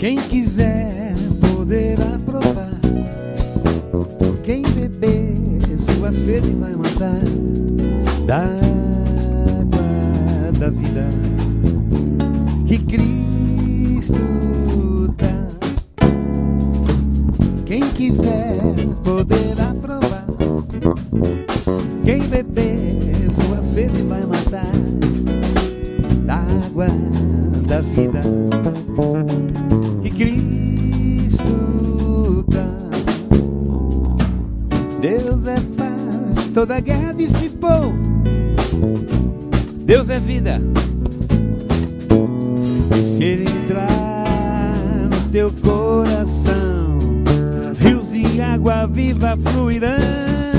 Quem quiser Deus é vida. Se ele entrar no teu coração, rios de água viva fluirão.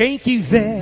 Quem quiser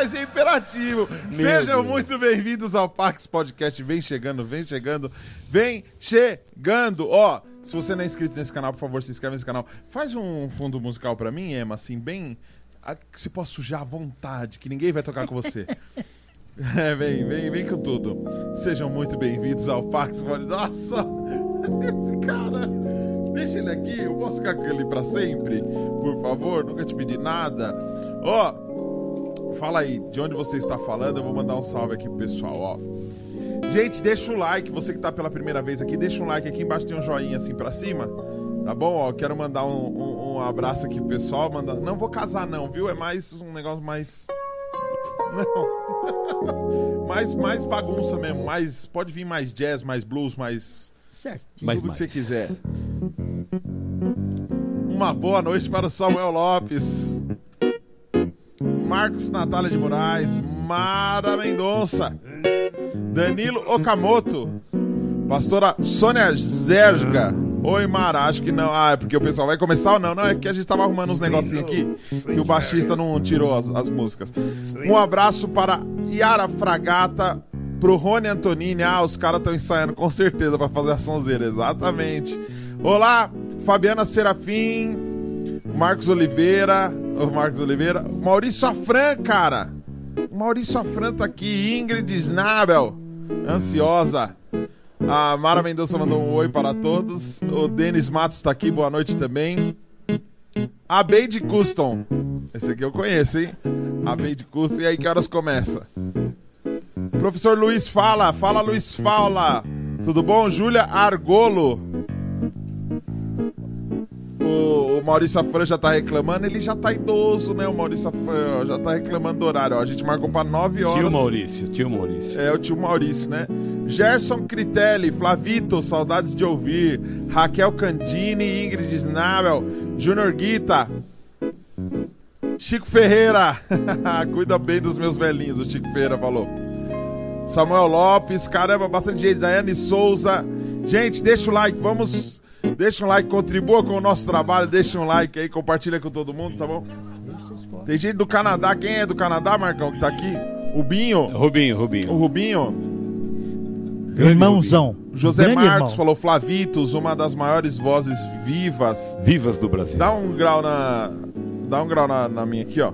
rapaz é imperativo. Sejam muito bem-vindos ao Pax Podcast. Vem chegando, vem chegando, vem chegando. Ó, se você não é inscrito nesse canal, por favor, se inscreve nesse canal. Faz um fundo musical pra mim, Emma, assim, bem. Que você possa sujar à vontade, que ninguém vai tocar com você. É, vem, vem, vem com tudo. Sejam muito bem-vindos ao Pax Podcast. Nossa, esse cara. Deixa ele aqui, eu posso ficar com ele pra sempre? Por favor, nunca te pedi nada. Ó, fala aí, de onde você está falando? Eu vou mandar um salve aqui pro pessoal, ó. Gente, deixa o like, você que tá pela primeira vez aqui, deixa um like aqui embaixo, tem um joinha assim pra cima. Tá bom? Ó, quero mandar um, um- um abraço aqui pro pessoal. Manda... Não vou casar, não, viu? É mais um negócio mais. Não. mais, mais bagunça mesmo. Mais, pode vir mais jazz, mais blues, mais. Certo. Mais, tudo mais. que você quiser. Uma boa noite para o Samuel Lopes. Marcos Natália de Moraes. Mara Mendonça. Danilo Okamoto. Pastora Sônia Zerga. Oi, Mara. Acho que não. Ah, é porque o pessoal vai começar ou não? Não, é que a gente tava arrumando uns negocinhos aqui que o baixista não tirou as, as músicas. Um abraço para Yara Fragata, pro Rony Antonini. Ah, os caras estão ensaiando com certeza para fazer a sonzeira. Exatamente. Olá, Fabiana Serafim, Marcos Oliveira. O Marcos Oliveira. Maurício Afran, cara. Maurício Afran tá aqui. Ingrid Snabel. Ansiosa. A Mara Mendonça mandou um oi para todos. O Denis Matos tá aqui, boa noite também. A Beide Custom. Esse aqui eu conheço, hein? A Beide Custom. E aí, que horas começa? Professor Luiz Fala. Fala, Luiz Fala. Tudo bom? Júlia Argolo. O, o Maurício Afran já tá reclamando. Ele já tá idoso, né? O Maurício Afran ó, já tá reclamando do horário. Ó. A gente marcou pra 9 horas. Tio Maurício, tio Maurício. É o tio Maurício, né? Gerson Critelli, Flavito, saudades de ouvir. Raquel Candini, Ingrid Snabel, Júnior Guita. Chico Ferreira, cuida bem dos meus velhinhos, o Chico Ferreira falou. Samuel Lopes, caramba, bastante gente. Daiane Souza. Gente, deixa o like, vamos. Deixa um like, contribua com o nosso trabalho, deixa um like aí, compartilha com todo mundo, tá bom? Tem gente do Canadá, quem é do Canadá, Marcão, que tá aqui? O Binho, Rubinho, o Rubinho. Rubinho. Irmãozão. José Grande Marcos irmão. falou Flavitos, uma das maiores vozes vivas. Vivas do Brasil. Dá um grau na. Dá um grau na, na minha aqui, ó.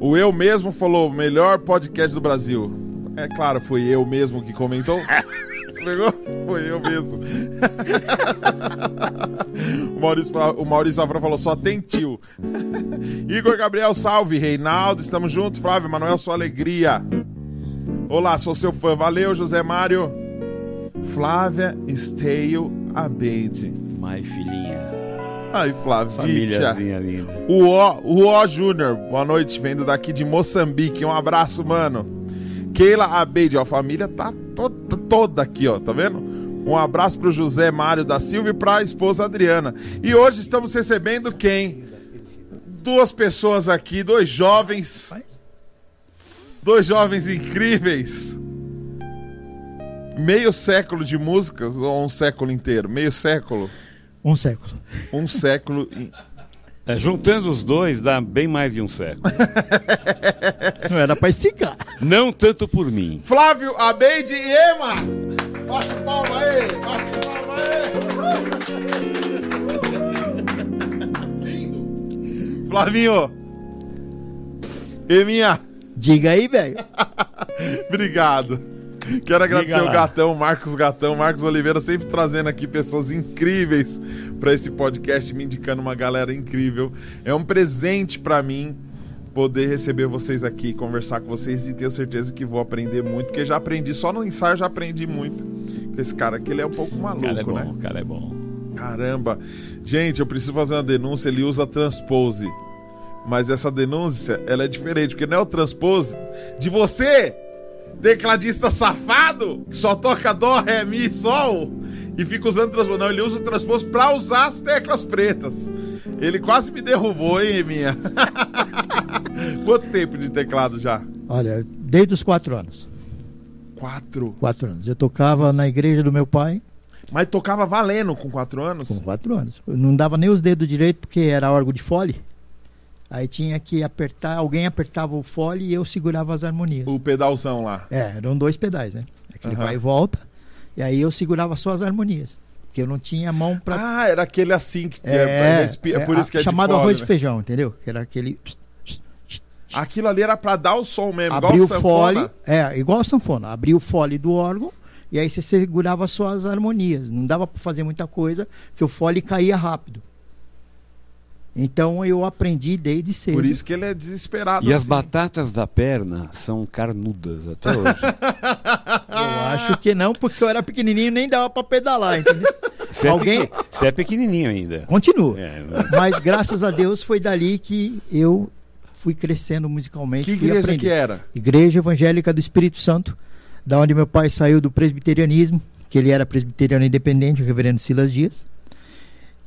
O eu mesmo falou melhor podcast do Brasil. É claro, foi eu mesmo que comentou. Pegou? Foi eu mesmo. o Maurício, o Maurício Afra falou, só tem tio. Igor Gabriel, salve. Reinaldo, estamos juntos. Flávio, Manuel, sua alegria. Olá, sou seu fã. Valeu, José Mário. Flávia Esteio Abeide. Mai filhinha. Ai, linda. O O, o O Júnior, boa noite, vendo daqui de Moçambique. Um abraço, mano. Keila Abeide, ó, a família tá toda, toda aqui, ó, tá vendo? Um abraço pro José Mário da Silva e pra esposa Adriana. E hoje estamos recebendo quem? Duas pessoas aqui, dois jovens. Dois jovens incríveis. Meio século de músicas, ou um século inteiro? Meio século. Um século. Um século. É, juntando os dois, dá bem mais de um século. Não era pra esticar. Não tanto por mim. Flávio, Abeide e Ema! Bate palma aí! Bate palma aí! Lindo! Flavinho! Eminha, Diga aí, velho. obrigado. Quero agradecer o. Gatão, Marcos Gatão, Marcos Oliveira, sempre trazendo aqui pessoas incríveis para esse podcast, me indicando uma galera incrível. É um presente para mim poder receber vocês aqui, conversar com vocês e tenho certeza que vou aprender muito, porque já aprendi, só no ensaio já aprendi muito. Com esse cara aqui, ele é um pouco maluco, cara é bom, né? o cara é bom. Caramba. Gente, eu preciso fazer uma denúncia, ele usa transpose. Mas essa denúncia, ela é diferente, porque não é o transpose de você, tecladista safado, que só toca dó, ré, mi, sol, e fica usando transpose. Não, ele usa o transpose pra usar as teclas pretas. Ele quase me derrubou, hein, minha? Quanto tempo de teclado já? Olha, desde os quatro anos. Quatro. Quatro anos. Eu tocava na igreja do meu pai Mas tocava valendo com quatro anos? com quatro anos. Eu não dava nem os dedos direito porque era órgão de fole. Aí tinha que apertar, alguém apertava o fole e eu segurava as harmonias. O pedalzão lá. É, eram dois pedais, né? Aquele Aham. vai e volta. E aí eu segurava só as harmonias. Porque eu não tinha mão pra. Ah, era aquele assim que é, é, é por isso que é de chamado fole, arroz né? e feijão, entendeu? Que era aquele. Aquilo ali era pra dar o som mesmo, Abriu igual o sanfona. fole. É, igual a sanfona. Abriu o fole do órgão e aí você segurava só as harmonias. Não dava pra fazer muita coisa, que o fole caía rápido. Então eu aprendi desde cedo. Por isso que ele é desesperado. E as assim. batatas da perna são carnudas até hoje. Eu acho que não, porque eu era pequenininho e nem dava pra pedalar, entendeu? Você, Alguém- é, pequ- você é pequenininho ainda. Continua. É, Mas graças a Deus foi dali que eu fui crescendo musicalmente. Que igreja aprendendo. que era? Igreja Evangélica do Espírito Santo, da onde meu pai saiu do presbiterianismo, que ele era presbiteriano independente, o reverendo Silas Dias.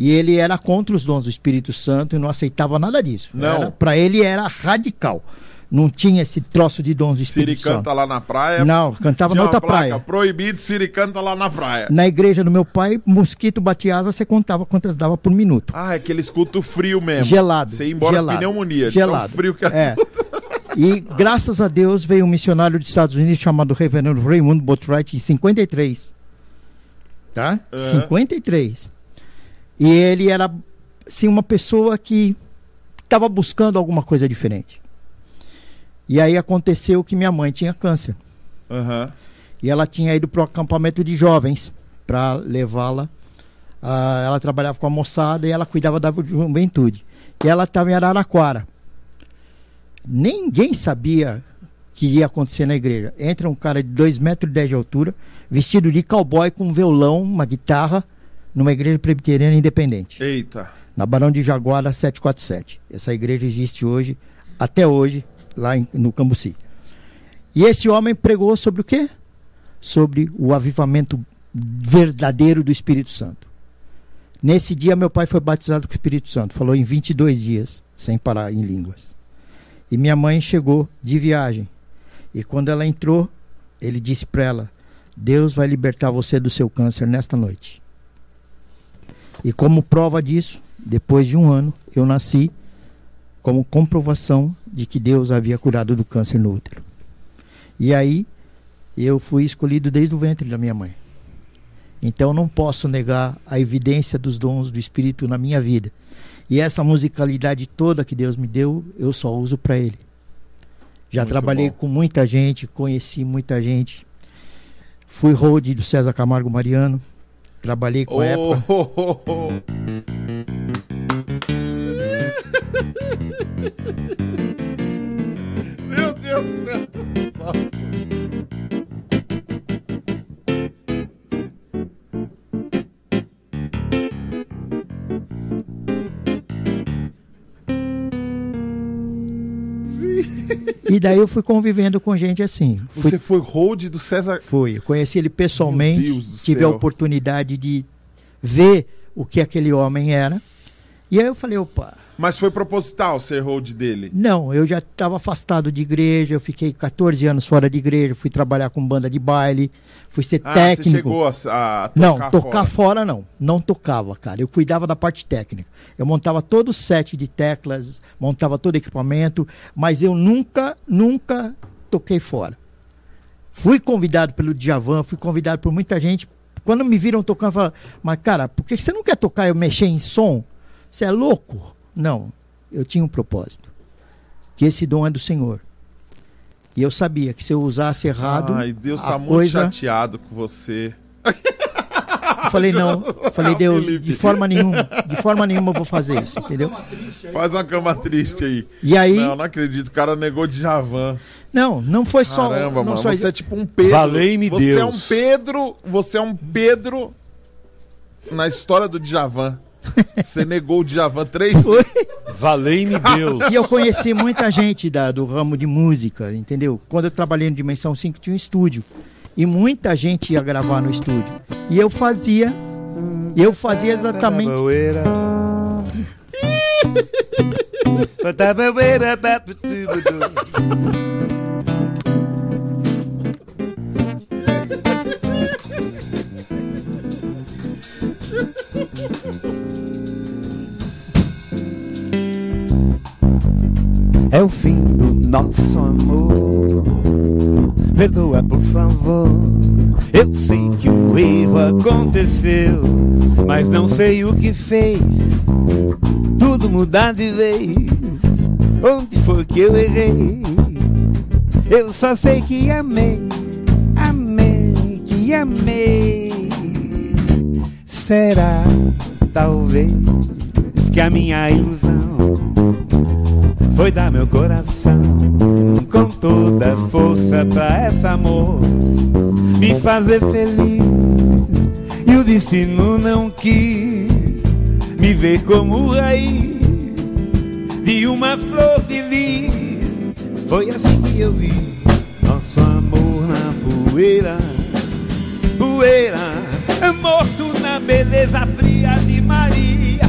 E ele era contra os dons do Espírito Santo e não aceitava nada disso. Não. Para ele era radical. Não tinha esse troço de dons do Siri Espírito Santo. canta lá na praia. Não, cantava na outra placa, praia. Proibido, Siri canta lá na praia. Na igreja do meu pai, mosquito batia asa, você contava quantas dava por minuto. Ah, é aquele escuto frio mesmo. Gelado. Você ia embora gelado, pneumonia. Gelado. Tão frio que era. É. E graças a Deus veio um missionário dos Estados Unidos chamado Reverendo Raymond Botwright em 53. Tá? Aham. 53. E ele era assim uma pessoa que estava buscando alguma coisa diferente. E aí aconteceu que minha mãe tinha câncer. Aham. E ela tinha ido para o acampamento de jovens para levá-la. ah, ela trabalhava com a moçada e ela cuidava da juventude. E ela estava em Araraquara. Ninguém sabia que ia acontecer na igreja. Entra um cara de 2,10 metros de altura, vestido de cowboy com um violão, uma guitarra, numa igreja presbiteriana independente Eita. na Barão de Jaguara 747. Essa igreja existe hoje, até hoje, lá em- no Cambuci. E esse homem pregou sobre o quê? Sobre o avivamento verdadeiro do Espírito Santo. Nesse dia, meu pai foi batizado com o Espírito Santo. Falou em 22 dias, sem parar em línguas. E minha mãe chegou de viagem. E quando ela entrou, ele disse para ela: Deus vai libertar você do seu câncer nesta noite. E como prova disso, depois de um ano, eu nasci como comprovação de que Deus havia curado do câncer no útero. E aí, eu fui escolhido desde o ventre da minha mãe. Então, não posso negar a evidência dos dons do Espírito na minha vida. E essa musicalidade toda que Deus me deu, eu só uso para Ele. Já Muito trabalhei bom. com muita gente, conheci muita gente. Fui road do César Camargo Mariano. Trabalhei com Oh, época. oh, oh, oh. Meu Deus do céu. Nossa. E daí eu fui convivendo com gente assim. Fui, Você foi hold do César. fui. Eu conheci ele pessoalmente, tive céu. a oportunidade de ver o que aquele homem era. E aí eu falei, opa, Mas foi proposital ser hold dele. não, eu já estava afastado de igreja, eu fiquei 14 anos fora de igreja, fui trabalhar com banda de baile, fui ser Ah, técnico. você chegou a, a tocar Não, tocar fora. fora. não. Não tocava, cara. Eu cuidava da parte técnica. Eu montava todo o set de teclas, montava todo o equipamento, mas eu nunca, nunca toquei fora. Fui convidado pelo Djavan, fui convidado por muita gente. Quando me viram tocando, falaram, mas cara, por que você não quer tocar e mexer em som? Você é louco? Não, eu tinha um propósito. Que esse dom é do Senhor. E eu sabia que se eu usasse errado. Ai, Deus a tá muito coisa... chateado com você. Eu falei, não. Eu falei, Deus, de forma nenhuma, de forma nenhuma eu vou fazer isso, entendeu? Faz uma cama triste aí. E aí, Não, não, não acredito. O cara negou de Javan. não, foi só. Caramba, não mano. só Você é tipo um Pedro. Valei-me você é um Deus. Pedro. Você é um Pedro na história do Djavan. Você negou o Djavan três Foi. Valei-me Deus. E eu conheci muita gente da, do ramo de música, entendeu? Quando eu trabalhei no Dimensão 5, tinha um estúdio. E muita gente ia gravar no estúdio. E eu fazia. Eu fazia exatamente. nosso amor. Perdoa, por favor. Eu sei que o erro aconteceu, mas não sei o que fez. Tudo mudar de vez. Onde foi que eu errei? Eu só sei que amei, amei, que amei. Será, talvez, que a minha ilusão foi dar meu coração com toda força pra essa amor me fazer feliz. E o destino não quis me ver como raiz de uma flor de lis. Foi assim que eu vi nosso amor na poeira, poeira, morto na beleza fria de Maria.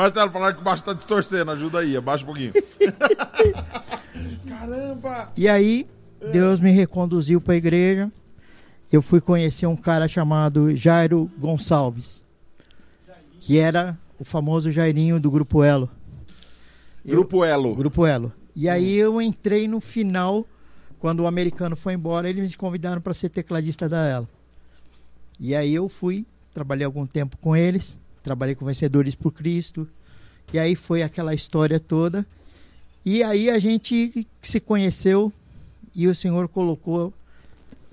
Marcelo, falaram que o baixo tá distorcendo. Ajuda aí, abaixa um pouquinho. Caramba! E aí, Deus me reconduziu para a igreja. Eu fui conhecer um cara chamado Jairo Gonçalves, que era o famoso Jairinho do Grupo Elo. Eu- Grupo Elo. Grupo Elo. E aí eu entrei no final, quando o americano foi embora, eles me convidaram para ser tecladista da Elo. E aí eu fui, trabalhei algum tempo com eles, trabalhei com Vencedores por Cristo. E aí foi aquela história toda. E aí a gente se conheceu e o Senhor colocou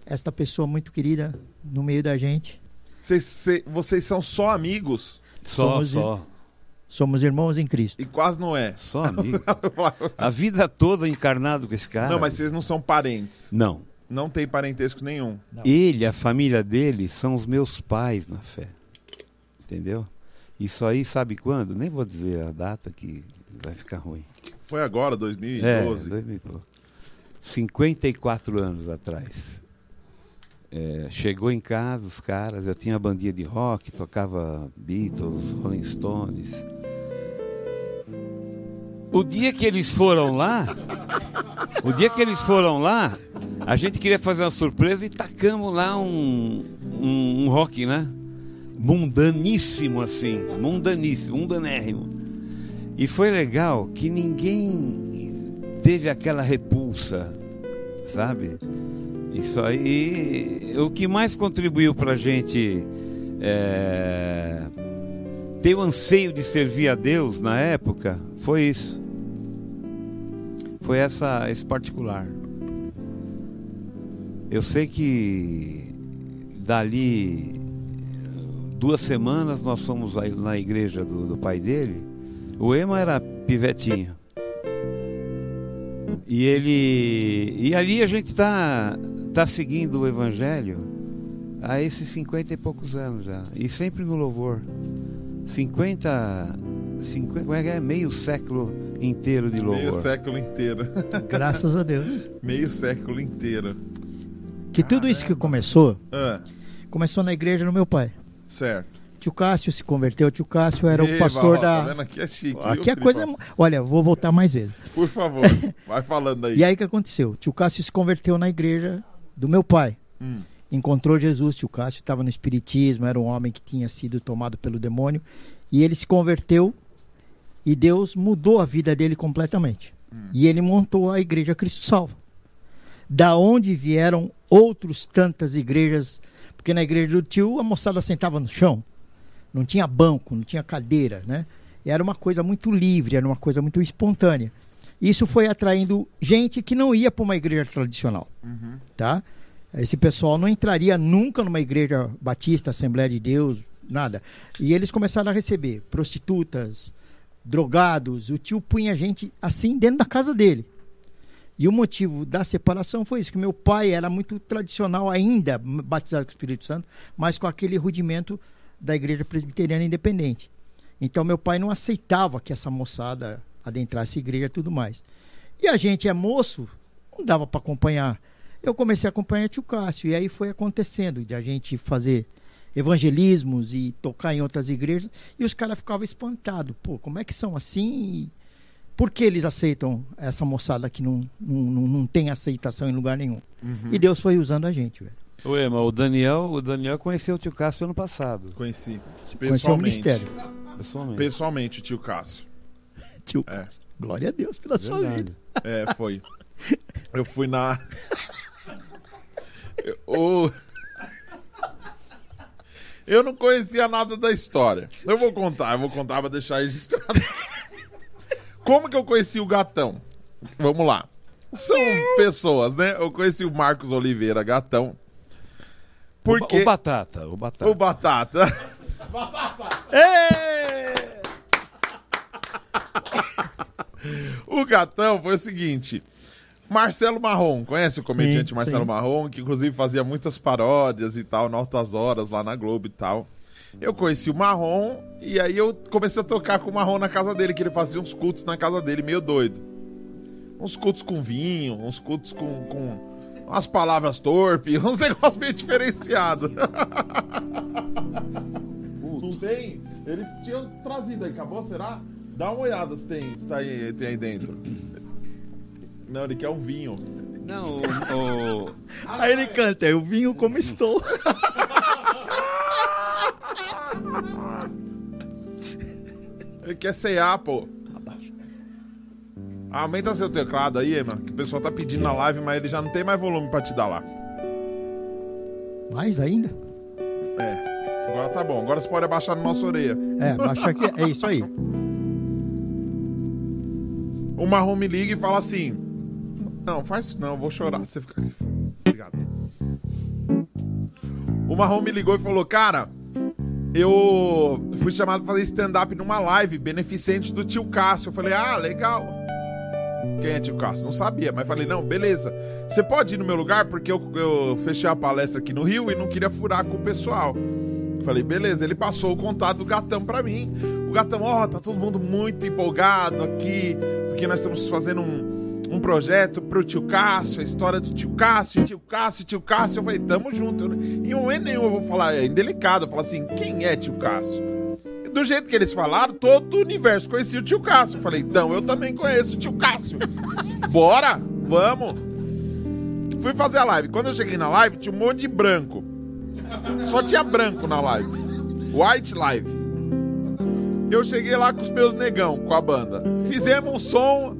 esta pessoa muito querida no meio da gente. Cê- vocês são só amigos Só, Somos só. Somos irmãos em Cristo. e quase não é. Só amigo. A vida toda encarnado com esse cara. Não, mas vocês não são parentes. Não. Não tem parentesco nenhum. Ele, a família dele, são os meus pais na fé. Entendeu? Isso aí, sabe quando? Nem vou dizer a data que vai ficar ruim. Foi agora, É, 2012. 2000 e pouco. 54 anos atrás. É, chegou em casa os caras, eu tinha bandinha de rock, tocava Beatles, Rolling Stones. O dia que eles foram lá, o dia que eles foram lá, a gente queria fazer uma surpresa e tacamos lá um, um, um rock, né? Mundaníssimo assim, mundaníssimo, mundanérrimo. E foi legal que ninguém teve aquela repulsa, sabe? Isso aí, o que mais contribuiu para a gente é, ter o anseio de servir a Deus na época foi isso. Foi essa, esse particular. Eu sei que dali duas semanas nós fomos na igreja do, do pai dele. O Ema era pivetinho. E ele. E ali a gente está tá seguindo o Evangelho há esses 50 e poucos anos já. E sempre no louvor. 50. 50 como é que é? Meio século inteiro de louvor. Meio século inteiro. Graças a Deus. Meio século inteiro. Que tudo isso que começou, Ah, começou na igreja do meu pai. certo. Tio Cássio se converteu. Tio Cássio era o Eba, pastor ó, Tá da. vendo? Aqui é chique. Aqui viu, a coisa. Olha, vou voltar mais vezes. Por favor, vai falando aí. E aí o que aconteceu? Tio Cássio se converteu na igreja do meu pai. Hum, Encontrou Jesus. Tio Cássio estava no Espiritismo, era um homem que tinha sido tomado pelo demônio. E ele se converteu e Deus mudou a vida dele completamente. E ele montou a Igreja Cristo Salva. Da onde vieram outros tantas igrejas, porque na igreja do tio a moçada sentava no chão, não tinha banco, não tinha cadeira, né? Era uma coisa muito livre, era uma coisa muito espontânea. Isso foi atraindo gente que não ia para uma igreja tradicional, uhum. tá? Esse pessoal não entraria nunca numa igreja batista, Assembleia de Deus, nada. E eles começaram a receber prostitutas, drogados. O tio punha gente assim dentro da casa dele. E o motivo da separação foi isso, que meu pai era muito tradicional ainda, batizado com o Espírito Santo, mas com aquele rudimento da Igreja Presbiteriana Independente. Então meu pai não aceitava que essa moçada adentrasse a igreja e tudo mais. E a gente é moço, não dava para acompanhar. Eu comecei a acompanhar tio Cássio, e aí foi acontecendo de a gente fazer evangelismos e tocar em outras igrejas, e os caras ficavam espantados. Pô, como é que são assim? Por que eles aceitam essa moçada que não, não, não tem aceitação em lugar nenhum? Uhum. E Deus foi usando a gente, velho. Ué, mas o Daniel, o Daniel conheceu o tio Cássio ano passado. Conheci. Conheceu o Pessoalmente. ministério. Pessoalmente. Pessoalmente, tio Cássio. Tio É. Glória a Deus pela sua Verdade. vida. É, foi. Eu fui na. Eu-. Eu não conhecia nada da história. Eu vou contar, eu vou contar pra deixar registrado. Como que eu conheci o gatão? Vamos lá. São pessoas, né? Eu conheci o Marcos Oliveira, gatão. O, Porque o Batata, o Batata. o Batata. O gatão foi o seguinte. Marcelo Marrom, conhece o comediante Sim, Marcelo sim. Marrom, que inclusive fazia muitas paródias e tal, altas horas lá na Globo e tal. Eu conheci o Marrom e aí eu comecei a tocar com o Marrom na casa dele, que ele fazia uns cultos na casa dele, meio doido. Uns cultos com vinho, uns cultos com, com umas palavras torpes, uns negócios meio diferenciados. Não tem? Eles tinham trazido aí, acabou, será? Dá uma olhada se tem, se tá aí, tem aí dentro. Não, ele quer um vinho. Não, o, o- Aí ele canta, eu vinho como estou. Ele quer cear, pô. Aumenta seu teclado aí, mano. Que o pessoal tá pedindo na live, mas ele já não tem mais volume pra te dar lá. Mais ainda? É. Agora tá bom. Agora você pode abaixar na nossa orelha. É, baixa aqui. É isso aí. O Marrom me liga e fala assim: Não, faz não, eu vou chorar você ficar assim. Obrigado. O Marrom me ligou e falou: Cara, eu fui chamado pra fazer stand-up numa live beneficente do tio Cássio. Eu falei: Ah, legal. Quem é tio Cássio? Não sabia, mas falei: Não, beleza. Você pode ir no meu lugar porque eu, eu fechei a palestra aqui no Rio e não queria furar com o pessoal. Falei, beleza, ele passou o contato do gatão pra mim. O gatão, ó, tá todo mundo muito empolgado aqui, porque nós estamos fazendo um, um projeto pro tio Cássio, a história do tio Cássio, tio Cássio, tio Cássio. Eu falei, tamo junto. Eu, em momento nenhum eu vou falar, é indelicado, eu falo assim, quem é tio Cássio? Do jeito que eles falaram, todo o universo conhecia o tio Cássio. Eu falei, então eu também conheço o tio Cássio. Bora, vamos. Fui fazer a live. Quando eu cheguei na live, tinha um monte de branco. Só tinha branco na live. White Live. Eu cheguei lá com os meus negão, com a banda. Fizemos um som.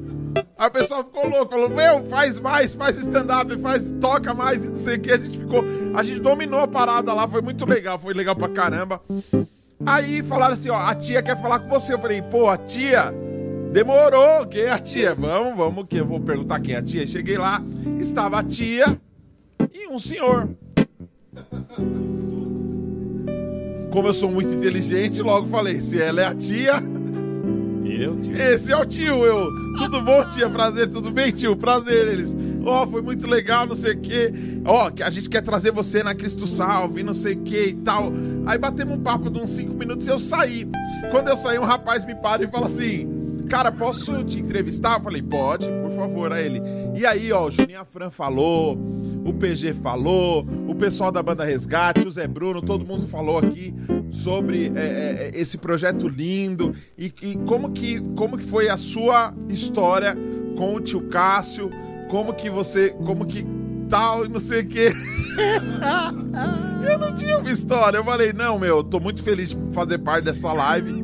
Aí o pessoal ficou louco, falou: Meu, faz mais, faz stand-up, faz, toca mais e não sei o que. A gente ficou. A gente dominou a parada lá, foi muito legal, foi legal pra caramba. Aí falaram assim: Ó, a tia quer falar com você. Eu falei: Pô, a tia. Demorou, quem é a tia? Vamos, vamos, que eu vou perguntar quem é a tia. Cheguei lá, estava a tia e um senhor. Como eu sou muito inteligente, logo falei: se ela é a tia, ele é o tio. esse é o tio. Eu, tudo bom, tia? Prazer, tudo bem, tio? Prazer, eles. Ó, foi muito legal, não sei o quê. Ó, que a gente quer trazer você na Cristo Salve, não sei o quê e tal. Aí batemos um papo de uns 5 minutos e eu saí. Quando eu saí, um rapaz me para e fala assim: Cara, posso te entrevistar? Eu falei, pode, por favor, a ele. E aí, ó, o Juninho Afran falou, o PG falou, o pessoal da banda Resgate, o Zé Bruno, todo mundo falou aqui sobre é, é, esse projeto lindo e, e como, que, como que foi a sua história com o tio Cássio, como que você, como que tal e não sei o quê. Eu não tinha uma história. Eu falei, não, meu, tô muito feliz de fazer parte dessa live.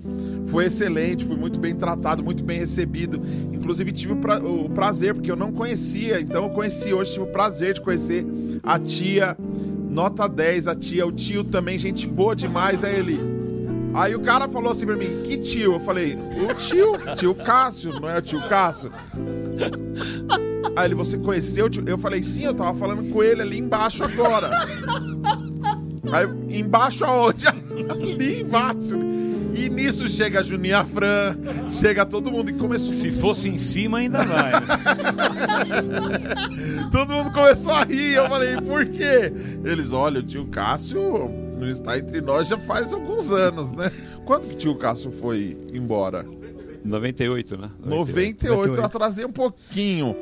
Foi excelente, fui muito bem tratado, muito bem recebido. Inclusive, tive o, pra- o prazer, porque eu não conhecia, então eu conheci hoje, tive o prazer de conhecer a tia, nota 10, a tia, o tio também, gente boa demais, é ele. Aí o cara falou assim pra mim, que tio? Eu falei, o tio, tio Cássio, não é o tio Cássio? Aí ele, você conheceu o tio? Eu falei, sim, eu tava falando com ele ali embaixo agora. Aí, embaixo aonde? ali embaixo. E nisso chega a Juninho Afran, chega todo mundo e começou. Se fosse em cima, ainda vai. Todo mundo começou a rir. Eu falei, por quê? Eles, olha, o tio Cássio não está entre nós já faz alguns anos, né? Quando que tio Cássio foi embora? 98, né? 98, eu atrasei um pouquinho.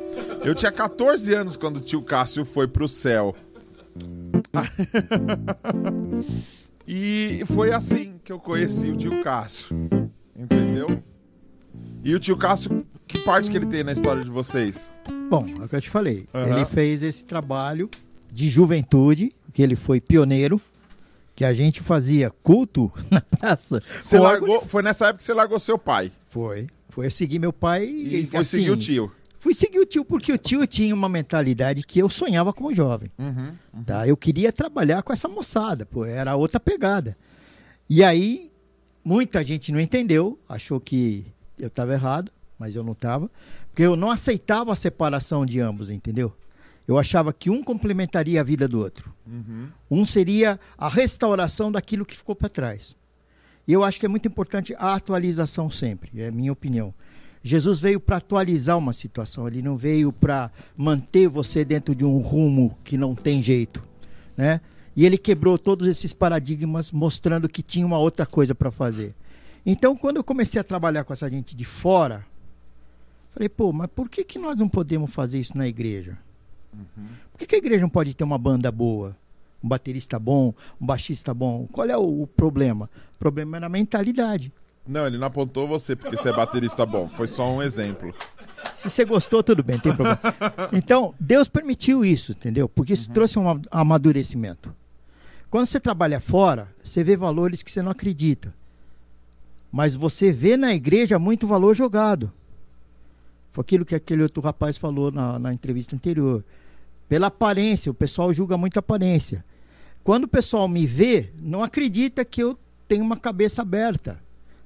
Eu tinha 14 anos quando o tio Cássio foi pro céu. e foi assim que eu conheci o tio Cássio. Entendeu? E o tio Cássio, que parte que ele tem na história de vocês? Bom, é o que eu te falei. Aham. Ele fez esse trabalho de juventude, que ele foi pioneiro, que a gente fazia culto na praça. Você largou, órgão- foi nessa época que você largou seu pai. Foi. Foi eu seguir meu pai E, e, foi assim, seguir o tio. Fui seguir o tio porque o tio tinha uma mentalidade que eu sonhava como jovem. Uhum. Tá? Eu queria trabalhar com essa moçada, pô, era outra pegada. E aí, muita gente não entendeu, achou que eu estava errado, mas eu não estava, porque eu não aceitava a separação de ambos, entendeu? Eu achava que um complementaria a vida do outro. Uhum. Um seria a restauração daquilo que ficou para trás. E eu acho que é muito importante a atualização sempre, é a minha opinião. Jesus veio para atualizar uma situação, ele não veio para manter você dentro de um rumo que não tem jeito, né? E ele quebrou todos esses paradigmas, mostrando que tinha uma outra coisa para fazer. Então, quando eu comecei a trabalhar com essa gente de fora, falei, pô, mas por que, que nós não podemos fazer isso na igreja? Por que, que a igreja não pode ter uma banda boa? Um baterista bom, um baixista bom? Qual é o, o problema? O problema era a mentalidade. Não, ele não apontou você porque você é baterista bom. Foi só um exemplo. Se você gostou, tudo bem, não tem problema. Então, Deus permitiu isso, entendeu? Porque isso trouxe um ama- amadurecimento. Quando você trabalha fora, você vê valores que você não acredita. Mas você vê na igreja muito valor jogado. Foi aquilo que aquele outro rapaz falou na, na entrevista anterior. Pela aparência, o pessoal julga muito a aparência. Quando o pessoal me vê, não acredita que eu tenho uma cabeça aberta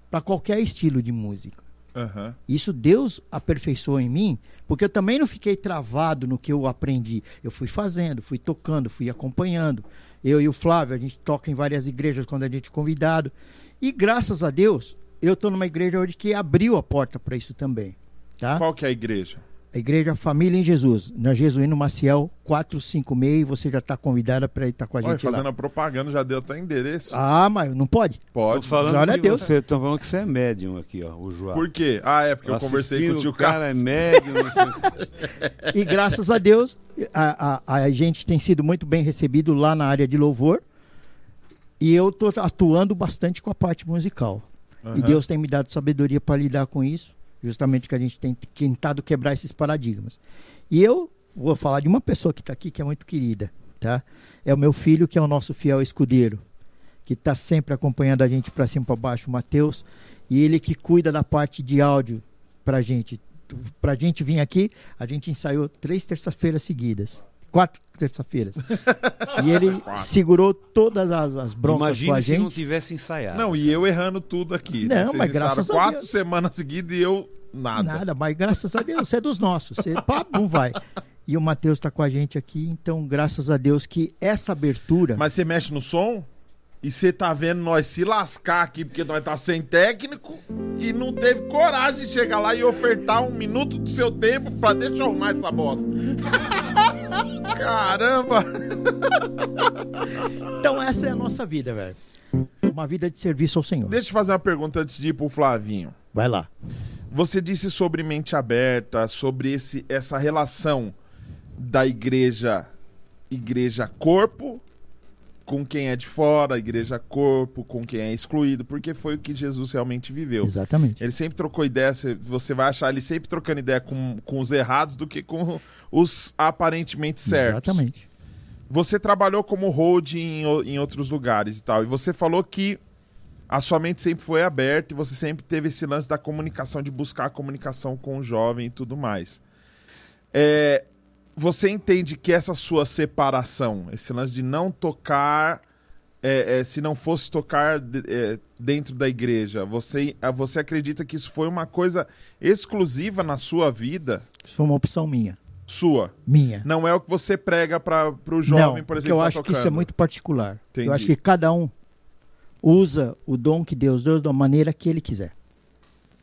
para qualquer estilo de música. Aham. Isso Deus aperfeiçoou em mim, porque eu também não fiquei travado no que eu aprendi. Eu fui fazendo, fui tocando, fui acompanhando. Eu e o Flávio, a gente toca em várias igrejas quando a gente é convidado. E graças a Deus, eu estou numa igreja hoje que abriu a porta para isso também. Tá? Qual que é a igreja? A igreja Família em Jesus, na Jesuíno Maciel 456, e você já está convidada para estar com a Olha, gente fazendo lá. a propaganda, já deu até endereço. Ah, mas não pode? Estão Pode. falando, Glória a Deus. você, tão falando que você é médium aqui, ó, o João. Por quê? Ah, é porque eu conversei com o tio cara é médium. E graças a Deus, a, a, a gente tem sido muito bem recebido lá na área de louvor. E eu estou atuando bastante com a parte musical. E Aham. Deus tem me dado sabedoria para lidar com isso, justamente que a gente tem tentado quebrar esses paradigmas. E eu vou falar de uma pessoa que está aqui que é muito querida, tá? É o meu filho, que é o nosso fiel escudeiro, que está sempre acompanhando a gente para cima para baixo, o Matheus, e ele que cuida da parte de áudio para gente. Para a gente vir aqui, a gente ensaiou três terças-feiras seguidas. Quatro terças-feiras. e ele segurou todas as, as broncas com a Imagine se gente. não tivesse ensaiado. Não, e eu errando tudo aqui. Não, né? Vocês mas graças a quatro Deus. semanas seguidas e eu nada. Nada, mas graças a Deus, você é dos nossos. Você, pá, não vai. E o Matheus está com a gente aqui, então graças a Deus que essa abertura. Mas você mexe no som e você tá vendo nós se lascar aqui porque nós tá sem técnico e não teve coragem de chegar lá e ofertar um minuto do seu tempo pra deixa eu arrumar essa bosta. Caramba! Então essa é a nossa vida, velho. Uma vida de serviço ao Senhor. Deixa eu fazer uma pergunta antes de ir pro Flavinho. Vai lá. Você disse sobre mente aberta, sobre esse, essa relação da igreja, igreja corpo, com quem é de fora, igreja corpo, com quem é excluído, porque foi o que Jesus realmente viveu. Exatamente. Ele sempre trocou ideia, você- vai achar ele sempre trocando ideia com, com os errados do que com os aparentemente certos. Exatamente. Você trabalhou como hold em, em outros lugares e tal, e você falou que a sua mente sempre foi aberta e você sempre teve esse lance da comunicação, de buscar a comunicação com o jovem e tudo mais. É, você entende que essa sua separação, esse lance de não tocar, é, é, se não fosse tocar é, dentro da igreja, você, ah, você acredita que isso foi uma coisa exclusiva na sua vida, Isso foi uma opção minha. sua? Minha. Não é o que você prega para o jovem, não, por exemplo, eu tá acho que isso é tocando. muito particular. Entendi. Eu acho que cada um usa o dom que Deus deu da maneira que ele quiser.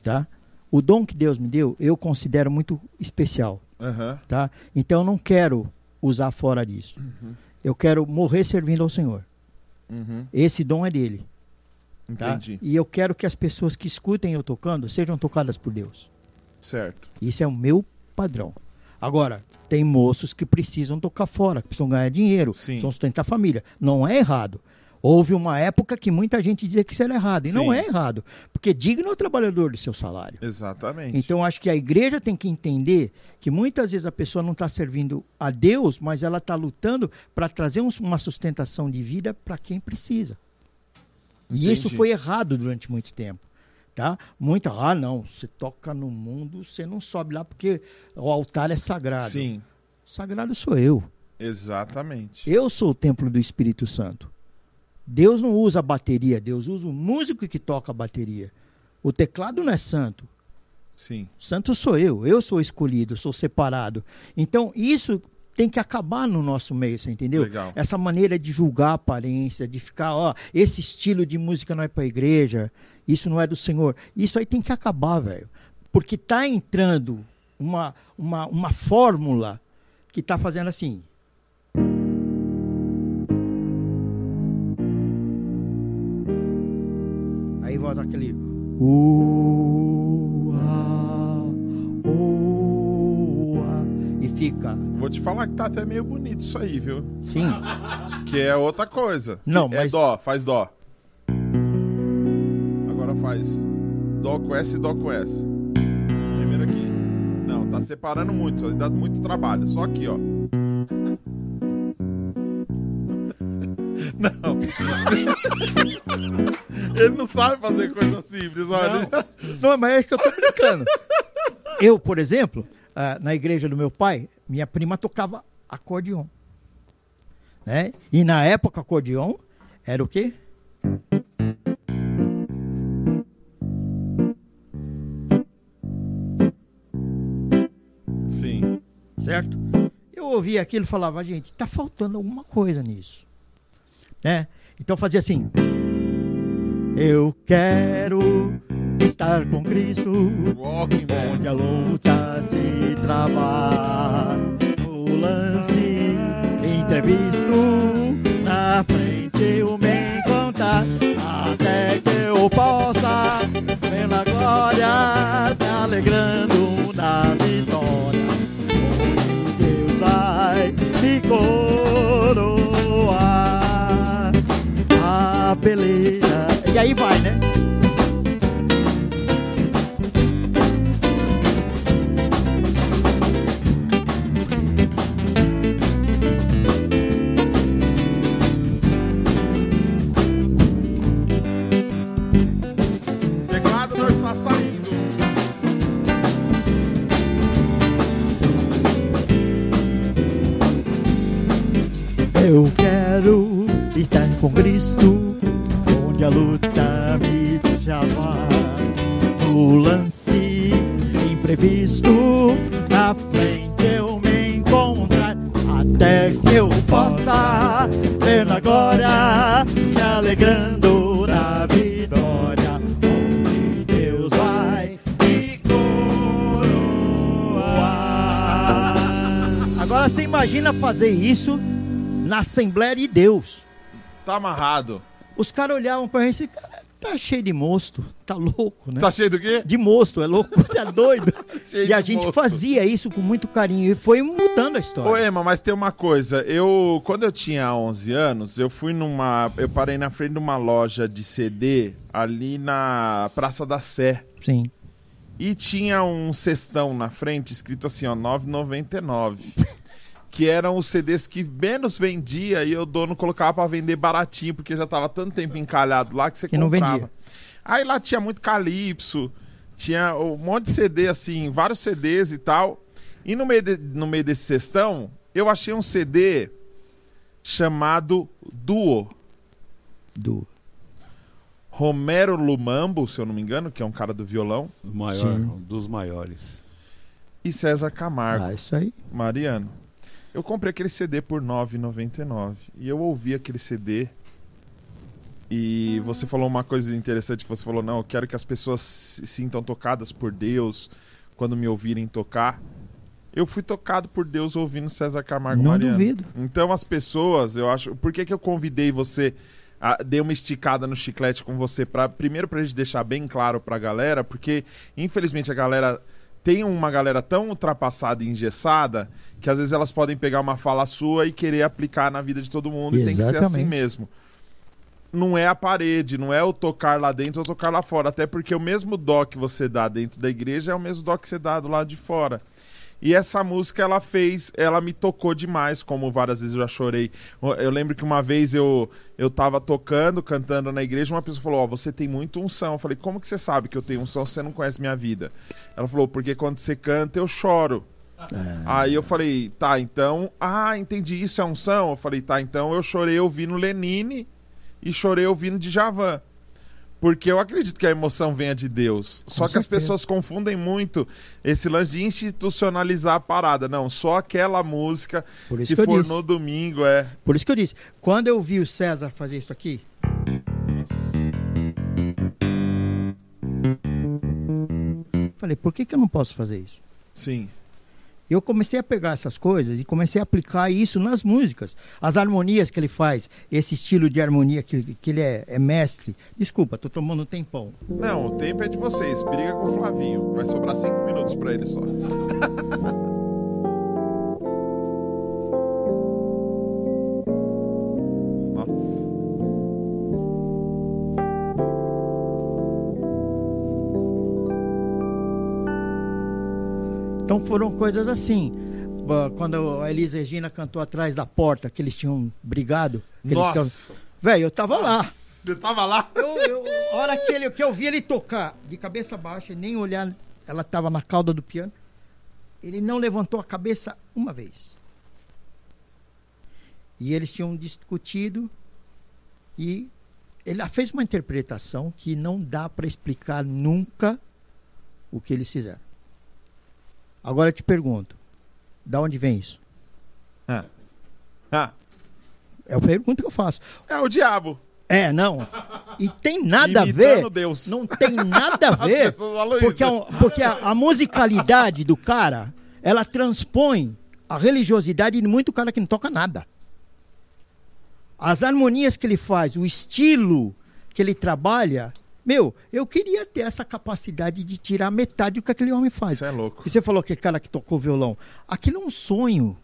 Tá? O dom que Deus me deu, eu considero muito especial. Aham. tá? Então eu não quero usar fora disso. Uhum. Eu quero morrer servindo ao Senhor. Uhum, Esse dom é dele. Tá? entendi. E eu quero que as pessoas que escutem eu tocando sejam tocadas por Deus. Certo. Isso é o meu padrão. Agora, tem moços que precisam tocar fora, que precisam ganhar dinheiro, Sim. precisam sustentar a família. Não é errado. Houve uma época que muita gente dizia que isso era errado. E não Sim. é errado. Porque digno é o trabalhador do seu salário. Exatamente. Então, acho que a igreja tem que entender que muitas vezes a pessoa não está servindo a Deus, mas ela está lutando para trazer um- uma sustentação de vida para quem precisa. E isso Entendi. foi errado durante muito tempo. Tá? Muita, ah, não, você toca no mundo, você não sobe lá porque o altar é sagrado. Sim, Sagrado sou eu. exatamente. Eu sou o templo do Espírito Santo. Deus não usa a bateria, Deus usa o músico que toca a bateria. O teclado não é santo. Sim. Santo sou eu, eu sou escolhido, sou separado. Então, isso tem que acabar no nosso meio, você entendeu? Legal. Essa maneira de julgar a aparência, de ficar, ó, esse estilo de música não é para igreja, isso não é do Senhor. Isso aí tem que acabar, velho. Porque tá entrando uma, uma, uma fórmula que tá fazendo assim. Aí volta aquele. Ua, ua, e fica. Vou te falar que tá até meio bonito isso aí, viu? Sim. Que é outra coisa. Não, é mas- dó, faz dó. Agora faz dó com S e dó com S. Primeiro aqui. Não, tá separando muito, dá muito trabalho. Só aqui, ó. Não. Ele não sabe fazer coisa simples, olha. Não, mas é que eu tô brincando. Eu, por exemplo, ah, na igreja do meu pai, minha prima tocava acordeon. Né? E na época, acordeon era o quê? Sim. certo? Eu ouvia aquilo e falava, gente, tá faltando alguma coisa nisso. Né? Então fazia assim. Eu quero estar com Cristo, onde a luta se travar. O lance entrevisto, na frente eu me encontrar, até que eu possa ver glória, me alegrando na vitória. Onde Deus vai me coroar a peleja. E aí vai, né? Saindo. Eu quero estar com Cristo, a luta me chamar. No lance imprevisto, na frente eu me encontrar, até que eu possa ver na glória, me alegrando na vitória, onde Deus vai me coroar. Agora você imagina fazer isso na Assembleia de Deus. Tá amarrado. Os caras olhavam pra gente e cara, tá cheio de mosto, tá louco, né? Tá cheio do quê? De mosto, é louco, tá doido. E a gente mosto. fazia isso com muito carinho e foi mudando a história. Ô, Ema, mas tem uma coisa. Eu, quando eu tinha 11 anos, eu fui numa. Eu parei na frente de uma loja de CD ali na Praça da Sé. Sim. E tinha um cestão na frente escrito assim, ó, 9,99. que eram os CDs que menos vendia e o dono colocava pra vender baratinho, porque já tava tanto tempo encalhado lá que você Que não comprava. vendia. Aí lá tinha muito calypso, tinha um monte de CD assim, vários CDs e tal. E no meio, de- no meio desse cestão, eu achei um CD chamado Duo. Do... Romero Lumambo, se eu não me engano, que é um cara do violão, O maior, Sim. um dos maiores. e César Camargo. Ah, isso aí. Mariano, eu comprei aquele CD por R$ 9,99 e eu ouvi aquele CD e você falou uma coisa interessante que você falou, não, eu quero que as pessoas se sintam tocadas por Deus quando me ouvirem tocar. Eu fui tocado por Deus ouvindo César Camargo Não Mariano. duvido. Então as pessoas, eu acho, por que que eu convidei você ah, dei uma esticada no chiclete com você para primeiro pra gente deixar bem claro pra galera, porque infelizmente a galera tem uma galera tão ultrapassada e engessada que às vezes elas podem pegar uma fala sua e querer aplicar na vida de todo mundo e tem que ser assim Exatamente. mesmo. Não é a parede, não é o tocar lá dentro ou tocar lá fora, até porque o mesmo dó que você dá dentro da igreja é o mesmo dó que você dá do lado de fora. E essa música ela fez, ela me tocou demais, como várias vezes eu já chorei. Eu lembro que uma vez eu eu tava tocando, cantando na igreja, uma pessoa falou: "Ó, você tem muito unção". Eu falei: "Como que você sabe que eu tenho unção se você não conhece minha vida?". Ela falou: "Porque quando você canta eu choro". Aí eu falei: "Tá, então, ah, entendi, isso é unção". Eu falei: "Tá, então eu chorei ouvindo Lenine e chorei ouvindo Djavan". Porque eu acredito que a emoção venha de Deus. Só que as certeza. pessoas confundem muito esse lance de institucionalizar a parada. Não, só aquela música. Por isso se for disse. no domingo, é. Por isso que eu disse, quando eu vi o César fazer isso aqui. Falei, por que, que eu não posso fazer isso? Sim. Eu comecei a pegar essas coisas e comecei a aplicar isso nas músicas. As harmonias que ele faz, esse estilo de harmonia que, que ele é, é mestre. Desculpa, tô tomando um tempão. Não, o tempo é de vocês. Briga com o Flavinho. Vai sobrar cinco minutos pra ele só. Nossa. Então foram coisas assim. Quando a Elisa Regina cantou atrás da porta, que eles tinham brigado. que eles Nossa. Velho, eu tava lá. Você tava lá? Eu, eu- a hora que, ele, que eu vi ele tocar de cabeça baixa, nem olhar, ela estava na cauda do piano. Ele não levantou a cabeça uma vez. E eles tinham discutido e ele fez uma interpretação que não dá para explicar nunca o que eles fizeram. Agora eu te pergunto, da onde vem isso? Ah, É a pergunta que eu faço. é o diabo. É, não. E tem nada a Imitando ver. Deus. Não tem nada a ver. porque a, porque a, a musicalidade do cara, ela transpõe a religiosidade de muito cara que não toca nada. As harmonias que ele faz, o estilo que ele trabalha, meu, eu queria ter essa capacidade de tirar metade do que aquele homem faz. Isso é louco. E você falou que cara que tocou violão. Aquilo é um sonho.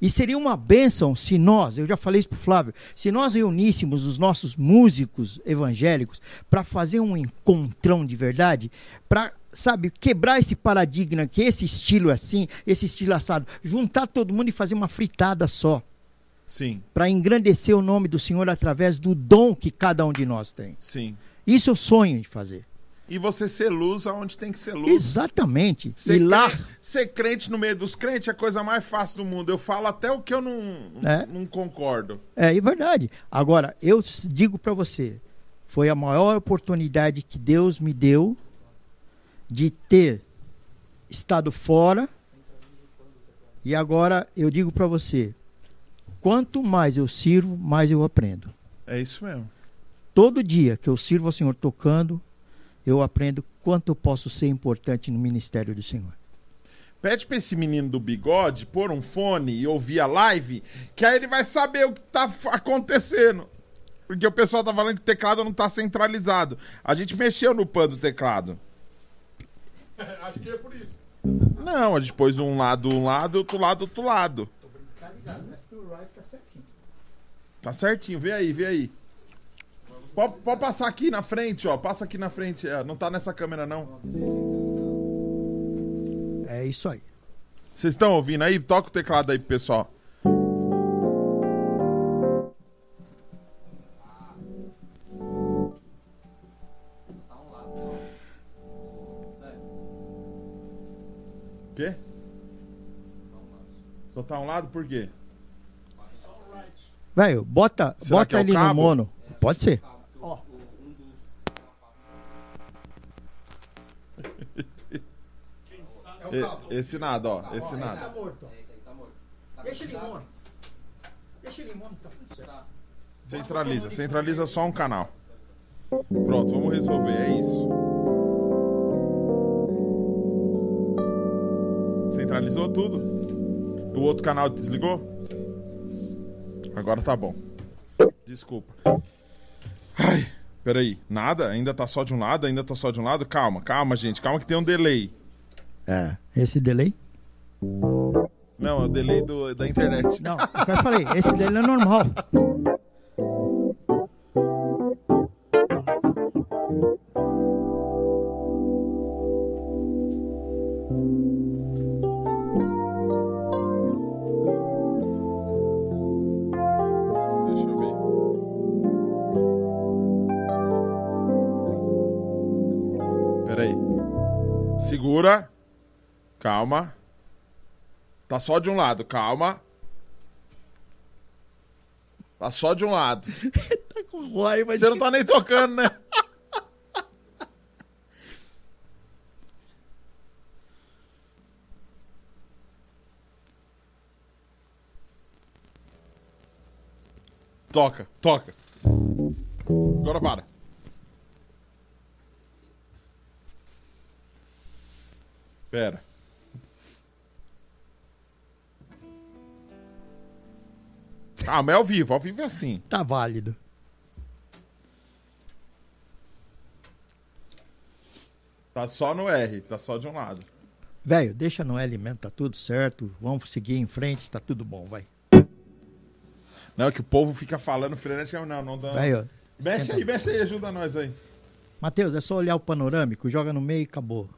E seria uma bênção se nós, eu já falei isso pro Flávio, se nós reuníssemos os nossos músicos evangélicos para fazer um encontrão de verdade, para, sabe, quebrar esse paradigma que esse estilo é assim, esse estilo assado, juntar todo mundo e fazer uma fritada só, Sim, para engrandecer o nome do Senhor através do dom que cada um de nós tem. sim. Isso eu sonho de fazer. E você ser luz aonde tem que ser luz. Exatamente. Ser, e lá, crente, ser crente no meio dos crentes é a coisa mais fácil do mundo. Eu falo até o que eu não, É. não concordo. É, é verdade. Agora, eu digo para você, foi a maior oportunidade que Deus me deu de ter estado fora. E agora eu digo para você, quanto mais eu sirvo, mais eu aprendo. É isso mesmo. Todo dia que eu sirvo ao Senhor tocando, eu aprendo quanto eu posso ser importante no ministério do Senhor. Pede pra esse menino do bigode pôr um fone e ouvir a live, que aí ele vai saber o que tá acontecendo. Porque o pessoal tá falando que o teclado não tá centralizado. A gente mexeu no pan do teclado. Acho que é por isso. Não, a gente pôs um lado um lado e outro lado outro lado. Tá certinho, vê aí, vê aí. Pode, pode passar aqui na frente, ó. Passa aqui na frente. É, não tá nessa câmera, não. É isso aí. Vocês estão ouvindo aí? Toca o teclado aí pro pessoal. Quê? Só tá um lado por quê? Velho, bota, Será bota é ele no mono. Pode ser. Esse nada, ó. Esse nada. Deixa ele em mono. Deixa ele em mono, tá tudo certo. Centraliza, centraliza só um canal. Pronto, vamos resolver, é isso. Centralizou tudo? O outro canal desligou? Agora tá bom. Desculpa. Peraí, nada? Ainda tá só de um lado? Ainda tá só de um lado? Calma, calma, gente. Calma que tem um delay. É. Esse delay? Não, é o delay do, da internet. Não, eu falei, esse delay é normal. Deixa eu ver. Peraí. Segura. Calma. Tá só de um lado, calma. Tá só de um lado. Tá com raiva Você não tá nem tocando, né? Toca, toca. Agora para. Pera. Ah, mas é ao vivo, ao vivo é assim. Tá válido. Tá só no R, tá só de um lado. Velho, deixa no L mesmo, tá tudo certo. Vamos seguir em frente, tá tudo bom, vai. Não, é que o povo fica falando freneticamente. Não, não dá. Velho, Mexe esquenta. aí, mexe aí, ajuda nós aí. Matheus, é só olhar o panorâmico, joga no meio e acabou.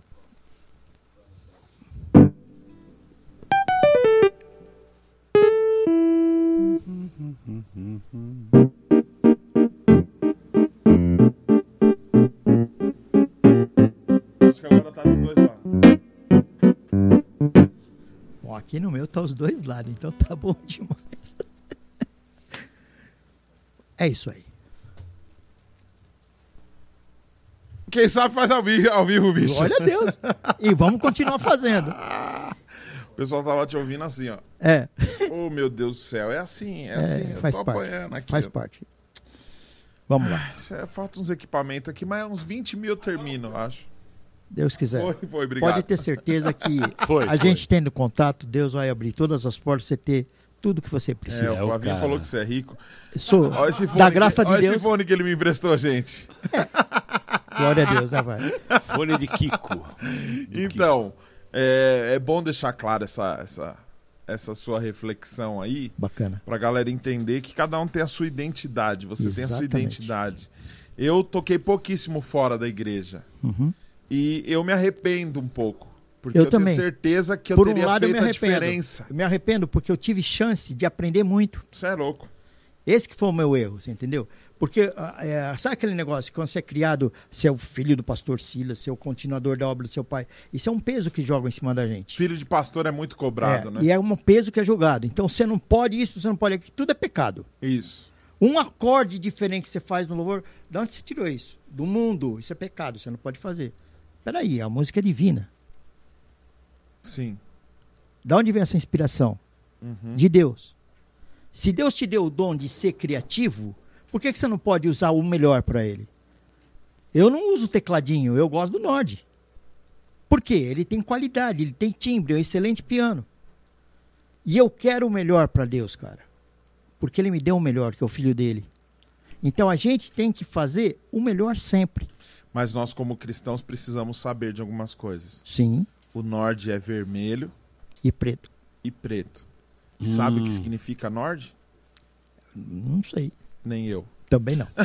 Acho que agora tá dos dois lados. Bom, aqui no meu tá os dois lados, então tá bom demais. É isso aí. Quem sabe faz ao vivo, ao vivo bicho. Glória a Deus. E vamos continuar fazendo. O pessoal tava te ouvindo assim, ó. É, Oh, meu Deus do céu, é assim, é, é, assim. Eu faz tô parte. apanhando aqui. Faz parte. Vamos lá. É, falta uns equipamentos aqui, mas uns 20 mil eu termino, eu acho. Deus quiser. Foi, foi, obrigado. Pode ter certeza que Foi, a foi. gente tendo contato, Deus vai abrir todas as portas, você ter tudo que você É, precisa. o É o Flavinho falou que você é rico. Sou Olha esse fone da que- graça de olha Deus. esse fone que ele me emprestou, gente. Glória a Deus, né, vai? Fone de Kiko. Então, é, é bom deixar clara essa, essa, essa sua reflexão aí, Bacana. pra galera entender que cada um tem a sua identidade. Você tem a sua Exatamente. identidade. Eu toquei pouquíssimo fora da igreja. Uhum. E eu me arrependo um pouco. Porque Eu eu, tenho certeza que eu Por um teria lado, eu me feito a arrependo. diferença. Eu me arrependo porque eu tive chance de aprender muito. Você é louco. Esse que foi o meu erro, você entendeu? Porque, ah, é, sabe aquele negócio, quando você é criado, você é o filho do pastor Silas, você é o continuador da obra do seu pai. Isso é um peso que jogam em cima da gente. Filho de pastor é muito cobrado, É, né? E é um peso que é jogado. Então você não pode isso, você não pode aquilo. Tudo é pecado. Isso. Um acorde diferente que você faz no louvor, de onde você tirou isso? Do mundo. Isso é pecado, você não pode fazer. Peraí, a música é divina. Sim. Da onde vem essa inspiração? Uhum. De Deus. Se Deus te deu o dom de ser criativo, por que, que você não pode usar o melhor para ele? Eu não uso tecladinho, eu gosto do Nord. Por quê? Ele tem qualidade, ele tem timbre, é um excelente piano. E eu quero o melhor para Deus, cara. Porque ele me deu o melhor, que é o filho dele. Então a gente tem que fazer o melhor sempre. Mas nós, como cristãos, precisamos saber de algumas coisas. Sim, O Nord é vermelho e preto. e preto. E sabe o que Hum. significa Nord? Não sei. Nem eu. Também não.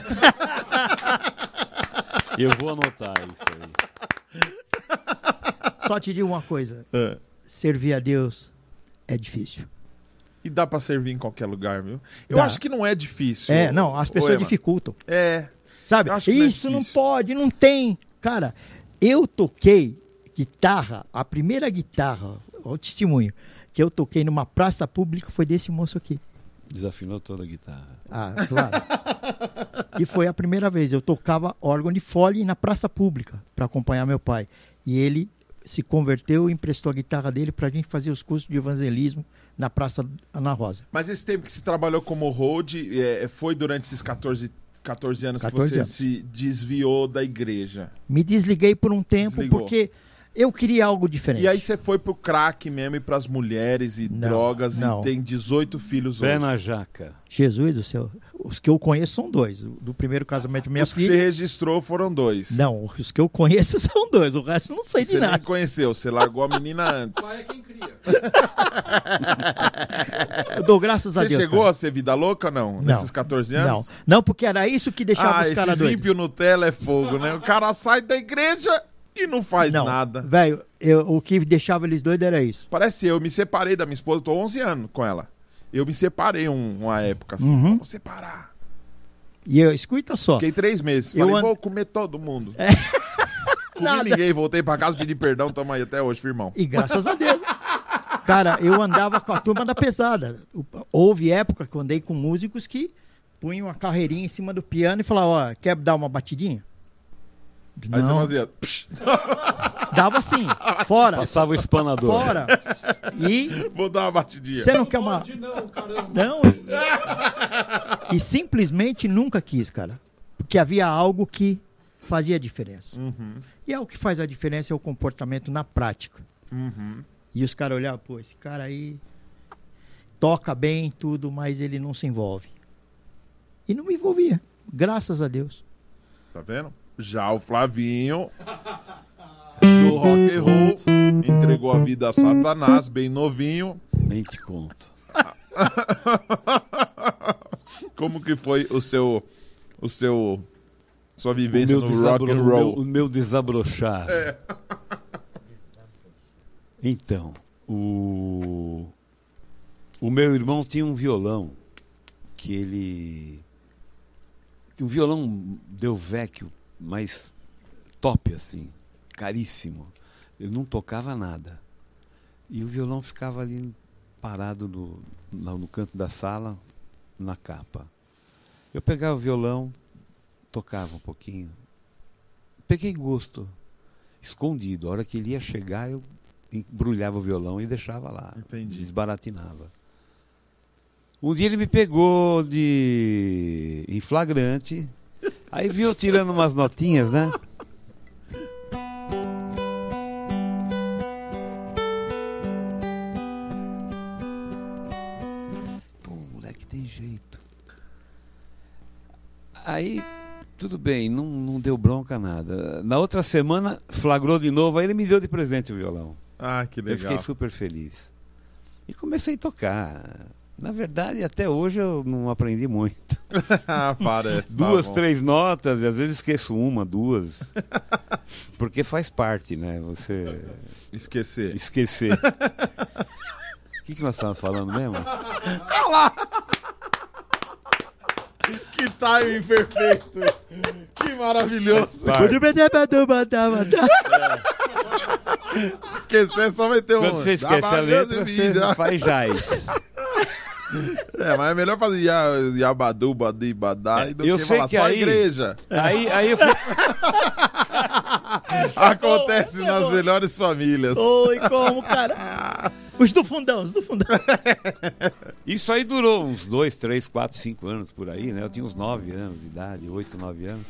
Eu vou anotar isso aí. Só te digo uma coisa: É. servir a Deus é difícil. E dá pra servir em qualquer lugar, viu? Eu Dá. acho que não é difícil. É, não, as pessoas dificultam. É. Sabe? Acho que não é Isso não, pode, não tem. Cara, eu toquei guitarra, a primeira guitarra, o testemunho, que eu toquei numa praça pública foi desse moço aqui. Desafinou toda a guitarra. Ah, claro. e foi a primeira vez. Eu tocava órgão de fole na praça pública para acompanhar meu pai. E ele se converteu e emprestou a guitarra dele para a gente fazer os cursos de evangelismo na Praça Ana Rosa. Mas esse tempo que você trabalhou como road, é, foi durante esses 14, 14 anos 14 que você anos. se desviou da igreja. Me desliguei por um tempo Desligou. porque Eu queria algo diferente. E aí você foi pro crack mesmo e pras mulheres e Não, drogas não. e tem 18 filhos Pé hoje. na jaca. Jesus do céu. Os que eu conheço são dois. O Do primeiro casamento minha Os que filha. você registrou foram dois. Não, os que eu conheço são dois. O resto eu não sei de Você nem nada. conheceu, você largou a menina antes. Pai é quem cria. Eu dou graças a Você Deus. chegou cara. a ser vida louca, não? Não. Nesses 14 Não, anos? não, porque era isso que deixava Ah, os caras doidos. ímpio Nutella é fogo, né? O cara sai da igreja e não faz Não, nada. velho, o que deixava eles doidos era isso. Parece eu, me separei da minha esposa, eu tô 11 anos com ela. Eu me separei um- uma época assim, Uhum. vamos separar. E eu, escuta só. Fiquei três meses. Eu Falei, and- vou comer todo mundo. Comi Nada. ninguém, voltei pra casa, pedi perdão, tamo aí até hoje, firmão. E graças a Deus. Cara, eu andava com a turma da pesada. Houve época que eu andei com músicos que punham uma carreirinha em cima do piano e falavam, ó, quer dar uma batidinha? Aí você Não, fazia. psh, dava assim, fora, Passava o espanador. fora. E vou dar uma batidinha. você não quer uma... Pode não, caramba. Não, e, e simplesmente nunca quis, cara. Porque havia algo que fazia diferença. Uhum, E é o que faz a diferença é o comportamento na prática. uhum. E os caras olhavam, pô, esse cara aí toca bem tudo, mas ele não se envolve. E não me envolvia, graças a Deus. Tá vendo? Já o Flavinho do rock and roll entregou a vida a Satanás, bem novinho. Nem te conto. Como que foi o seu o seu sua vivência no rock and o meu, roll? o meu desabrochar. Então, o... o meu irmão tinha um violão que ele. Um violão deu vecchio, mas top assim, caríssimo. Ele não tocava nada. E o violão ficava ali parado no, no canto da sala, na capa. Eu pegava o violão, tocava um pouquinho. Peguei gosto, escondido. A hora que ele ia chegar, eu embrulhava o violão e deixava lá. Entendi. Desbaratinava. Um dia ele me pegou de em flagrante, aí viu eu tirando umas notinhas, né? Pô, moleque tem jeito. Aí, tudo bem, não, não deu bronca nada. Na outra semana, flagrou de novo, aí ele me deu de presente o violão. Ah, que Eu legal. fiquei super feliz. E comecei a tocar. Na verdade, até hoje eu não aprendi muito. ah, parece. tá duas, bom. três notas, e às vezes esqueço uma, duas. Porque faz parte, né? Você Esquecer. esquecer. O que, que nós estávamos falando mesmo? Que timing perfeito. Que maravilhoso. Parte. Esquecer só vai ter um. Quando você esquece a letra, você faz jaz. É, mas é melhor fazer ya- Yabadu, Badi, Badai do eu que sei falar que só aí- igreja. Aí, aí eu fui. Acontece é nas melhores famílias. Oi, como, cara? Os do fundão, os do fundão. Isso aí durou uns dois, três, quatro, cinco anos por aí, né? Eu tinha uns nove anos de idade, oito, nove anos.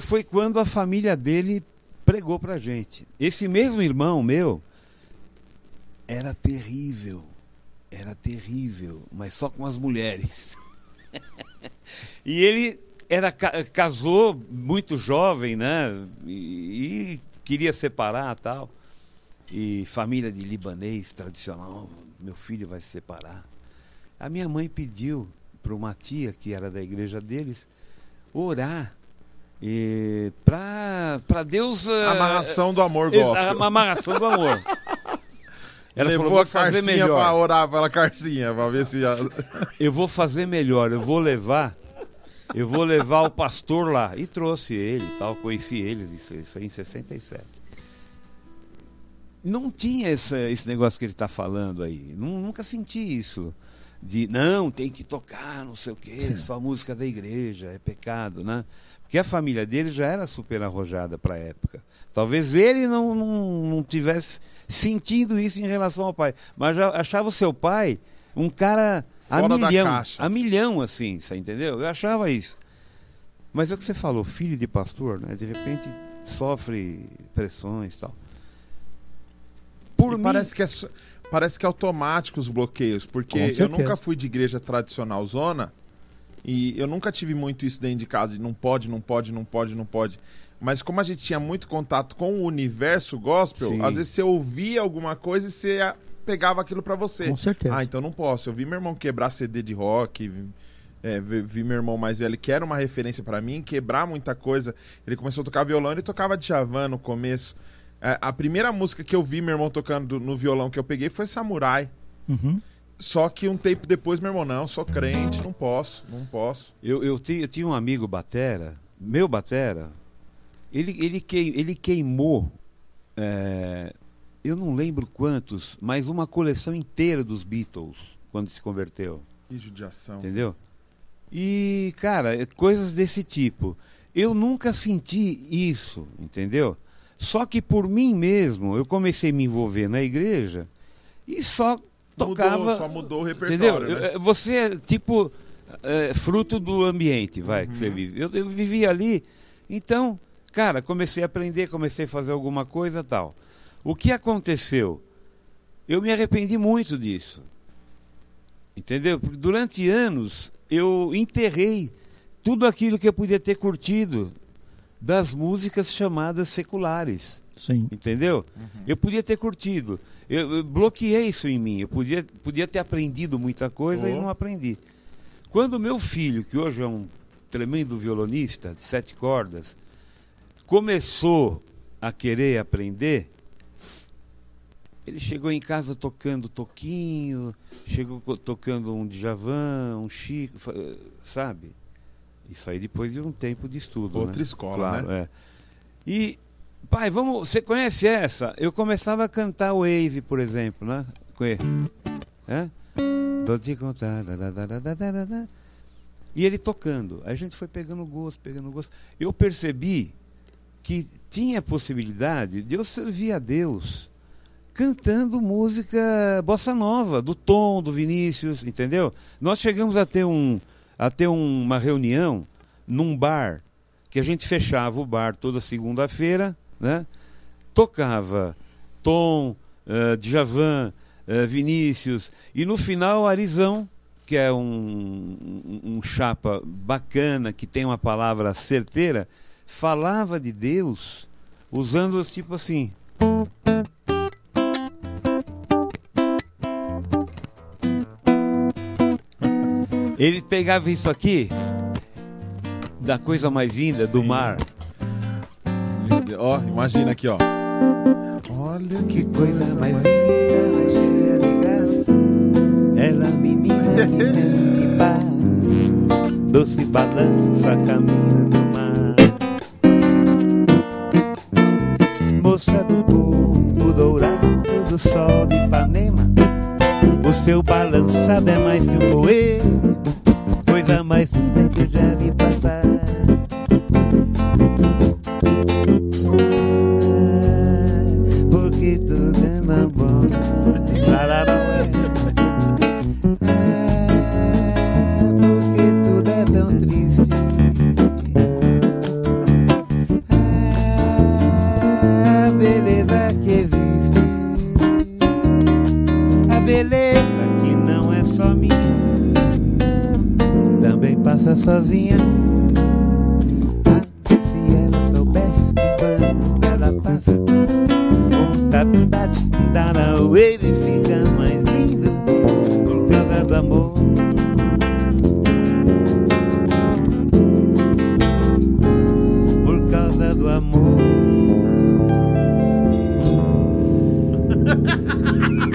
Foi, quando a família dele pregou pra gente. Esse mesmo irmão meu era terrível. Era terrível, mas só com as mulheres. e ele era ca- casou muito jovem, né? E, e queria separar tal. E família de libanês tradicional, meu filho vai se separar. A minha mãe pediu para uma tia que era da igreja deles orar para Deus ah, Amarração do amor gospel. a amarração do amor. Ela Levou falou, a Carcinha melhor. orar pela Carcinha, pra ver se... a- Eu vou fazer melhor, eu vou levar, eu vou levar o pastor lá. E trouxe ele e tal, conheci ele, isso, isso aí em 67. Não tinha esse, esse negócio que ele está falando aí. Nu- Nunca senti isso. De não, tem que tocar, não sei o quê, só música da igreja, é pecado, né? Porque a família dele já era super arrojada para a época. Talvez ele não, não, não tivesse sentido isso em relação ao pai. Mas já achava o seu pai um cara a Fora da milhão. A milhão, assim, você entendeu? Eu achava isso. Mas é o que você falou, filho de pastor, né? De repente sofre pressões e tal. Por E mim. parece que é parece que é automático os bloqueios, porque eu nunca fui de igreja tradicional zona e eu nunca tive muito isso dentro de casa, de não pode, não pode, não pode, não pode. Mas como a gente tinha muito contato com o universo gospel, Sim. às vezes você ouvia alguma coisa e você pegava aquilo pra você. Com certeza. Ah, então não posso. Eu vi meu irmão quebrar CD de rock, vi, é, vi, vi meu irmão mais velho, que era uma referência pra mim, quebrar muita coisa. Ele começou a tocar violão, ele tocava Djavan no começo. É, a primeira música que eu vi meu irmão tocando no violão que eu peguei foi Samurai. Uhum. Só que um tempo depois, meu irmão, não, sou crente, não posso, não posso. Eu, eu, ti- eu tinha um amigo batera, meu batera, ele, ele, quei- ele queimou, é, eu não lembro quantos, mas uma coleção inteira dos Beatles, quando se converteu. Que judiação. Entendeu? E, cara, é coisas desse tipo. Eu nunca senti isso, entendeu? Só que por mim mesmo, eu comecei a me envolver na igreja e só tocava. Mudou, só mudou o entendeu? repertório, né? Eu- Você é tipo é, fruto do ambiente, vai, que você Uhum. vive. Eu, eu vivi ali, então, cara, comecei a aprender, comecei a fazer alguma coisa tal. O que aconteceu? Eu me arrependi muito disso. Entendeu? Porque durante anos eu enterrei tudo aquilo que eu podia ter curtido das músicas chamadas seculares. Sim. Entendeu? Eu podia ter curtido. Eu, eu bloqueei isso em mim. Eu podia, podia ter aprendido muita coisa e Oh. não aprendi. Quando meu filho, que hoje é um tremendo violonista de sete cordas, começou a querer aprender, ele chegou em casa tocando toquinho, chegou tocando um Djavan, um Chico, sabe? Isso aí depois de um tempo de estudo. Outra né? escola, Claro, né? é. E, pai, vamos. Você conhece essa? Eu começava a cantar Wave, por exemplo, né? Conhe- É? Tô te da. E ele tocando. A gente foi pegando gosto, pegando gosto. Eu percebi que tinha possibilidade de eu servir a Deus cantando música bossa nova, do Tom, do Vinícius, entendeu? Nós chegamos a ter, um, a ter uma reunião num bar, que a gente fechava o bar toda segunda-feira, né? tocava Tom, eh, Djavan, eh, Vinícius, e no final Arizão, que é um, um, um chapa bacana, que tem uma palavra certeira, falava de Deus usando tipo assim. Ele pegava isso aqui, da coisa mais linda do Sim. mar. Ó, imagina aqui, ó. Olha Que coisa mais linda, mais cheia de graça. Ela, menina que vem que para, doce balança caminho do mar. Moça do corpo dourado do sol de Ipanema, seu balançado é mais que um poema, coisa mais linda que já sozinha. Ah, se ela soubesse que quando ela passa, um tatat da na wave fica mais lindo por causa do amor. Por causa do amor.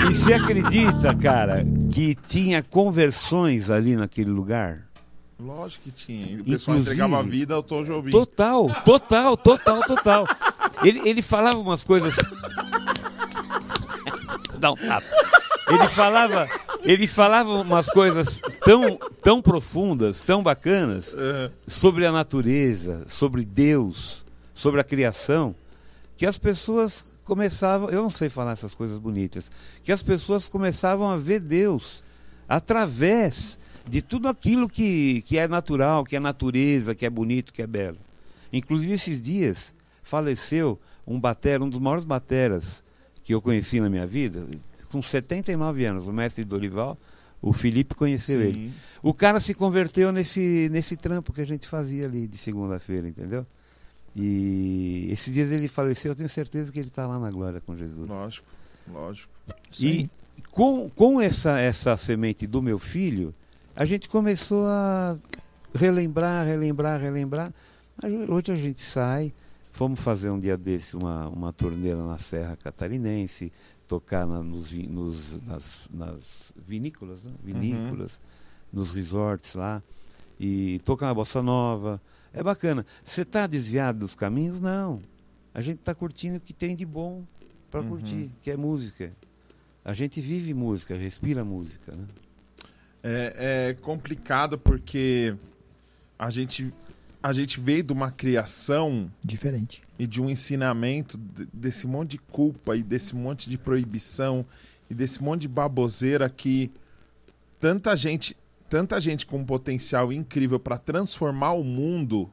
E você acredita, cara, que tinha conversões ali naquele lugar? Lógico que tinha. O pessoal Inclusive- entregava a vida ao Tom Jobim. Total, total, total, total. Ele, ele falava umas coisas. Dá um tapa. Ele falava, ele falava umas coisas tão, tão profundas, tão bacanas É. sobre a natureza, sobre Deus, sobre a criação, que as pessoas começavam, eu não sei falar essas coisas bonitas, que as pessoas começavam a ver Deus através de tudo aquilo que, que é natural, que é natureza, que é bonito, que é belo. Inclusive esses dias faleceu um batera, um dos maiores bateras que eu conheci na minha vida, com 79 anos, o mestre Dorival, o Felipe conheceu ele. O cara se converteu nesse, nesse trampo que a gente fazia ali de segunda-feira, entendeu? E esses dias ele faleceu, eu tenho certeza que ele está lá na glória com Jesus. Lógico, lógico. E com, com essa, essa semente do meu filho, a gente começou a relembrar, relembrar, relembrar. Hoje a gente sai, fomos fazer um dia desse uma, uma torneira na Serra Catarinense, tocar na, nos, nos, nas, nas vinícolas, né? vinícolas nos resorts lá, e tocar uma bossa nova. É bacana. Você está desviado dos caminhos? Não. A gente está curtindo o que tem de bom para Uhum. curtir, que é música. A gente vive música, respira música. Né? É, é complicado porque a gente, a gente veio de uma criação Diferente. e de um ensinamento de- desse monte de culpa e desse monte de proibição e desse monte de baboseira que tanta gente, tanta gente com um potencial incrível para transformar o mundo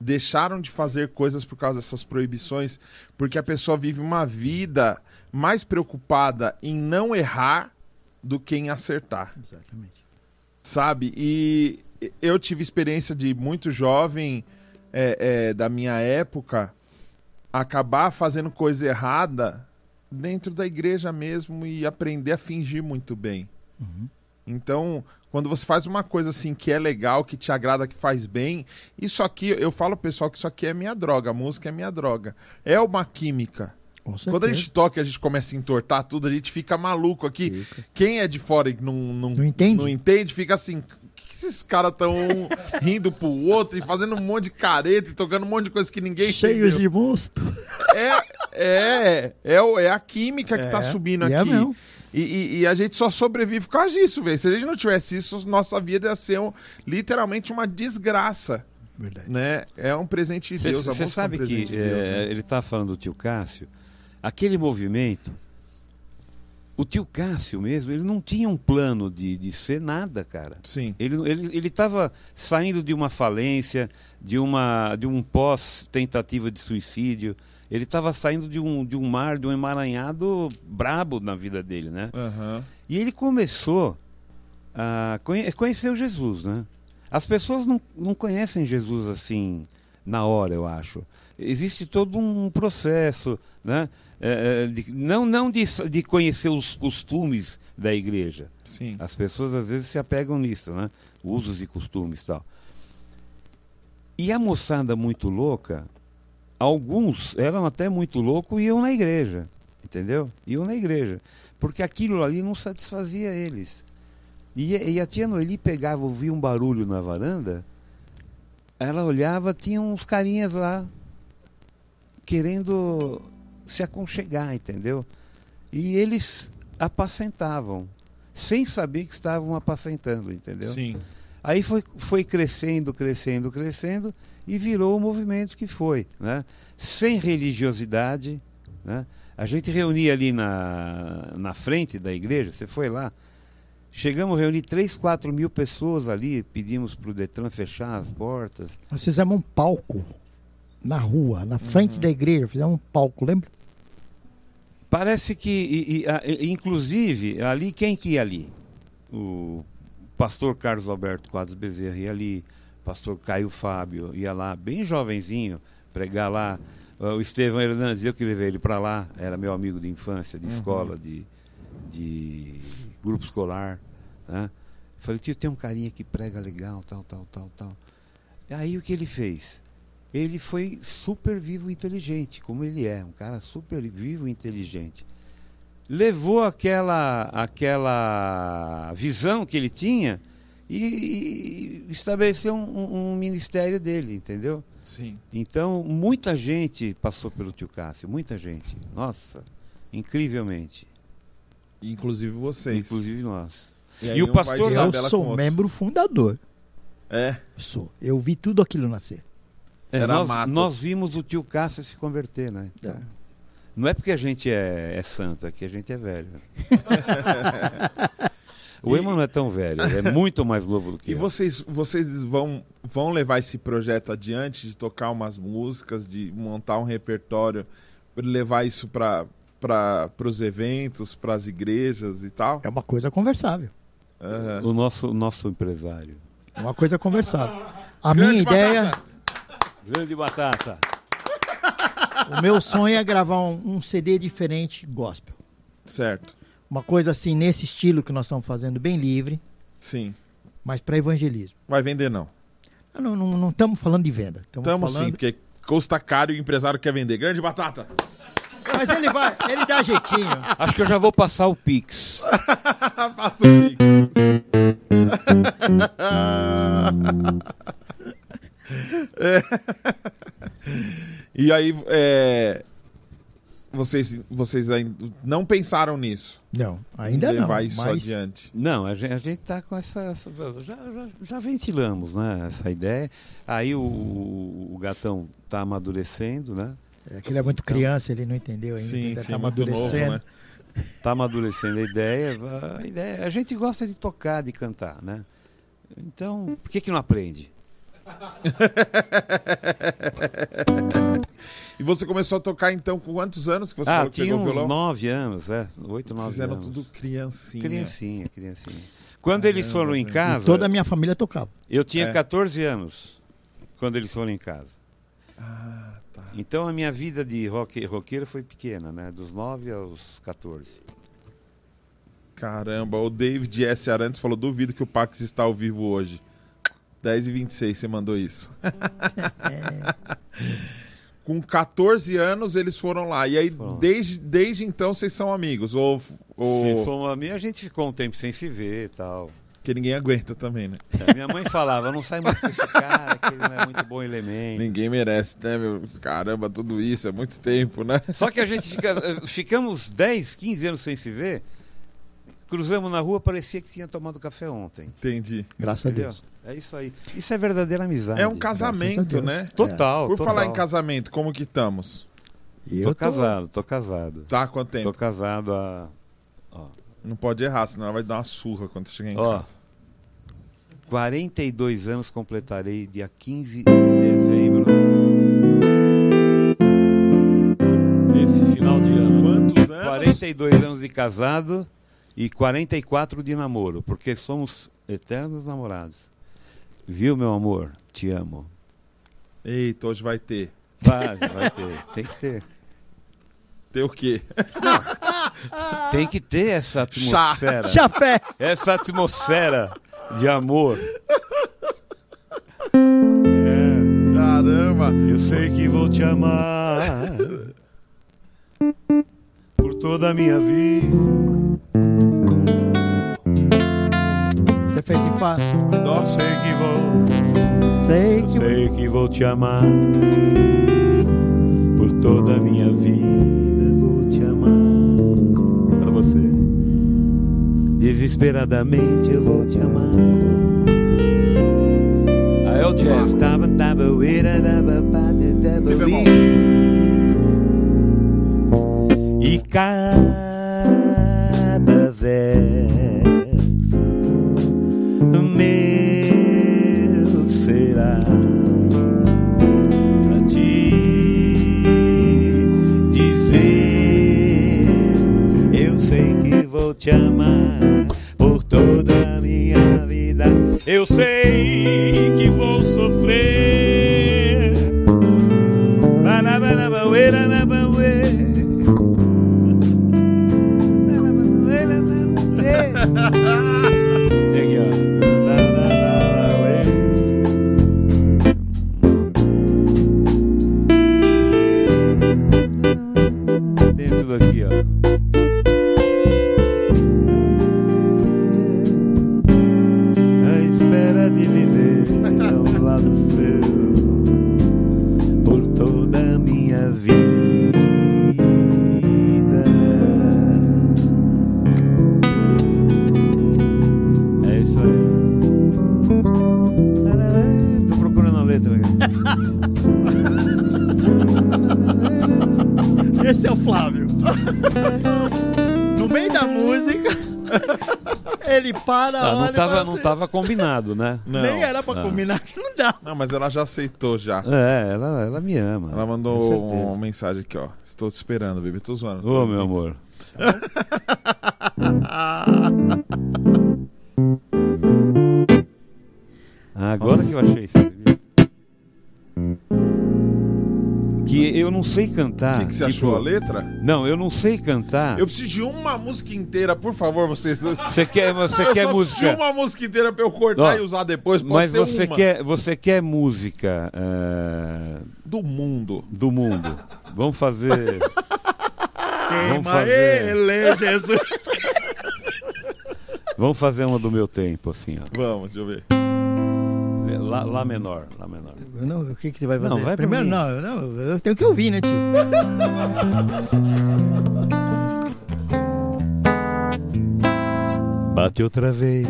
deixaram de fazer coisas por causa dessas proibições, porque a pessoa vive uma vida mais preocupada em não errar do que em acertar Exatamente. sabe? E eu tive experiência de muito jovem é, é, da minha época acabar fazendo coisa errada dentro da igreja mesmo e aprender a fingir muito bem. Uhum. Então, quando você faz uma coisa assim que é legal, que te agrada, que faz bem, isso aqui, eu falo pessoal que isso aqui é minha droga, a música é minha droga. É uma química. Quando a gente toca e a gente começa a entortar tudo, a gente fica maluco aqui. Fica. Quem é de fora e não, não, Não entende? não entende, fica assim. "O que, que esses caras estão rindo pro outro e fazendo um monte de careta e tocando um monte de coisa que ninguém Cheios entendeu? de monstro. É, é, é, o- é a química que tá É, subindo e é aqui. mesmo. E, e- e a gente só sobrevive por causa disso, velho. Se a gente não tivesse isso, nossa vida ia ser um- literalmente uma desgraça, Verdade. né? É um presente de Deus. Você música é um sabe que de Deus, é, né? ele está falando do tio Cássio, aquele movimento, o tio Cássio mesmo, ele não tinha um plano de, de ser nada, cara. Sim. Ele ele ele estava saindo de uma falência, de uma de um pós tentativa de suicídio. Ele estava saindo de um de um mar, de um emaranhado brabo na vida dele, né? Aham. E ele começou a conhe conhecer o Jesus, né? As pessoas não, não conhecem Jesus assim na hora, eu acho. Existe todo um processo, né? É, é, de- não não de, de conhecer os costumes da igreja. Sim. As pessoas às vezes se apegam nisso, né? Usos e costumes e tal. E a moçada muito louca, alguns eram até muito loucos e iam na igreja, entendeu? Iam na igreja. Porque aquilo ali não satisfazia eles. E, e a tia Noeli pegava, ouvia um barulho na varanda, ela olhava, tinha uns carinhas lá querendo se aconchegar, entendeu? E eles apacentavam, sem saber que estavam apacentando, entendeu? Sim. Aí foi, foi crescendo, crescendo, crescendo e virou o movimento que foi, né? Sem religiosidade, né? A gente reunia ali na, na frente da igreja, você foi lá, chegamos a reunir 3, 4 mil pessoas ali, pedimos para o Detran fechar as portas. Nós fizemos um palco na rua, na frente da igreja. Fizemos um palco, lembra? Parece que, e- e- a- e- inclusive, ali, quem que ia ali? O pastor Carlos Alberto Quadros Bezerra ia ali, pastor Caio Fábio ia lá, bem jovenzinho, pregar lá. Ah, O Estevão Hernandes, eu que levei ele para lá, era meu amigo de infância, de escola, de, de grupo escolar. Né? Falei, tio, tem um carinha que prega legal, tal, tal, tal, tal. E aí o que ele fez? Ele foi super vivo e inteligente, como ele é, um cara super vivo e inteligente. Levou aquela, aquela visão que ele tinha e, e estabeleceu um, um- ministério dele, entendeu? Sim. Então, muita gente passou pelo tio Cássio, muita gente. Nossa, incrivelmente. Inclusive vocês. Inclusive nós. aí E o um pastor- Eu sou membro fundador. É. Sou. Eu vi tudo aquilo nascer. É, Era nós, mato. nós vimos o tio Cássio se converter, né? Então, Não é porque a gente é, é santo, é que a gente é velho. o Ema não é tão velho, é muito mais novo do que E eu. vocês, vocês vão, vão levar esse projeto adiante de tocar umas músicas, de montar um repertório, levar isso para para os eventos, para as igrejas e tal? É uma coisa conversável. Aham. O nosso, o nosso empresário. É uma coisa conversável. A Grande minha ideia, batata. Grande batata. o meu sonho é gravar um, um CD diferente gospel. Certo. Uma coisa assim, nesse estilo que nós estamos fazendo, bem livre, Sim. mas para evangelismo. Vai vender não. Não estamos não, estamos falando de venda. Estamos Tamo sim, falando... porque custa caro e o empresário quer vender. Grande batata. Mas ele vai, ele dá jeitinho. Acho que eu já vou passar o Pix. Passa o Pix. É. E aí, é, vocês, vocês ainda não pensaram nisso? Não, ainda Em não. levar isso Mas adiante. Não, a gente, a gente tá com essa. essa- já, já, já ventilamos, né? Essa ideia. Aí o, o gatão tá amadurecendo, né? é que ele é muito criança, ele não entendeu ainda. Sim, ainda sim, tá novo, amadurecendo. né? Tá amadurecendo a ideia. A, ideia. a gente gosta de tocar, de cantar, né? Então, por que, que não aprende? E você começou a tocar então com quantos anos que você ah, falou que tinha uns violão? nove anos, é. Oito, nove Vocês eram anos. tudo criancinha. Criancinha, criancinha. Quando eles foram em casa, E toda a minha família tocava. eu tinha É. 14 anos quando eles foram em casa. Ah, tá. Então a minha vida de rock, roqueiro foi pequena, né? Dos 9 aos 14. Caramba, o David S. Arantes falou: duvido que o Pax está ao vivo hoje. 10 e 26 você mandou isso. Com 14 anos eles foram lá. E aí, desde, desde então, vocês são amigos? Ou, Se ou... for uma minha, a gente ficou um tempo sem se ver e tal. que ninguém aguenta também, né? É, minha mãe falava, não sai muito com esse cara, que ele não é muito bom elemento. Ninguém merece, né, meu? Caramba, tudo isso, é muito tempo, né? Só que a gente fica, ficamos 10, 15 anos sem se ver, cruzamos na rua, parecia que tinha tomado café ontem. Entendi. Graças a Entendeu? Deus. É isso aí. Isso é verdadeira amizade. É um casamento, né? Total. Por total. falar em casamento, como que estamos? E Tô eu tô- casado, tô casado. Tá há quanto tempo? Tô casado há. Não pode errar, senão ela vai dar uma surra quando você chegar em Ó. casa. 42 anos completarei dia 15 de dezembro. Nesse final de ano. Quantos anos? 42 anos de casado e 44 de namoro, porque somos eternos namorados. Viu, meu amor? Te amo. Eita, hoje vai ter. Vai, vai ter. Tem que ter. Ter o quê? Tem que ter essa atmosfera. Chapé! Essa atmosfera de amor. Caramba! Eu sei que vou te amar por toda a minha vida. Você fez em fa... Eu sei que vou, Sei que... sei que vou te amar por toda a minha vida. Vou te amar para você. Desesperadamente eu vou te amar. Aí é o jazz. Taba, taba, uira, eu sei tava, não combinado, né? Não. Nem era pra Ah. combinar que não dá. Não, mas ela já aceitou já. É, ela, ela me ama. Ela mandou uma mensagem aqui, ó. Estou te esperando, bebê. Tô zoando. Ô, meu amor. Agora que eu achei isso. Que eu não sei cantar. O que, que você tipo- achou a letra? Não, eu não sei cantar. Eu preciso de uma música inteira, por favor, vocês dois. Você quer, você eu quer só preciso de música? uma música inteira pra eu cortar e usar depois. Pode Mas ser você uma. quer, você quer música eh, Do mundo. do mundo? Vamos fazer. Vamos Queima fazer. ele, Jesus. Vamos fazer uma do meu tempo, assim, ó. Vamos, deixa eu ver. Lá, lá menor, lá menor. Não, o que, que você vai fazer? Não, vai Primeiro, não, não, eu tenho que ouvir, né, tio? Bate outra vez.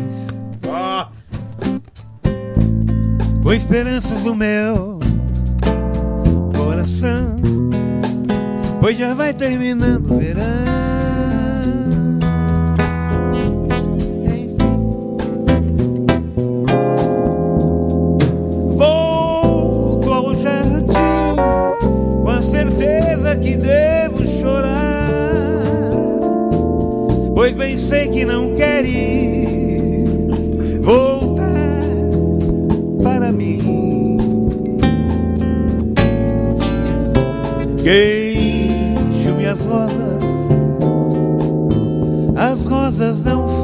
Nossa! com esperanças no meu coração. Pois já vai terminando o verão. Pois bem sei que não quer ir voltar para mim. Queixo-me as rosas, as rosas não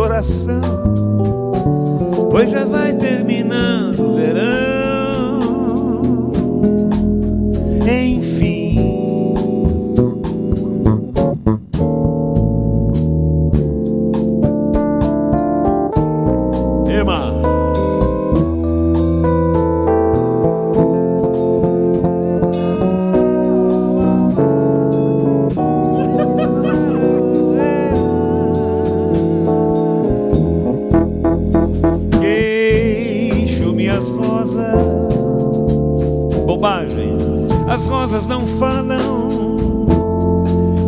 coração pois já vai terminando rosas não falam.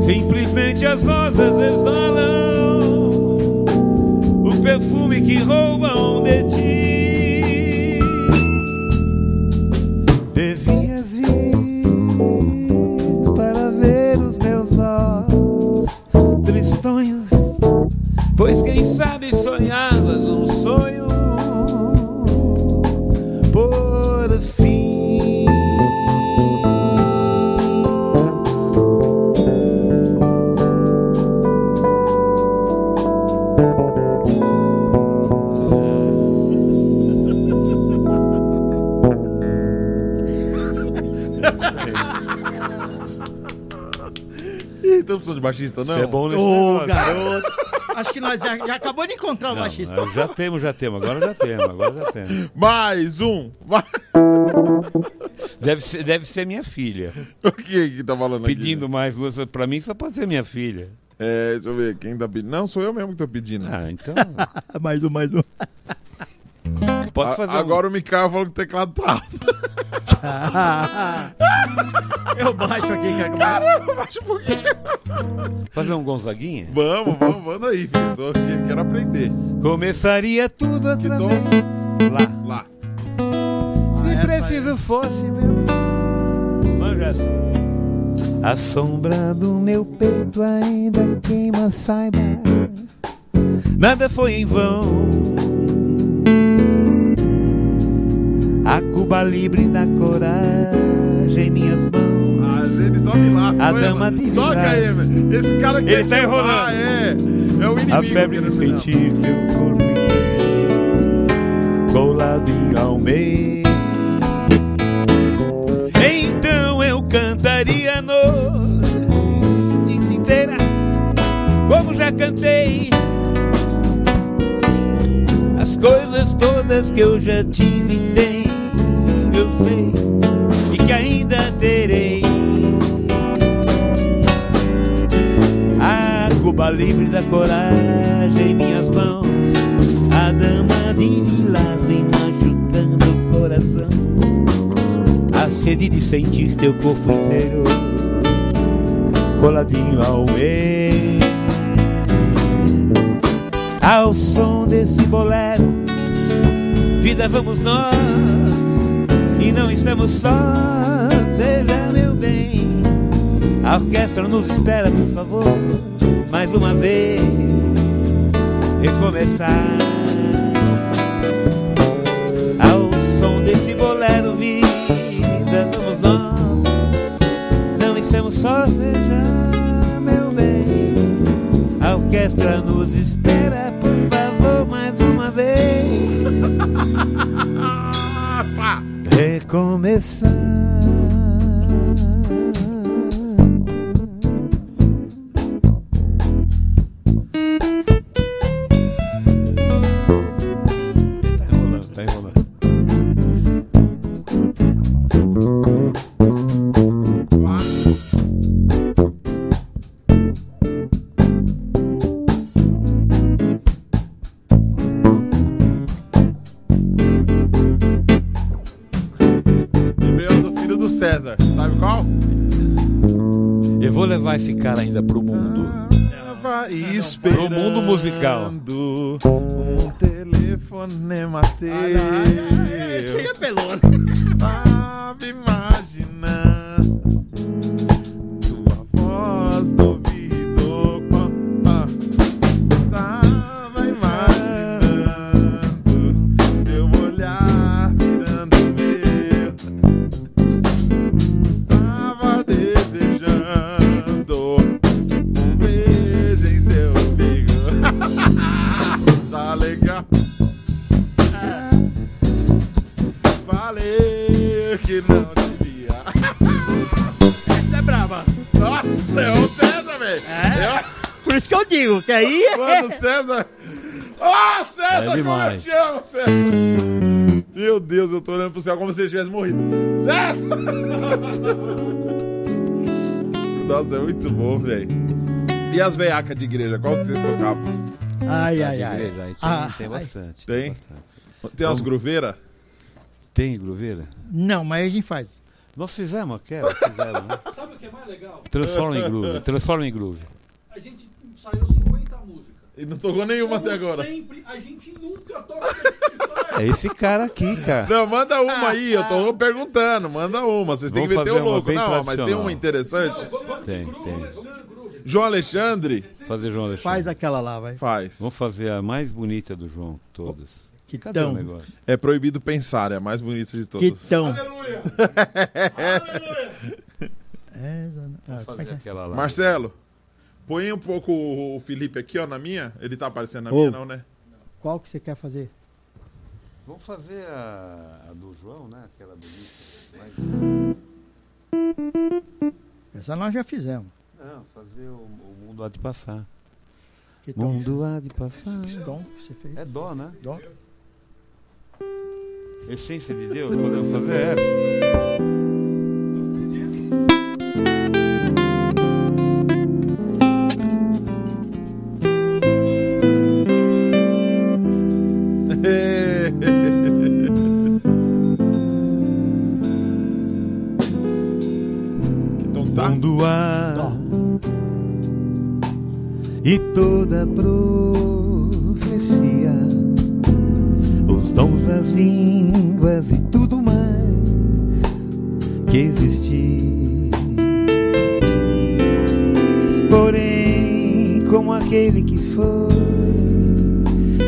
Simplesmente as rosas exalam o perfume que roubam de ti. Baixista, não? Você é bom nesse Ô, negócio. garoto. Acho que nós já, já acabou de encontrar o Não, baixista. ah, já temos, já temos, agora já temos, agora já temos. Mais um! Mais... Deve ser, deve ser minha filha. O que que tá falando aqui? Pedindo mais luz, pra mim só pode ser minha filha. É, deixa eu ver, quem tá pedindo? Não, sou eu mesmo que tô pedindo. Ah, então. Mais um, mais um. Pode A- fazer. um- Agora o Mikael falou que o teclado tá alto. Eu baixo aqui, cara. Caramba, baixa um pouquinho. fazer um Gonzaguinha? Vamos, vamos, vamos aí, filho. Tô aqui, quero aprender. Começaria tudo outra Que vez. Lá. Lá. Se essa preciso fosse meu. Manja essa. A sombra do meu peito ainda queima, saiba. Nada foi em vão. A Cuba livre da coragem minhas mãos. Ah, ele só me lasca. A dama de Toca aí, velho. Esse cara aqui. Ele é tá enrolando. Ah, é. É o inimigo. A febre de sentir teu corpo inteiro colado em almeida. Então eu cantaria a noite inteira, como já cantei as coisas todas que eu já tive dentro sei, e que ainda terei. A Cuba livre da coragem em minhas mãos, a dama de lilás vem machucando o coração. A sede de sentir teu corpo inteiro coladinho ao meu. Ao som desse bolero, vida vamos nós e não estamos sós. Veja meu bem, a orquestra nos espera, por favor, mais uma vez recomeçar. Ao som desse bolero, vida vamos nós, não estamos sós. Veja meu bem, a orquestra nos espera, recomeçar. Como se ele tivesse morrido. César! Nossa, é muito bom, velho. E as veiacas de igreja, qual que vocês tocavam? Ai, ai, ai. igreja, tem, Ah, tem bastante. Tem? bastante. Tem umas gruveiras? Tem gruveira? Não, mas a gente faz. Nós fizemos aquela, fizeram, né? Sabe o que é mais legal? Transforma em groove, transforma em groove. A gente ensaiou 50 músicas. E não tocou nenhuma até Como agora. sempre, a gente nunca toca o que. É esse cara aqui, cara. Não, manda uma aí, eu tô perguntando, manda uma. Vocês têm que fazer uma louco. bem Não, mas tem uma interessante. Tem, tem. vamos de groove. João Alexandre Fazer João Alexandre. Faz aquela lá, vai. faz. Vamos fazer a mais bonita do João, todas. Que Cadê o tão. negócio? É proibido pensar, é a mais bonita de Que todas. tão. Aleluia! Aleluia! É, ah, Vamos é fazer que é? aquela lá. Marcelo, põe um pouco o Felipe aqui, ó, na minha. Ele tá aparecendo na Ô. minha, não, né? Qual que você quer fazer? Vamos fazer a, a do João, né? Aquela bonita. Mas... Essa nós já fizemos. Não, fazer o, o mundo há de passar. Que tom? Mundo há de passar. Que tom que você fez? É dó, né? Dó. Essência de Deus, podemos fazer essa. Toda profecia, os dons, as línguas e tudo mais que existir. Porém, como aquele que foi,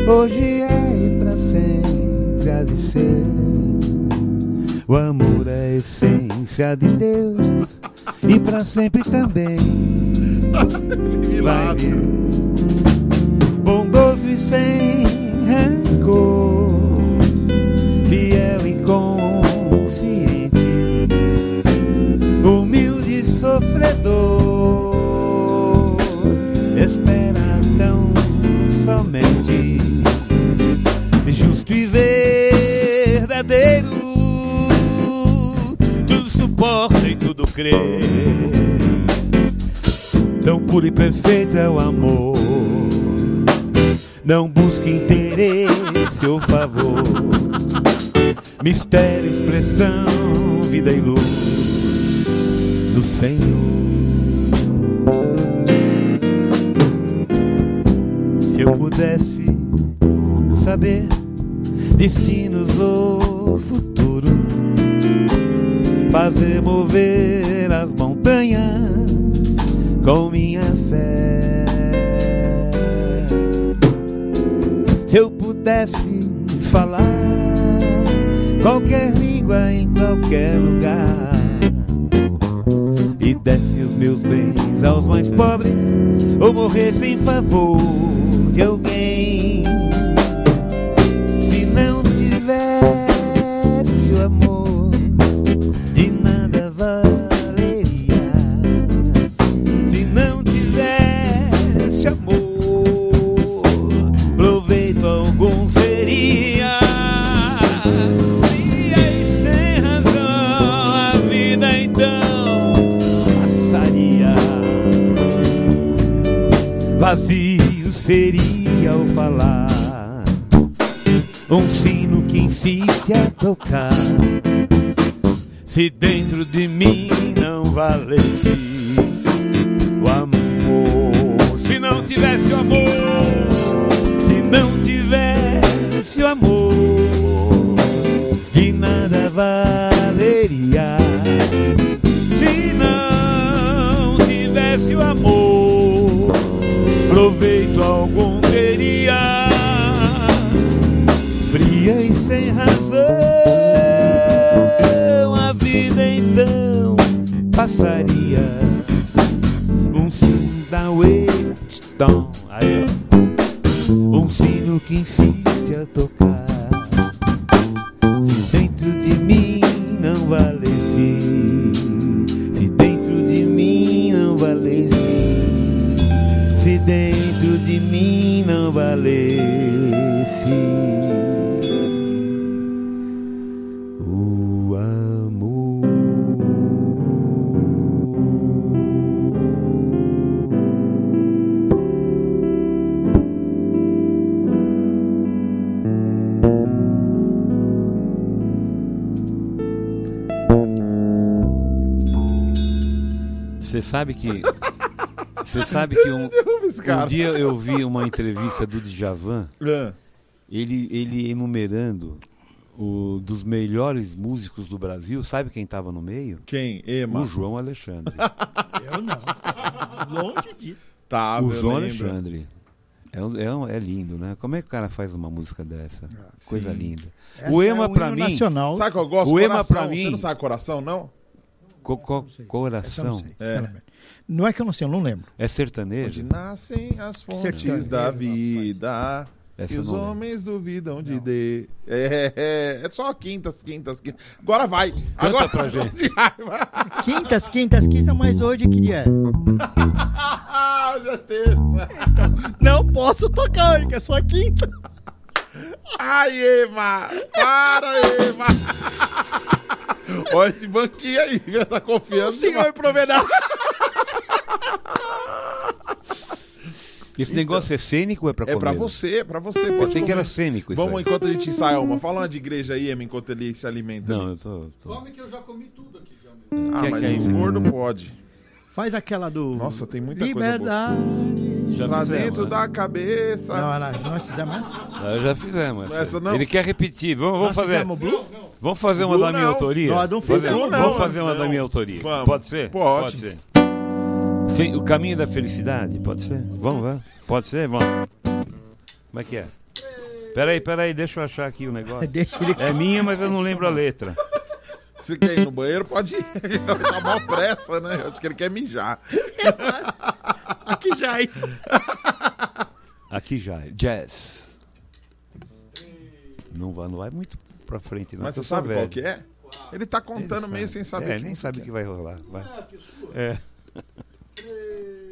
hoje é e pra sempre há de ser. O amor é a essência de Deus e pra sempre também sabe que. Você sabe que um, um dia eu vi uma entrevista do Djavan, Ah, ele, ele enumerando o, dos melhores músicos do Brasil. Sabe quem estava no meio? Quem? Ema. O João Alexandre. Eu não. Longe disso. Tá, o João lembro. Alexandre. É, um- é, um- é lindo, né? Como é que o cara faz uma música dessa? Coisa sim. linda. Essa o é Ema, pra hino mim. Nacional. Sabe que eu gosto? O Ema coração. pra mim- Você não sabe coração, não? co- co- coração. não sei, sinceramente. Não é que eu não sei, eu não lembro. É sertanejo? Onde nascem as fontes Sertanejo. da vida. Essa eu os homens duvidam de D. É, é, é só quintas, quintas, quintas. Agora vai. Agora pra gente. de raiva. Quintas, quintas, quintas, mas hoje que dia é? Hoje é terça. Não posso tocar hoje, que é só quinta. Ai, Ema! Para, Ema! Olha esse banquinho aí, já tá confiando. O senhor provedor. Esse negócio é cênico ou é pra É comer? pra você, é pra você. Pode Pensei que era cênico isso Vamos aí. enquanto a gente ensaia uma. Fala uma de igreja aí, Ema, enquanto ele se alimenta. Não, eu tô... tô- Come que eu já comi tudo aqui já. meu. Ah, que- mas é o gordo pode. Faz aquela do. Nossa, tem muita coisa boa. Liberdade. Já Lá fizemos, dentro né? da cabeça. Não, não, nós fizemos essa? Ah, já fizemos. essa. Essa não. Ele quer repetir. Vamos, vamos Nós fazer. fizemos Blue? Vamos fazer uma Blue da minha não. autoria? Nós não Fazer- fizemos, não. Vamos fazer uma Não. da minha autoria. Vamos. Pode ser? Pode. ser. Sim, o caminho da felicidade, pode ser? Vamos, vamos. Pode ser? Vamos. Como é que é? Peraí, peraí, deixa eu achar aqui o negócio. Deixa ele. É minha, mas eu não lembro a letra. Se quer ir no banheiro, pode ir. tá mó pressa, né? Eu acho que ele quer mijar. Aqui já é isso. Aqui já, é jazz. Não vai, não vai muito pra frente, não. Mas que você sabe qual velho. que é? Ele tá Ele contando sabe. meio sem saber. É, quem nem que sabe o é. que vai rolar. Vai. Ah, que sua. É. Eita.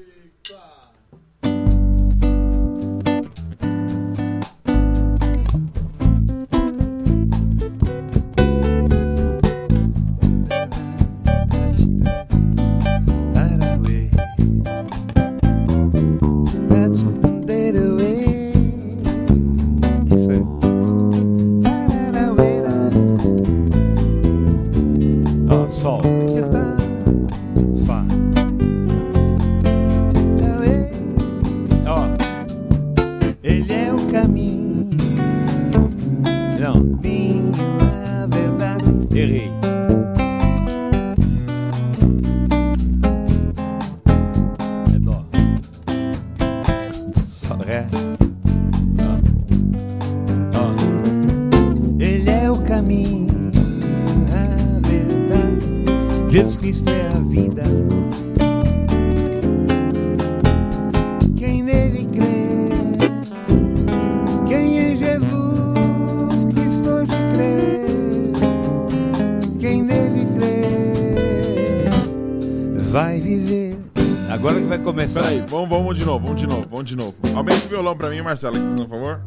Marcelo aqui, por favor.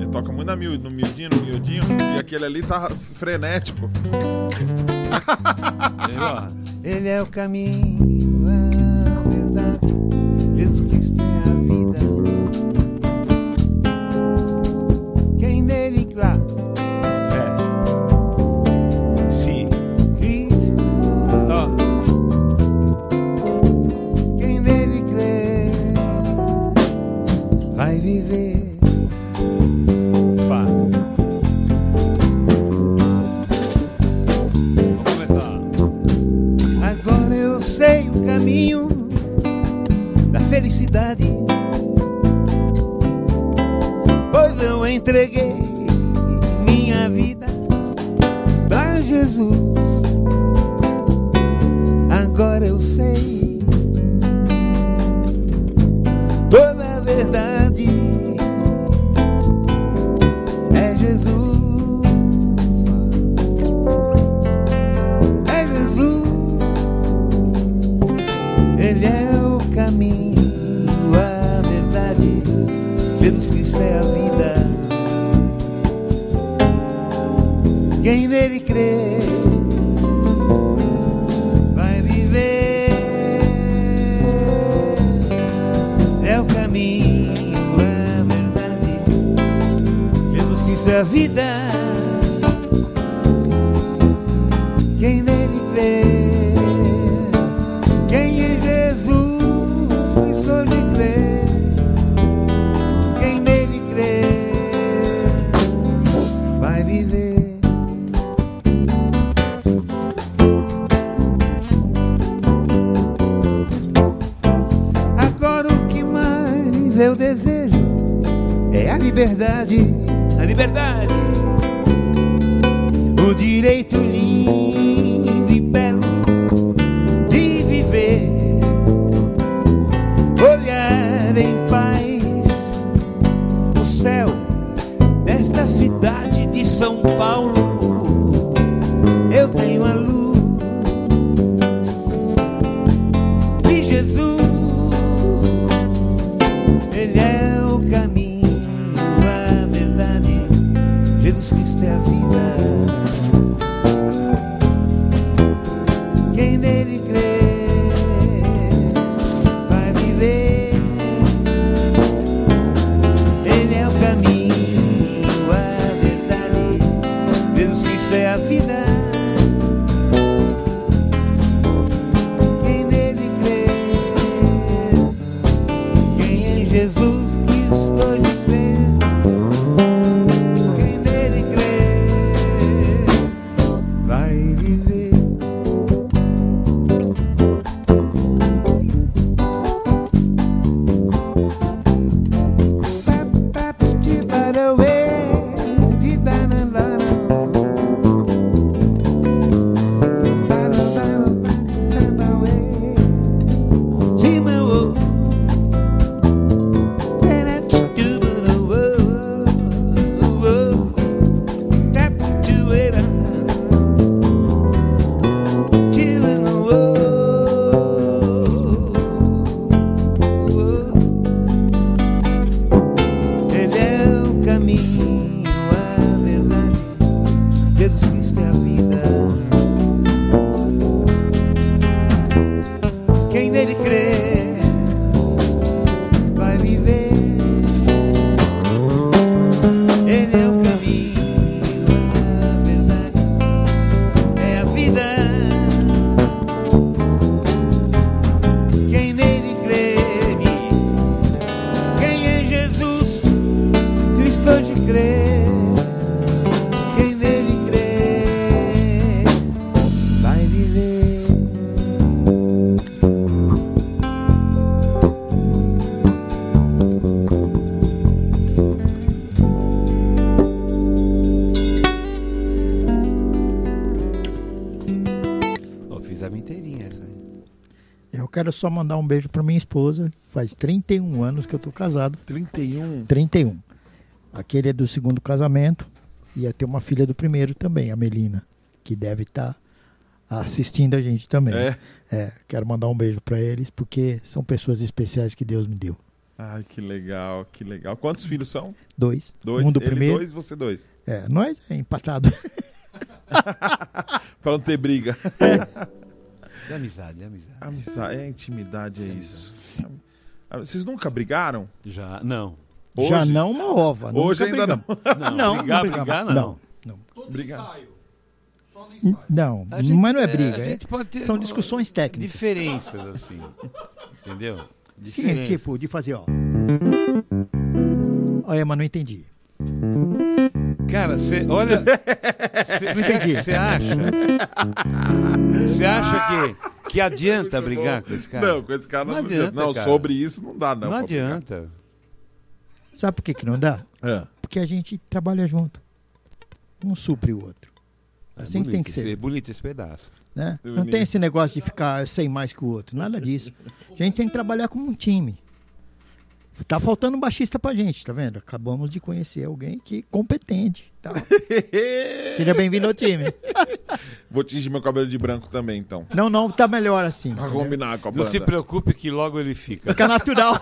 Ele toca muito na miúdo, no miudinho, no miudinho. E aquele ali tá frenético. Ele, é o caminho, a verdade quero só mandar um beijo pra minha esposa. Faz 31 anos que eu tô casado. 31. 31. Aquele é do segundo casamento. Ia ter uma filha do primeiro também, a Melina, que deve estar assistindo a gente também. É? É, quero mandar um beijo pra eles, porque são pessoas especiais que Deus me deu. Ai, que legal, que legal. Quantos filhos são? Dois. Dois. Um do Ele primeiro. dois, você dois. É, nós é empatado. Pra não ter briga. É amizade, é amizade. Amizade, é intimidade, é Sim, isso. Ah, Vocês nunca brigaram? Já, não. Hoje? Já não uma ova. nunca Hoje ainda brigamos. não. Não, Não, brigar, não brigar, não. Não. Todo Obrigado. ensaio. Só no ensaio. Não, gente- mas não é a briga. é- são discussões técnicas. Diferenças, assim. Entendeu? Sim, Diferenças. tipo, de fazer, ó. Olha, mas não entendi. Cara, você olha. Você acha? Você acha que, que adianta brigar com esse cara? Não, com esse cara não, Não adianta. adianta, Não, cara. sobre isso não dá, não. Não pra brigar. adianta. Sabe por que, que não dá? É. Porque a gente trabalha junto. Um supre o outro. Assim que tem bonito que esse- ser. É bonito esse pedaço. Né? Não tem esse negócio de ficar sei mais que o outro. Nada disso. A gente tem que trabalhar como um time. Tá faltando um baixista pra gente, tá vendo? Acabamos de conhecer alguém que é competente. Tá? Seja bem-vindo ao time. Vou tingir meu cabelo de branco também, então. Não, não, tá melhor assim. Pra combinar com a Não banda. se preocupe que logo ele fica. Fica natural.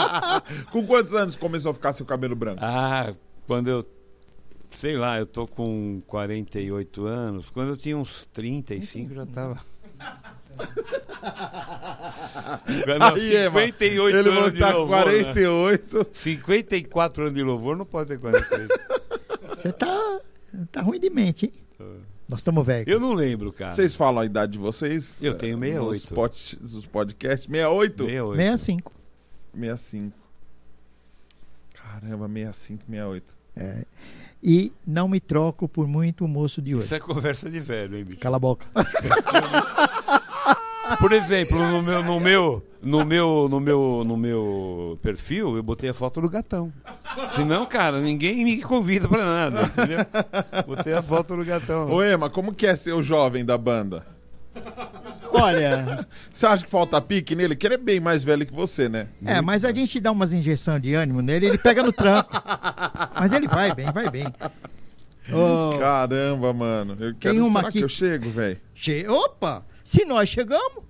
Com quantos anos começou a ficar seu cabelo branco? Ah, quando eu. Sei lá, eu tô com 48 anos. Quando eu tinha uns 35 já tava. Não, Aí, Ema, 58 Ele falou anos que de tá com louvor. né? 48. 54 anos de louvor não pode ter 48. Você tá, tá ruim de mente, hein? Nós estamos velhos. Eu não lembro, cara. Vocês falam a idade de vocês? Eu tenho eh, 68. Nos, pod, nos podcasts. 68? 68. 65. 65. Caramba, 65, 68. É. E não me troco por muito moço de hoje. Isso é conversa de velho, hein, bicho? Cala a boca. Por exemplo, no meu, no meu, no meu, no meu, no meu perfil, eu botei a foto do gatão. Senão, cara, ninguém me convida pra nada, entendeu? Botei a foto do gatão. Ô, Ema, como que é ser o jovem da banda? Olha, Você acha que falta pique nele? Que ele é bem mais velho que você, né? é, mas a gente dá umas injeções de ânimo nele, ele pega no tranco. Mas ele vai bem, vai bem. Ô, Caramba, mano. Eu quero... uma Será aqui- que eu chego, velho? che- Opa! Se nós chegamos,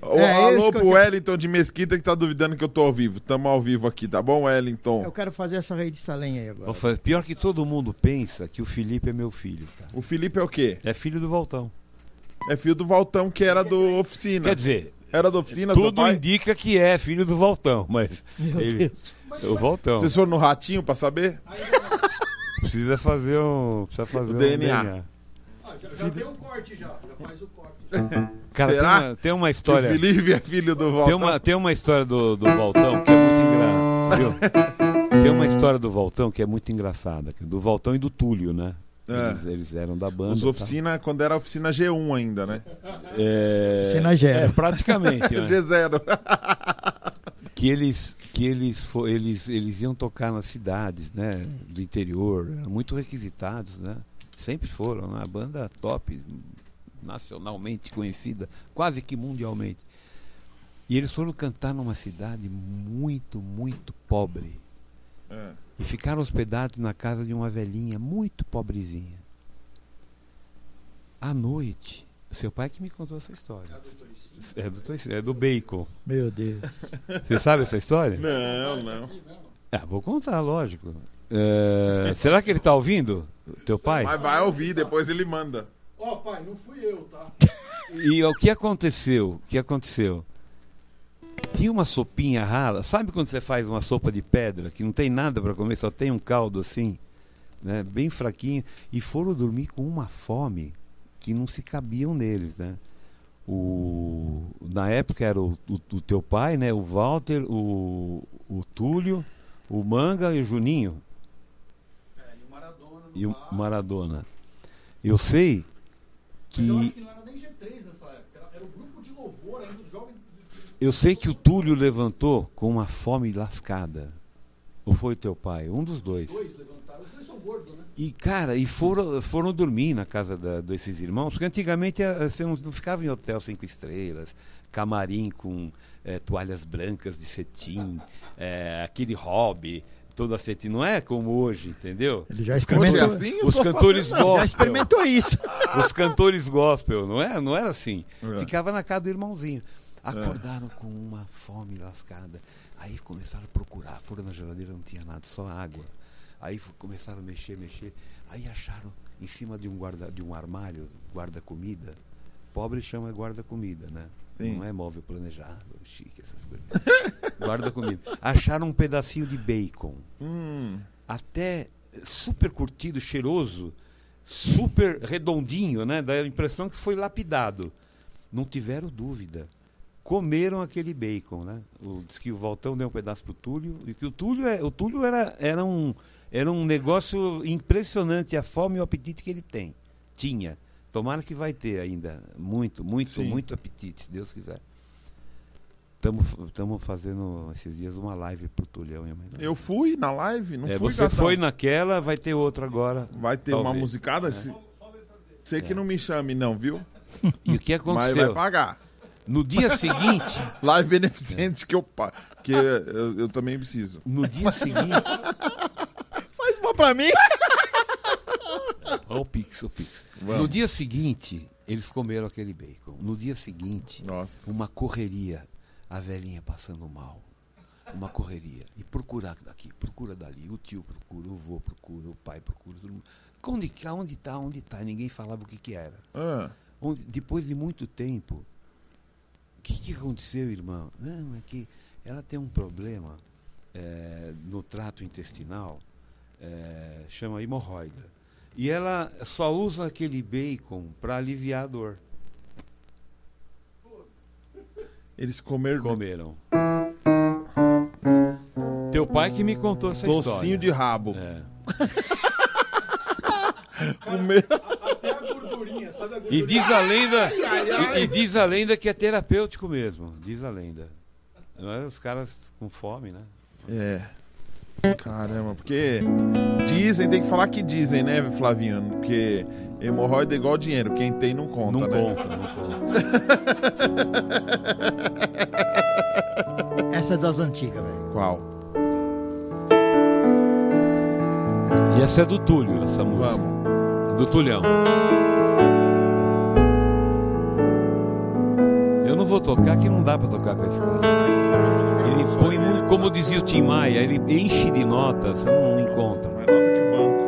Ô, É, Alô pro quero. Wellington de Mesquita que tá duvidando que eu tô ao vivo. Tamo ao vivo aqui, tá bom, Wellington? eu quero fazer essa rede de lenha aí agora. Pior que todo mundo pensa que o Felipe é meu filho, cara. O Felipe é o quê? É filho do Voltão. É filho do Valtão, que era do Oficina. Quer dizer, Era da Oficina, tudo indica que é filho do Voltão, mas Meu ele, Deus. o Voltão Vocês foram no Ratinho pra saber? precisa fazer um, precisa fazer O um DNA. Ah, já, já deu um corte já. Já faz o corte. Cara, tem Será? uma, tem uma Que o história. Felipe é filho do Valtão. Tem uma, tem uma história do, do Voltão que é muito engraçada. Tem uma história do Voltão que é muito engraçada. é Do Voltão e do Túlio, né? É. Eles, eles eram da banda. Os tá? Oficina, quando era Oficina G1 ainda, né? É, Cena gera. é, praticamente. né? G0. que eles que eles, eles eles iam tocar nas cidades né do interior eram muito requisitados né sempre foram né? a banda top nacionalmente conhecida quase que mundialmente e eles foram cantar numa cidade muito muito pobre É. e ficaram hospedados na casa de uma velhinha muito pobrezinha à noite seu pai que me contou essa história é do, Toici- é do Bacon Meu Deus. você sabe essa história Não, não. Ah, vou contar, lógico. É, será que ele tá ouvindo? Teu pai? Mas vai ouvir, depois ele manda. Ó, pai, não fui eu, tá? E o que aconteceu? O que aconteceu? Tinha uma sopinha rala. Sabe quando você faz uma sopa de pedra que não tem nada para comer, só tem um caldo assim, né, bem fraquinho, e foram dormir com uma fome que não se cabiam neles, né? O, na época era o, o, o teu pai, né? O Walter, o, o Túlio, o Manga e o Juninho. É, e o Maradona e o. Maradona. Eu sei que que não era nem G3 nessa época. Era, era o grupo de louvor ainda, os jovens. Eu sei que o Túlio levantou com uma fome lascada. Ou foi o teu pai? Um dos dois. Dois levantaram. Os dois são gordos, né? E, cara, e foram, foram dormir na casa da- desses irmãos, porque antigamente eh, você não, não ficava em hotel cinco estrelas, camarim com eh, toalhas brancas de cetim, eh, aquele hobby, todo cetim. Não é como hoje, entendeu? Ele já Hoje é experimentou, assim? Os cantores não. gospel. já experimentou isso. Os cantores gospel, não é? Não era assim. É. Ficava na casa do irmãozinho. Acordaram com uma fome lascada. Aí começaram a procurar, foram na geladeira, não tinha nada, só água. Aí começaram a mexer, mexer. Aí acharam em cima de um guarda, de um armário, guarda-comida. Pobre chama guarda-comida, né? Sim. Não é móvel planejado, chique, essas coisas. guarda-comida. Acharam um pedacinho de bacon Hum, até super curtido, cheiroso, super redondinho, né? Dá a impressão que foi lapidado. Não tiveram dúvida. Comeram aquele bacon, né? O, diz que o Valtão deu um pedaço pro Túlio e que o Túlio, é, o Túlio era, era, um, era um negócio impressionante a fome e o apetite que ele tem. Tinha. Tomara que vai ter ainda muito, muito, Sim. muito apetite, se Deus quiser. Estamos fazendo esses dias uma live pro Tulhão e a mãe dele. eu fui na live, não É, fui, você Gatão. foi naquela, vai ter outra agora. Vai ter uma Talvez. musicada? Se- Sei que É. não me chame, não, viu? E o que Mas vai aconteceu? pagar. No dia seguinte, Live beneficente que eu pa- que eu, eu também preciso. no dia seguinte, Faz uma pra mim. ó o Pix, o Pix. Vamos. No dia seguinte, eles comeram aquele bacon. No dia seguinte, Nossa. uma correria, a velhinha passando mal. Uma correria. E procurar daqui, procura dali. O tio procura, o vô procura, o pai procura. Todo mundo. Onde, cá, onde tá, onde tá? Ninguém falava o que que era. Ah, Onde- depois de muito tempo, que, que aconteceu, irmão? Não, é que ela tem um problema eh, no trato intestinal, eh, chama hemorroida. E ela só usa aquele bacon para aliviar a dor. eles comeram Comeram. Teu pai que me contou essa tocinho história. de rabo. É. Comer- gordurinha, sabe a gordurinha? E diz a lenda, e, e diz a lenda que é terapêutico mesmo. Diz a lenda. Os caras com fome, né? É. Caramba, porque dizem, tem que falar que dizem, né, Flavinho? Porque hemorroida é igual dinheiro, quem tem não conta, não né? conta, não conta. Essa é das antigas, velho. Qual? E essa é do Túlio, essa música. Vamos. É do Tulhão. Eu não vou tocar, que não dá pra tocar com esse cara. Ele põe muito, como dizia o Tim Maia, ele enche de notas, você não encontra. Nota banco.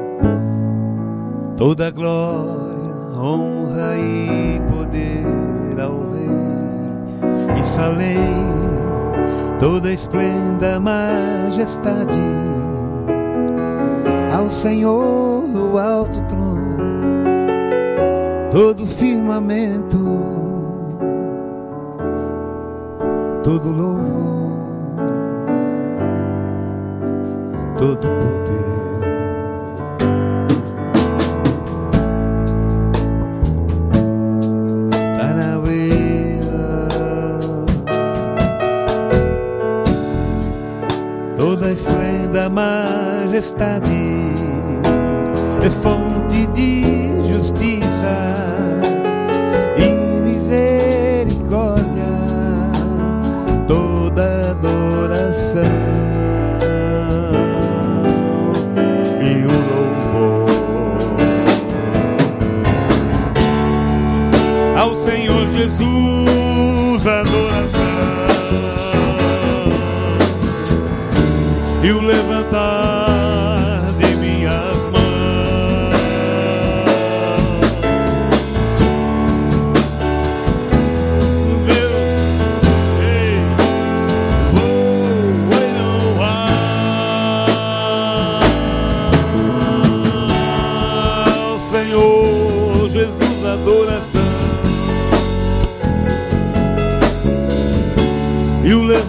Toda glória, honra e poder ao Rei. E Salém, toda esplenda, majestade. Ao Senhor do alto trono, todo firmamento, todo louvor, todo poder. Toda esplenda majestade é fonte de justiça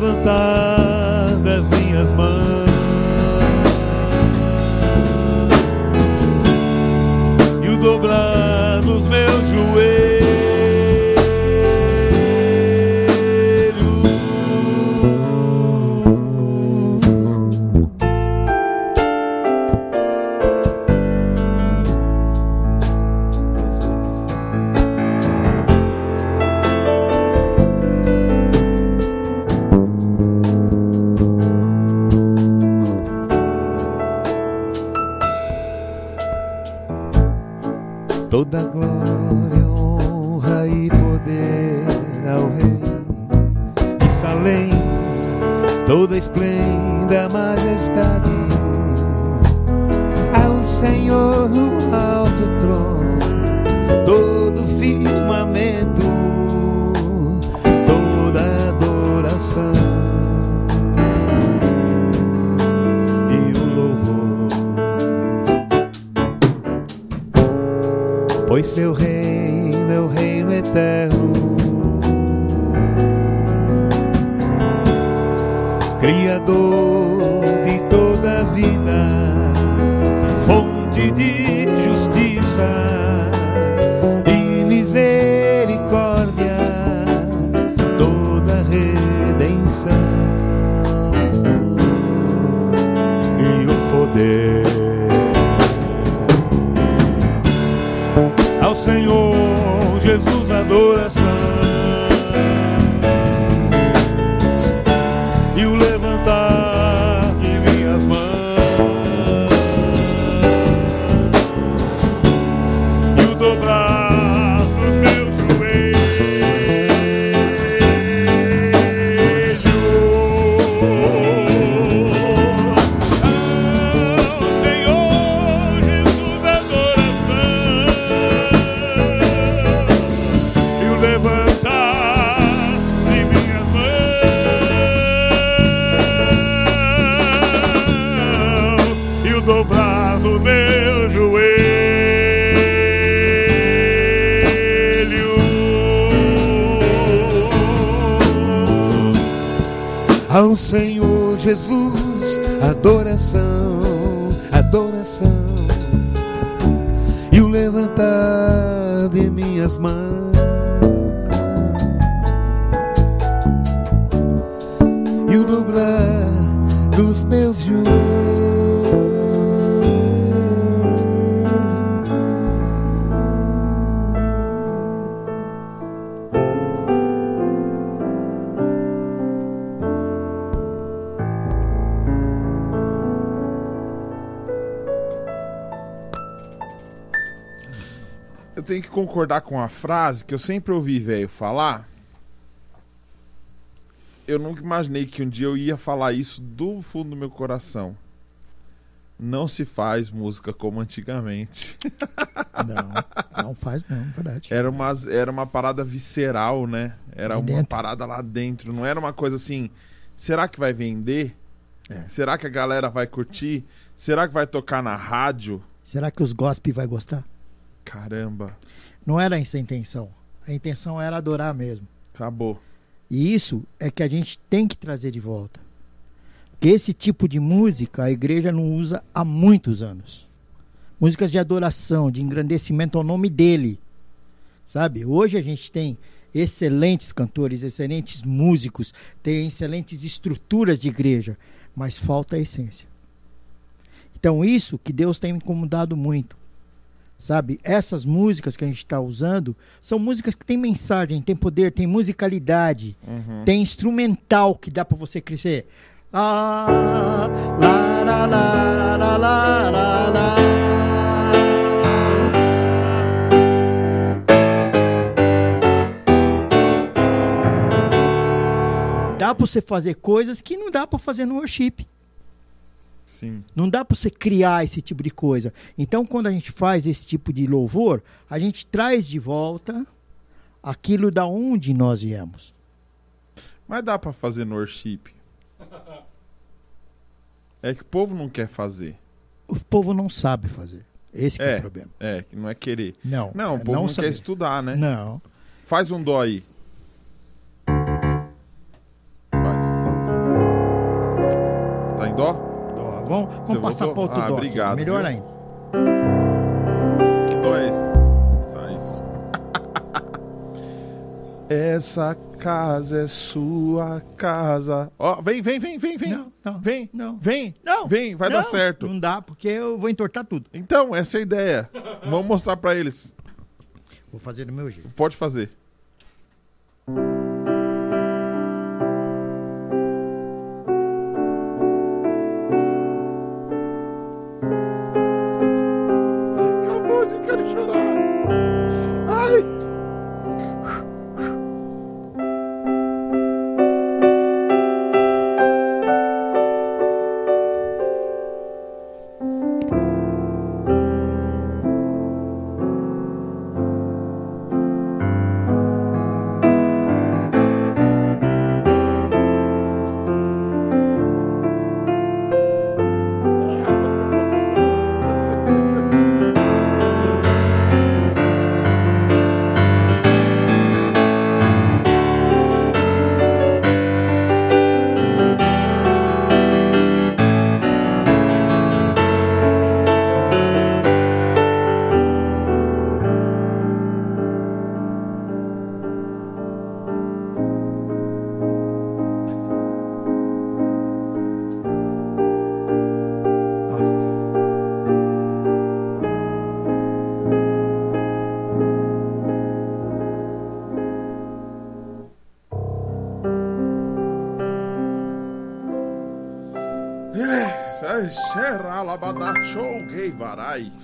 levantar Toda glória, concordar com a frase que eu sempre ouvi velho falar. Eu nunca imaginei que um dia eu ia falar isso do fundo do meu coração. Não se faz música como antigamente. Não, não faz não, verdade. Era uma, era uma parada visceral, né? Era De uma dentro. parada lá dentro. Não era uma coisa assim. Será que vai vender? É. Será que a galera vai curtir? Será que vai tocar na rádio? Será que os gospel vai gostar? Caramba, Não era essa a intenção. A intenção era adorar mesmo. acabou. E isso é que a gente tem que trazer de volta. Porque esse tipo de música a igreja não usa há muitos anos. Músicas de adoração, de engrandecimento ao nome dele. Sabe? Hoje a gente tem excelentes cantores, excelentes músicos, tem excelentes estruturas de igreja, mas falta a essência. Então isso que Deus tem me incomodado muito. Sabe? Essas músicas que a gente está usando são músicas que têm mensagem, têm poder, têm musicalidade, Uhum. tem instrumental que dá para você crescer. Ah, lá, lá, lá, lá, lá, lá, lá. Dá para você fazer coisas que não dá para fazer no worship. Sim. Não dá para você criar esse tipo de coisa. Então, quando a gente faz esse tipo de louvor, a gente traz de volta aquilo da onde nós viemos. Mas dá pra fazer no worship. É que o povo não quer fazer. O povo não sabe fazer. Esse que é, É. o problema. É, que não é querer. Não. Não, o é povo não, saber. quer estudar, né? Não. Faz um dó aí. Vamos, vamos passar para outro Ah, dó. aqui. obrigado, Melhor viu? ainda. Que dó é esse? Tá isso. Essa casa é sua casa. Ó, vem, vem, vem, vem, vem. Não, não, Vem, não. vem. Não. Vem, vai não, dar certo. Não dá, porque eu vou entortar tudo. Então, essa é a ideia. Vamos mostrar pra eles. Vou fazer do meu jeito. Pode fazer.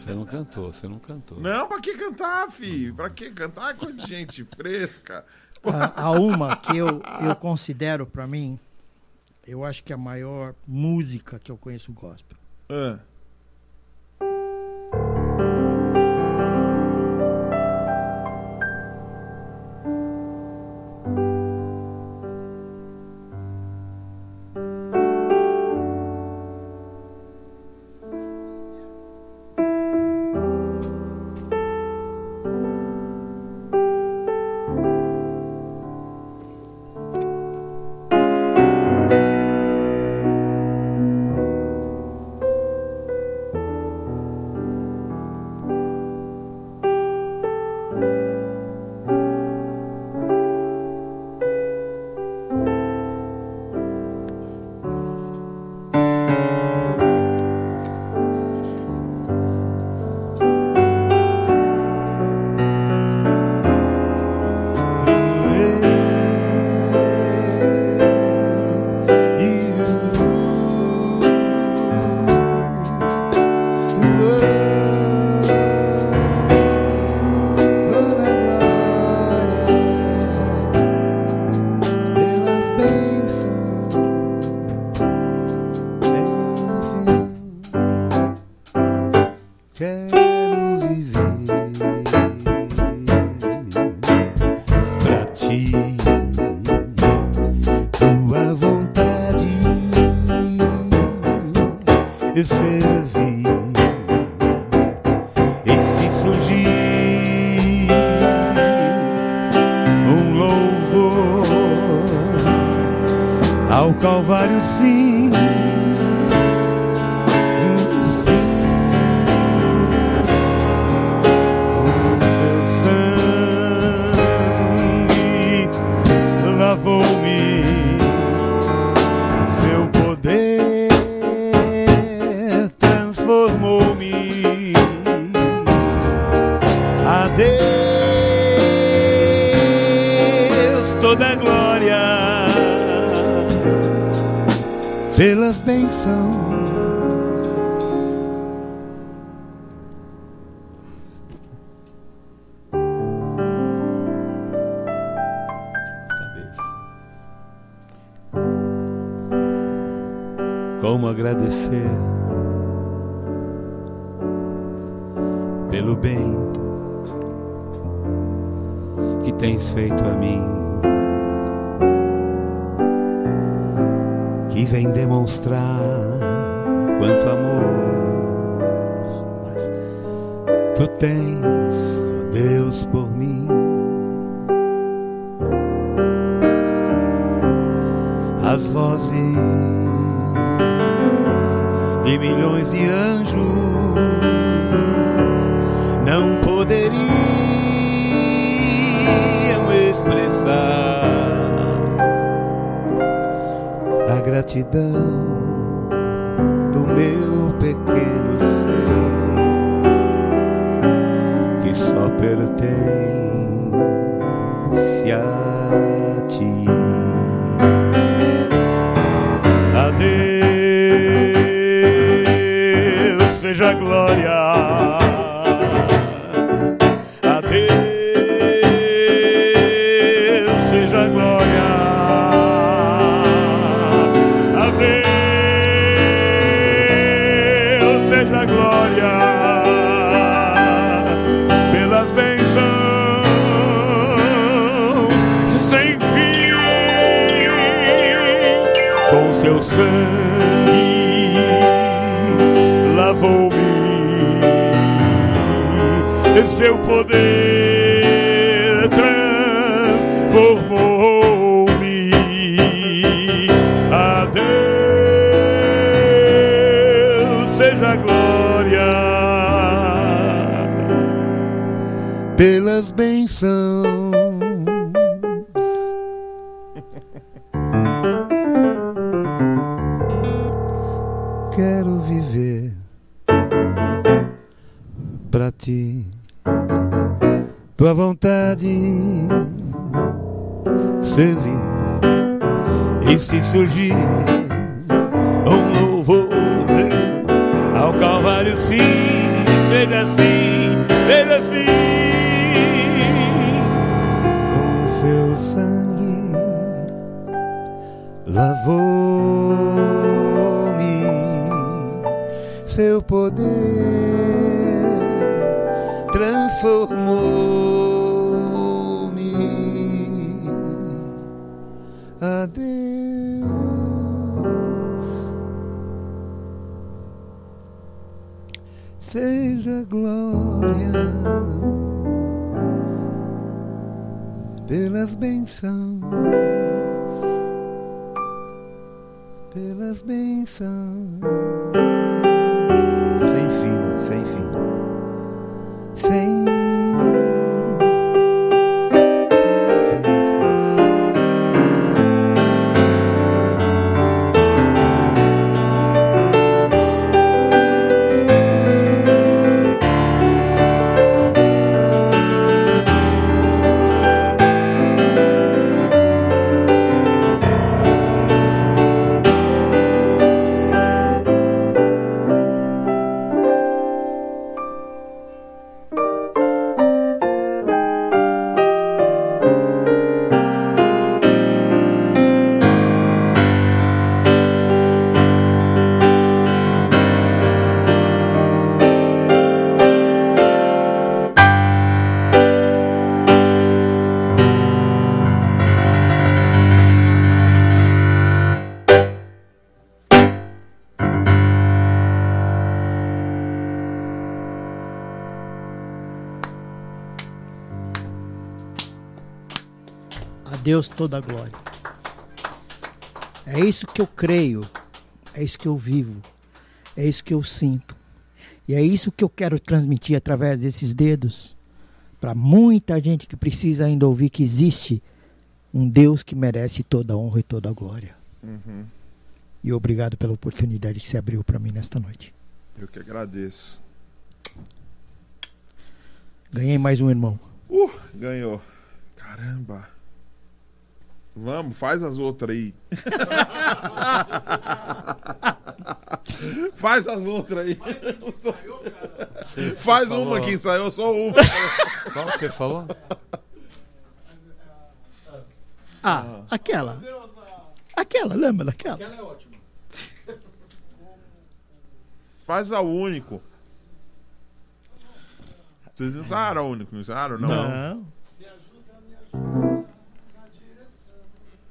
Você não cantou, você não cantou. Não, pra que cantar, fi? Pra que cantar é com gente fresca? A, a, uma que eu, eu considero pra mim, eu acho que é a maior música que eu conheço gospel. Ah. E se surgir um louvor ao Calvário, sim, seja assim, seja assim. Com seu sangue lavou-me, seu poder. Pelas bênçãos, pelas bênçãos, Deus toda a glória. É isso que eu creio. É isso que eu vivo. É isso que eu sinto. E é isso que eu quero transmitir através desses dedos para muita gente que precisa ainda ouvir que existe um Deus que merece toda a honra e toda a glória. Uhum. E obrigado pela oportunidade que se abriu para mim nesta noite. Eu que agradeço. Ganhei mais um irmão. Uh, ganhou. Caramba. Vamos, faz as outras aí. faz as outras aí. Faz falou- uma que ensaiou, só uma. Qual que você falou? Ah, aquela. Aquela, lembra daquela? Ela é ótima. Faz a único. Vocês ensaiaram a único, não ensaiaram? Não. Não.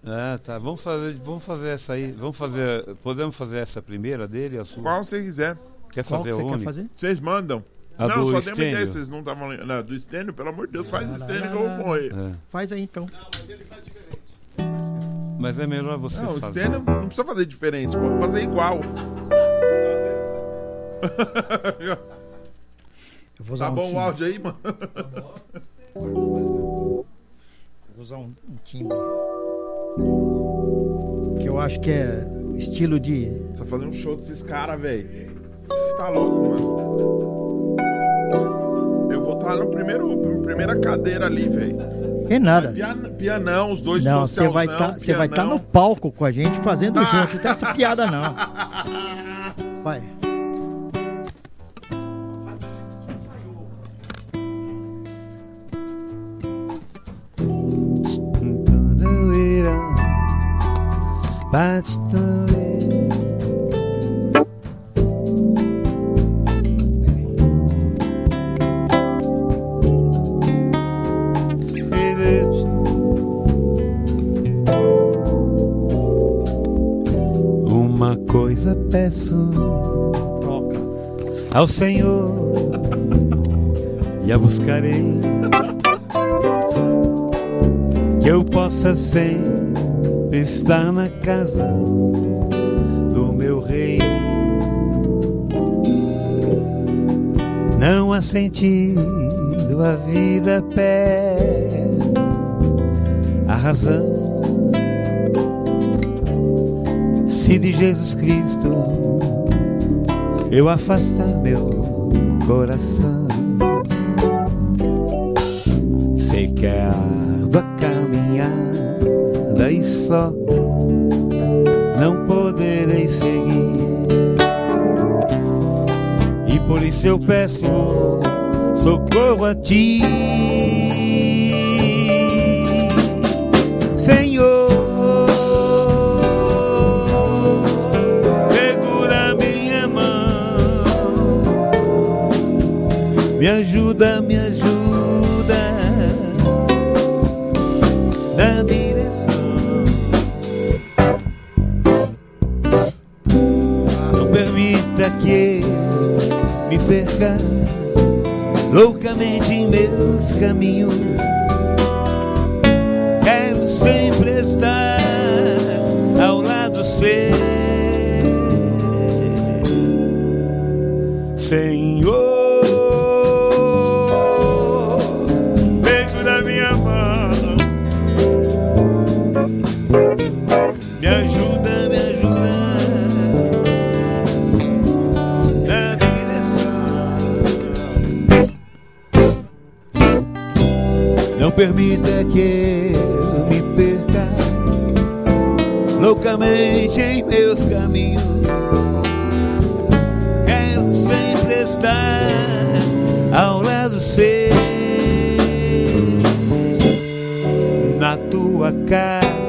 Ah, tá. Vamos fazer, vamos fazer essa aí. Vamos fazer. Podemos fazer essa primeira dele, a sua? Qual você quiser. Quer Qual fazer que você quer fazer? Vocês mandam. A não, do só uma ideia, vocês não estavam lembrando. Não, do Stênio, pelo amor de Deus, faz Stênio que eu vou morrer. É. Faz aí então. Mas é melhor você Não, o fazer. Stênio não precisa fazer diferente, pô. Fazer igual. Eu vou usar Tá um bom o timbre. áudio aí, mano? Vou usar um, um timbre. Que eu acho que é o estilo de. Precisa fazer um show desses caras, velho. Você tá louco, mano. Eu vou estar primeiro, na primeira cadeira ali, velho. É nada. Pian, pianão, os dois Não, você vai socialzão, estar você tá no palco com a gente fazendo Ah. junto. Não tem essa piada não. Vai. Uma coisa peço. Ao Senhor. E a buscarei. Que eu possa sempre estar na casa do meu rei. Não há sentido a vida perde a razão. Se de Jesus Cristo eu afastar meu coração, peço socorro a ti, Senhor. Segura minha mão, me ajuda, me ajuda na direção. Não permita que me perca loucamente em meus caminhos. Quero sempre estar ao lado seu, Senhor. Permita que eu me perca loucamente em meus caminhos. Quero sempre estar ao lado seu, na tua casa.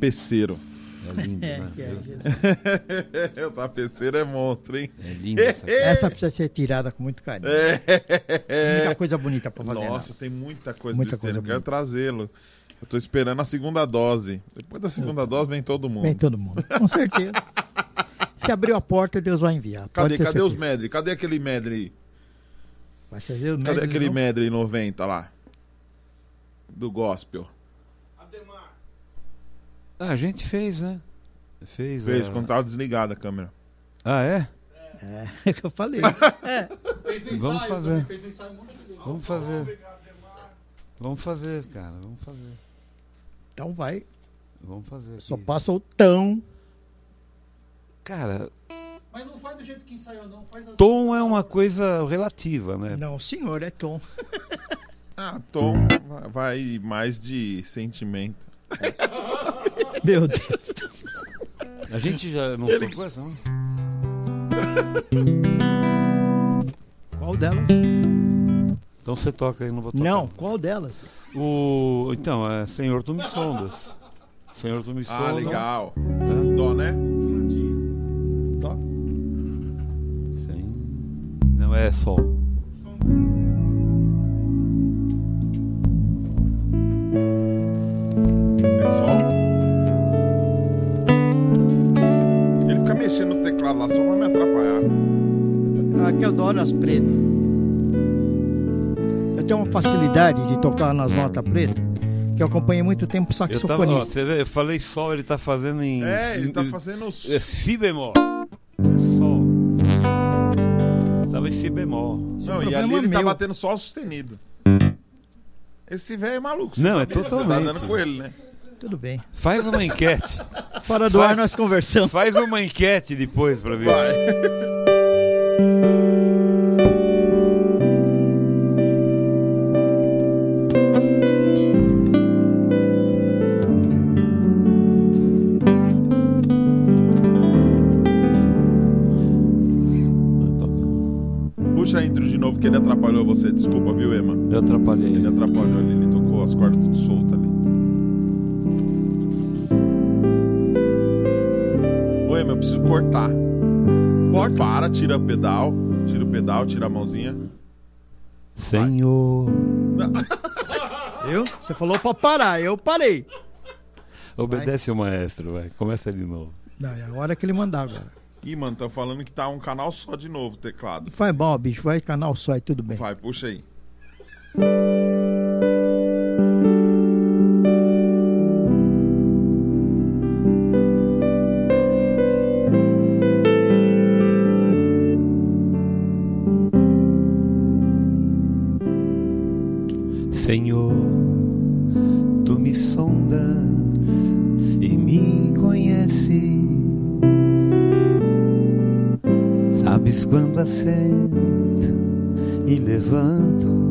Tapeceiro. É lindo, né? o tapeceiro é monstro, hein? É lindo essa. Essa precisa ser tirada com muito carinho. Muita coisa bonita pra fazer. Nossa, Nossa. tem muita coisa Muita do coisa Quero bonita. trazê-lo. Eu tô esperando a segunda dose. Depois da segunda dose vem todo mundo. Vem todo mundo. Com certeza. Se abriu a porta, Deus vai enviar. Cadê, cadê os medley? Cadê aquele medley? Vai ser o Cadê aquele não? medley 90 lá? Do gospel. Ah, a gente fez, né? Fez. Fez a- quando tava desligada a câmera. Ah, é? É, que eu falei. É, Vamos ensaio fazer. também, Fez no ensaio um monte de vezes. Vamos fazer. Vamos fazer, cara. Vamos fazer. Então vai. Vamos fazer. Só aqui. passa o tão. Cara, Mas não faz do jeito que ensaiou, não. Faz assim. tom é uma coisa relativa, né? Não, senhor, é tom. Ah, Tom vai mais de sentimento. Meu Deus do céu. A gente já não tocou essa, não? Qual delas? Então você toca aí, não vou tocar. Não, qual delas? O... Então, é Senhor, tu me sondas. Senhor, tu me sondas. Ah, legal. né? Dó, né? Dó. Sim. Não, é sol. É mexendo no teclado lá só pra me atrapalhar. Ah, que eu adoro as pretas. Eu tenho uma facilidade de tocar nas notas pretas, que eu acompanhei muito tempo Eu, tava, ó, saxofonista. vê, eu falei sol, ele tá fazendo em. É, ele tá fazendo. É si bemol. É sol. Tava em si bemol. Não, e ali ele tá meu. batendo só o sustenido. Esse velho é maluco. Não, é disso, Você tá totalmente. dando com ele, né? Tudo bem. Faz uma enquete. Fora do Faz- ar nós conversamos. Faz uma enquete depois pra ver. Vai. Tira o pedal, tira o pedal, tira a mãozinha. Senhor. Eu? Você falou pra parar, eu parei. Obedece o maestro, vai. Começa de novo. Não, é a hora que ele mandar agora. Ih, mano, tão falando que tá um canal só de novo o teclado. Faz mal, bicho. Vai canal só e tudo bem. Vai, puxa aí. Assento e levanto,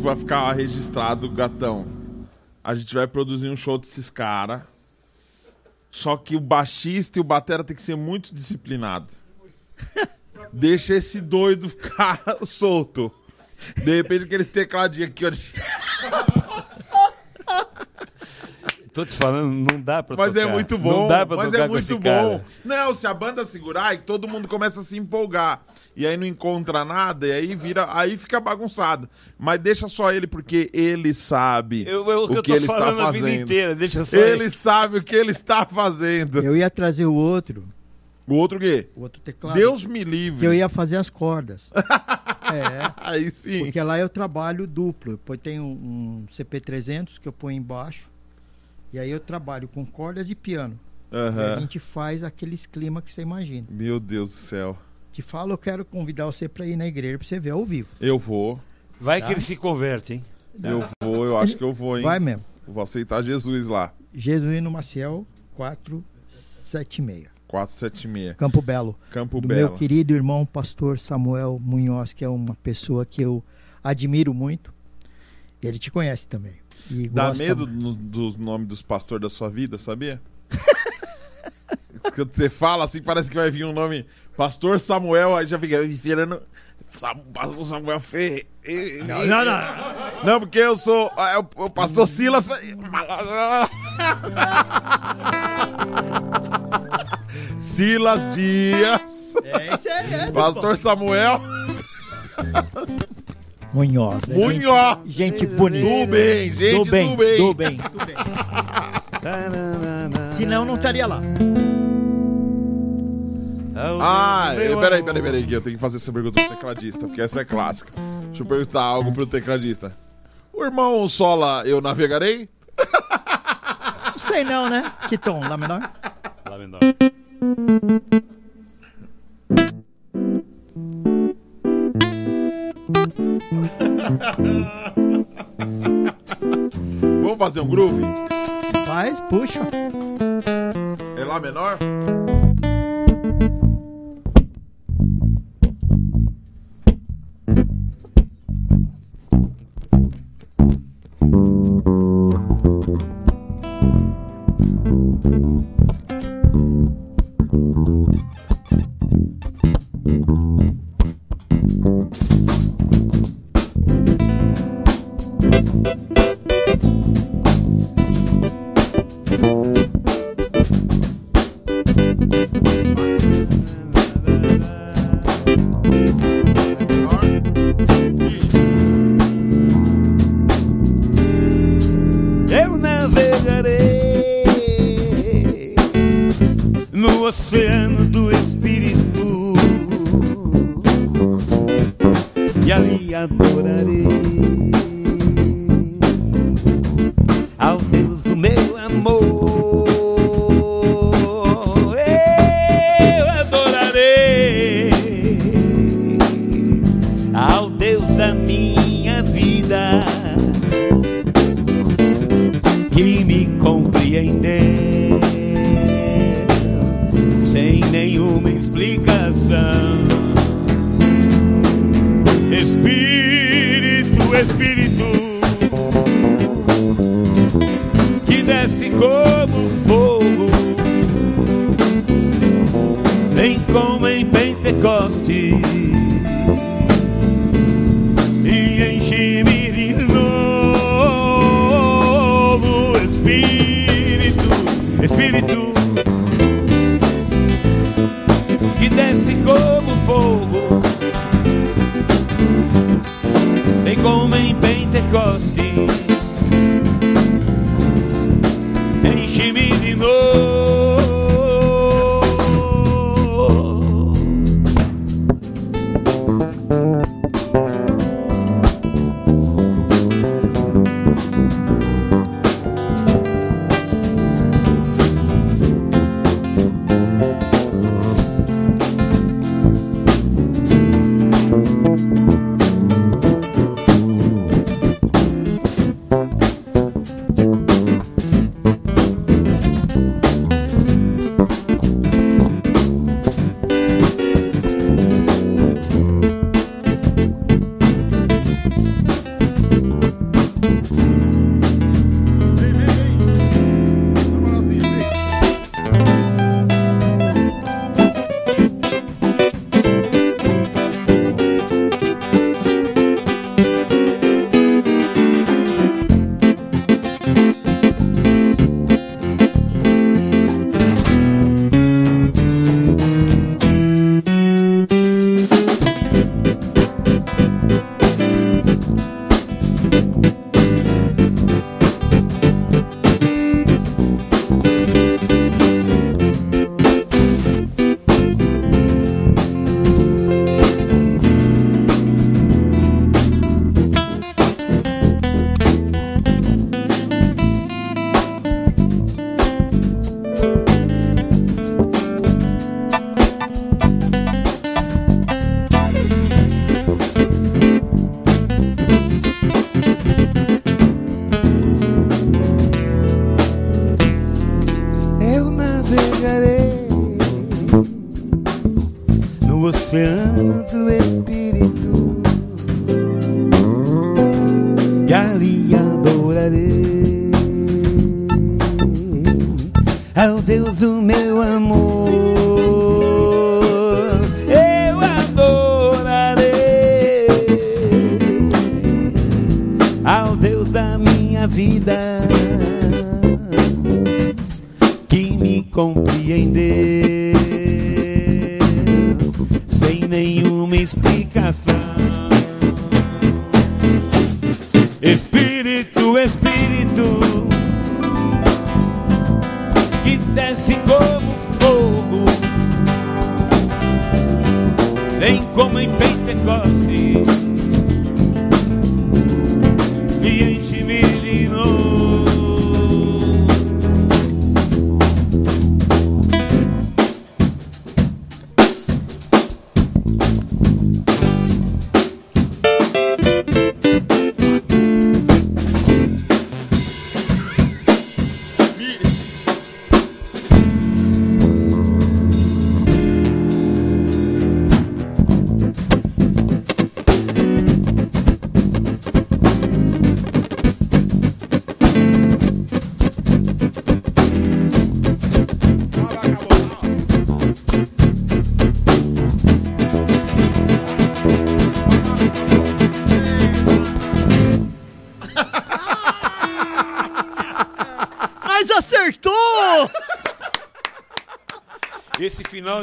pra ficar registrado, gatão. A gente vai produzir um show desses caras. Só que o baixista e o batera tem que ser muito disciplinado. Deixa esse doido ficar solto. De repente aqueles tecladinhos aqui, ó. Tô te falando, não dá pra Mas tocar. é muito bom. Não dá pra mas tocar é com esse muito cara. bom. Não, se a banda segurar, aí todo mundo começa a se empolgar. E aí não encontra nada, e aí vira. Aí fica bagunçado. Mas deixa só ele, porque ele sabe Eu, eu, o eu que tô ele está falando a vida fazendo. inteira, deixa só Ele sabe o que ele está fazendo. Eu ia trazer o outro, O outro quê? o outro teclado. Deus me Que livre. eu ia fazer as cordas. é. Aí sim. Porque lá eu trabalho duplo. Depois tem um, um CP300 que eu ponho embaixo. E aí eu trabalho com cordas e piano. E a gente faz aqueles climas que você imagina. Meu Deus do céu. Te falo, eu quero convidar você para ir na igreja para você ver ao vivo. Eu vou. Vai que ele se converte, hein? Eu vou, eu acho que eu vou, hein? Vai mesmo. Vou aceitar Jesus lá. Jesuíno Maciel 476. 476. Campo Belo. Campo do Belo. meu querido irmão pastor Samuel Munhoz, que é uma pessoa que eu admiro muito. Ele te conhece também. E Dá gosta- medo no- dos nomes dos pastores da sua vida, sabia? Quando você fala assim, parece que vai vir um nome. Pastor Samuel, aí já fica virando. Pastor Samuel Ferreira. Não, não, não. Não, porque eu sou. é, o, pastor Silas. Silas Dias. É, esse é, é Pastor Samuel Munhoz. né? Munhoz. Gente bonita. Do bem, gente do bem, do bem. do bem. do bem. Senão não estaria lá. Ah, peraí, peraí, peraí, que eu tenho que fazer essa pergunta pro tecladista, porque essa é clássica. Deixa eu perguntar algo pro tecladista. O irmão Sola, eu navegarei? Não sei não, né? Que tom? Lá menor? Lá menor. Vamos fazer um groove? Faz, puxa. É Lá menor? Thank you.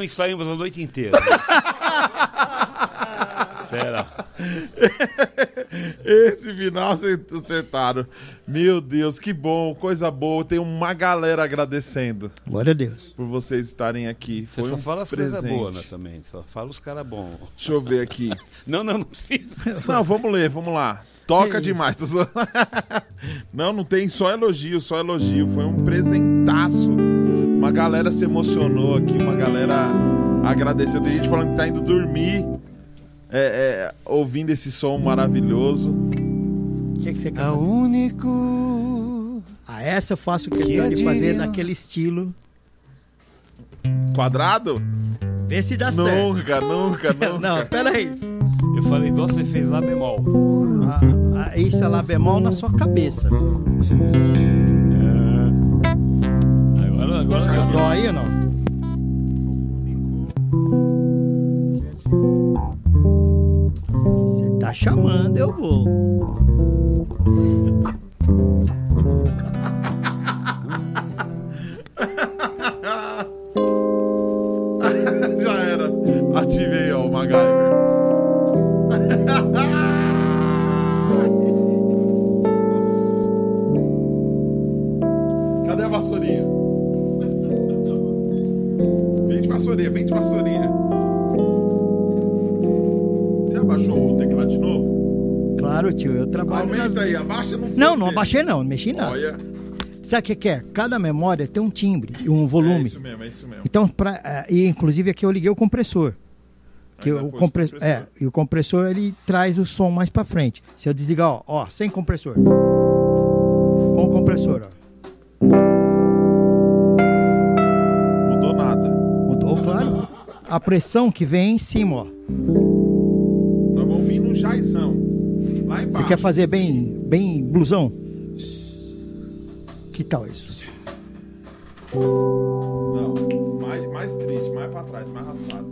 Final ensaiamos a noite inteira. Fera. Esse final vocês acertaram. Meu Deus, que bom, coisa boa. Tem uma galera agradecendo Glória a Deus. por vocês estarem aqui. Você Foi só um fala as coisas boas né, também. Só fala os caras bons. Deixa eu ver aqui. Não, não, não precisa. Não, vamos ler, vamos lá. Toca demais. Não, não tem só elogio, só elogio. Foi um presentaço. Uma galera se emocionou aqui, uma galera agradeceu. Tem gente falando que tá indo dormir é, é, ouvindo esse som maravilhoso. O que, que você quer É o fazer? único. Ah, essa eu faço questão Que de fazer naquele estilo. Quadrado? Vê se dá certo. Nunca, nunca, nunca. Não, peraí. Eu falei dó, você fez lá bemol. Ah, ah, isso é lá bemol na sua cabeça. Agora, agora. Dó aí ou não? Você tá chamando, eu vou. Vassourinha, vem de vassourinha. Você abaixou o teclado de novo? Claro, tio, eu trabalho. nas- Aumenta aí, abaixa no Não, não abaixei não, não mexi nada. Olha. Sabe o que, é? Cada memória tem um timbre e um É volume. isso mesmo, é isso mesmo. Então, pra, eh, e inclusive aqui eu liguei o compressor. Que o pôs compre- compressor. É, e o compressor ele traz o som mais pra frente. Se eu desligar, ó, ó, sem compressor. A pressão que vem em cima, ó. Nós vamos vir no jaizão. Lá Você embaixo. quer fazer bem, bem blusão? Que tal isso? Não, mais, mais triste, mais pra trás, mais raspado.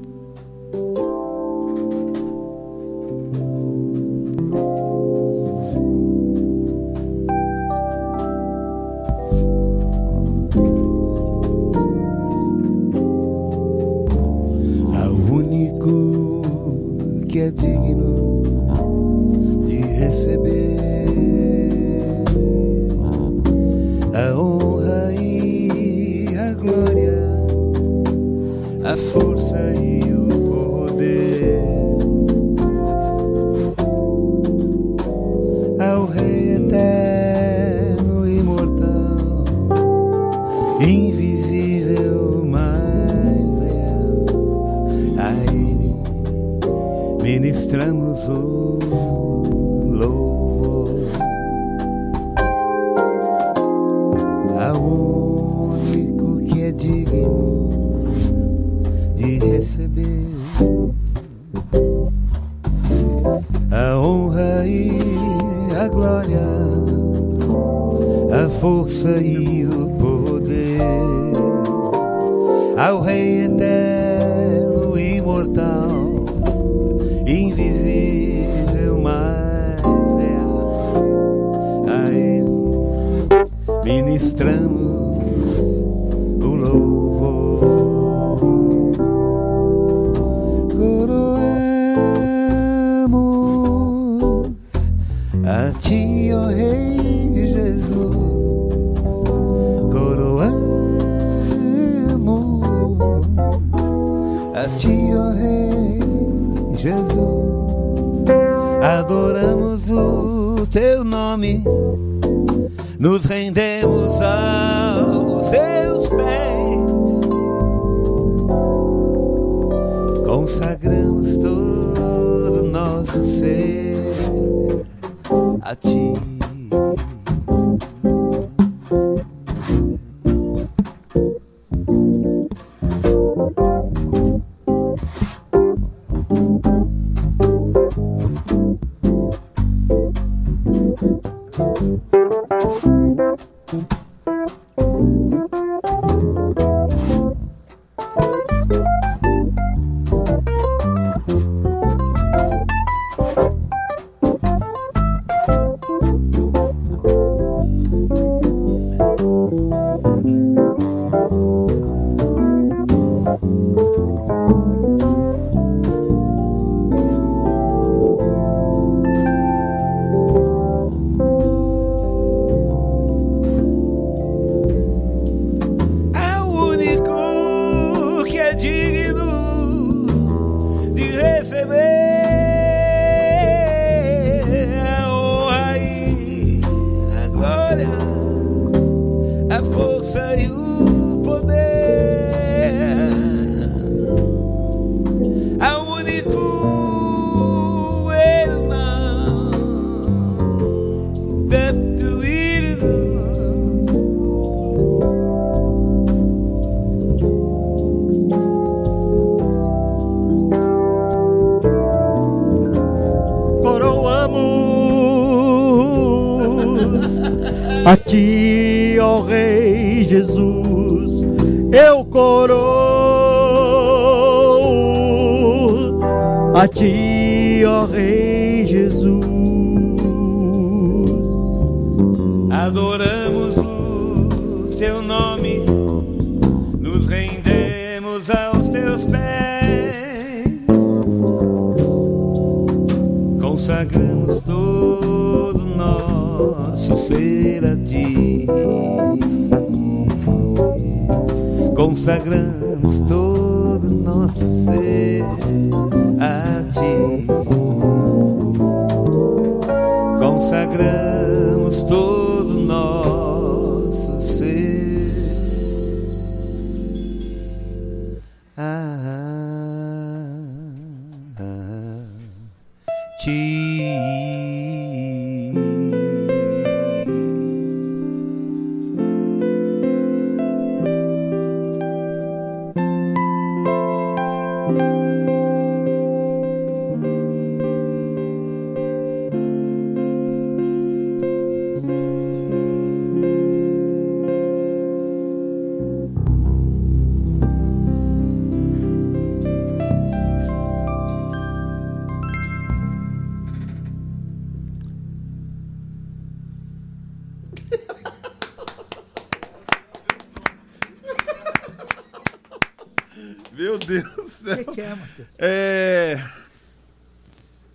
A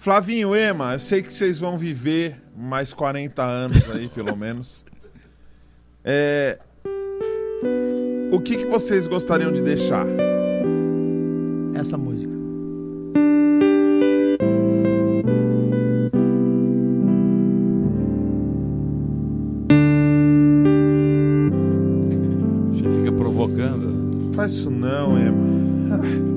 Flavinho, Ema, eu sei que vocês vão viver mais 40 anos aí, pelo menos. É... O que, que vocês gostariam de deixar? Essa música. Você fica provocando. Faz isso não, Ema. Você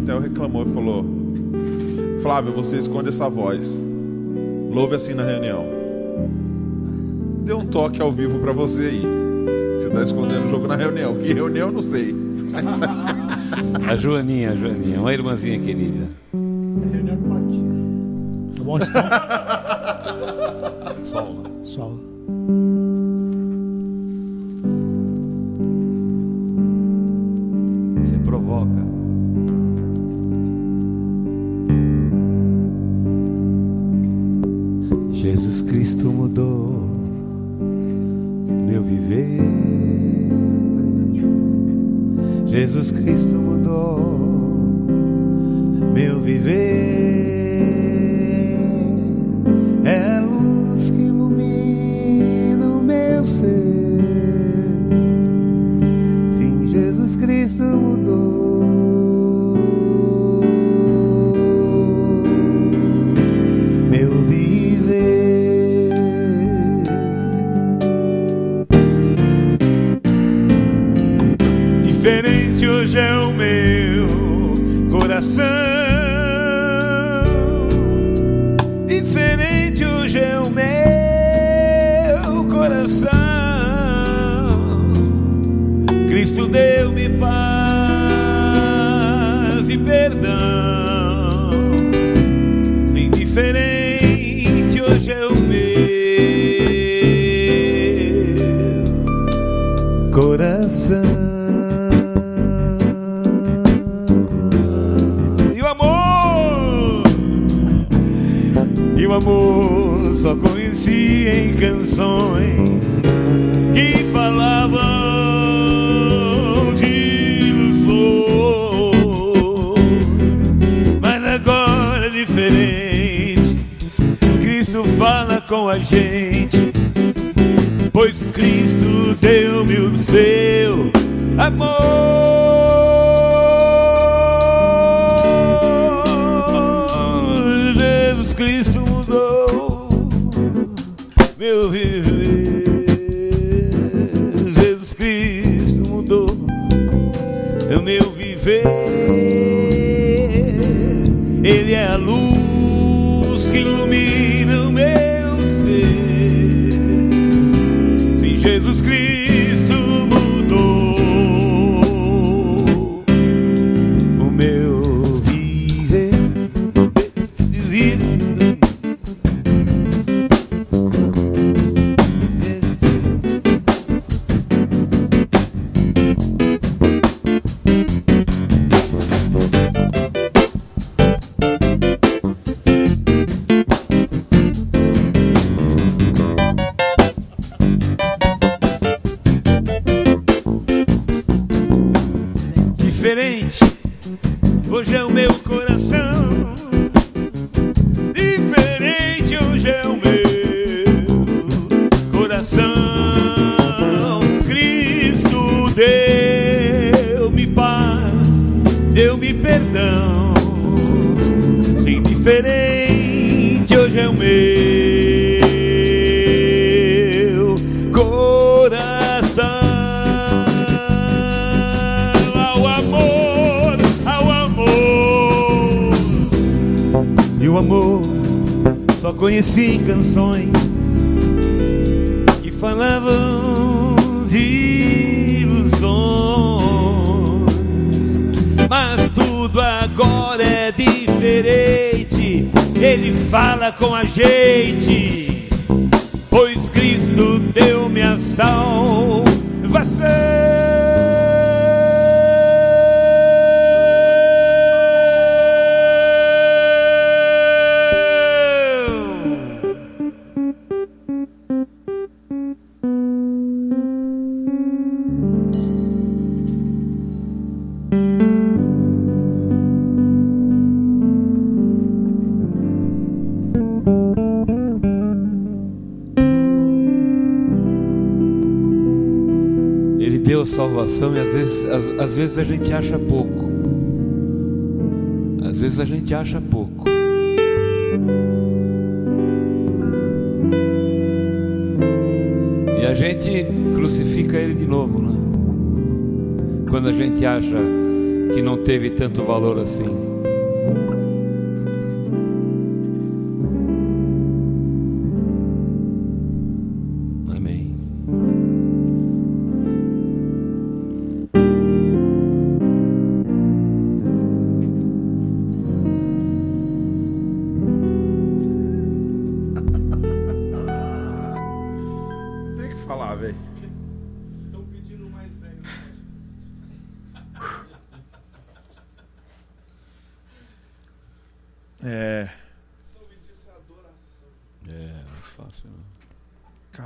Pimentel reclamou e falou: Flávio, você esconde essa voz. Louve assim na reunião. Dê um toque ao vivo pra você aí. Você tá escondendo o jogo na reunião. Que reunião, eu não sei. A Joaninha, a Joaninha, uma irmãzinha querida. Reunião de partido. Tá bom, então? Sol. Sol.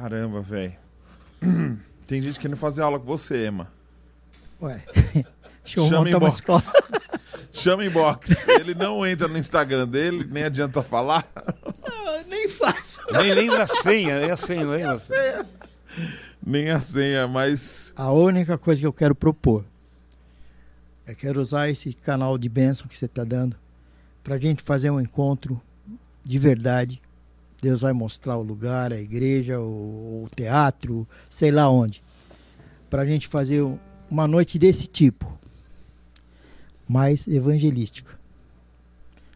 Caramba, velho. Tem gente querendo fazer aula com você, Emma. Ué, deixa eu Chama montar em uma box. escola. Chama inbox. Ele não entra no Instagram dele, nem adianta falar. Ah, nem faço. Nem lembra a senha, nem a senha, lembra a senha. Nem a senha, mas. A única coisa que eu quero propor é quero usar esse canal de bênção que você está dando para a gente fazer um encontro de verdade. Deus vai mostrar o lugar, a igreja, o, o teatro, sei lá onde. Para a gente fazer um- uma noite desse tipo, mais evangelística.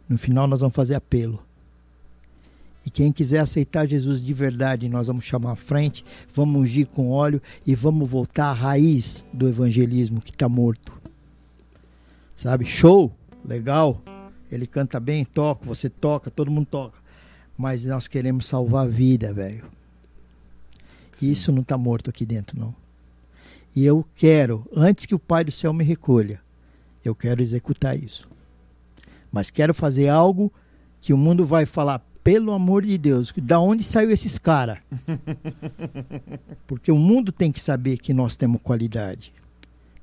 No final, nós vamos fazer apelo. E quem quiser aceitar Jesus de verdade, nós vamos chamar à frente, vamos ungir com óleo e vamos voltar à raiz do evangelismo que está morto. Sabe? Show, legal. Ele canta bem, toca, você toca, todo mundo toca. Mas nós queremos salvar a vida, velho. E Isso não está morto aqui dentro, não. E eu quero, antes que o Pai do Céu me recolha, eu quero executar isso. Mas quero fazer algo que o mundo vai falar, pelo amor de Deus, da onde saiu esses caras? Porque o mundo tem que saber que nós temos qualidade.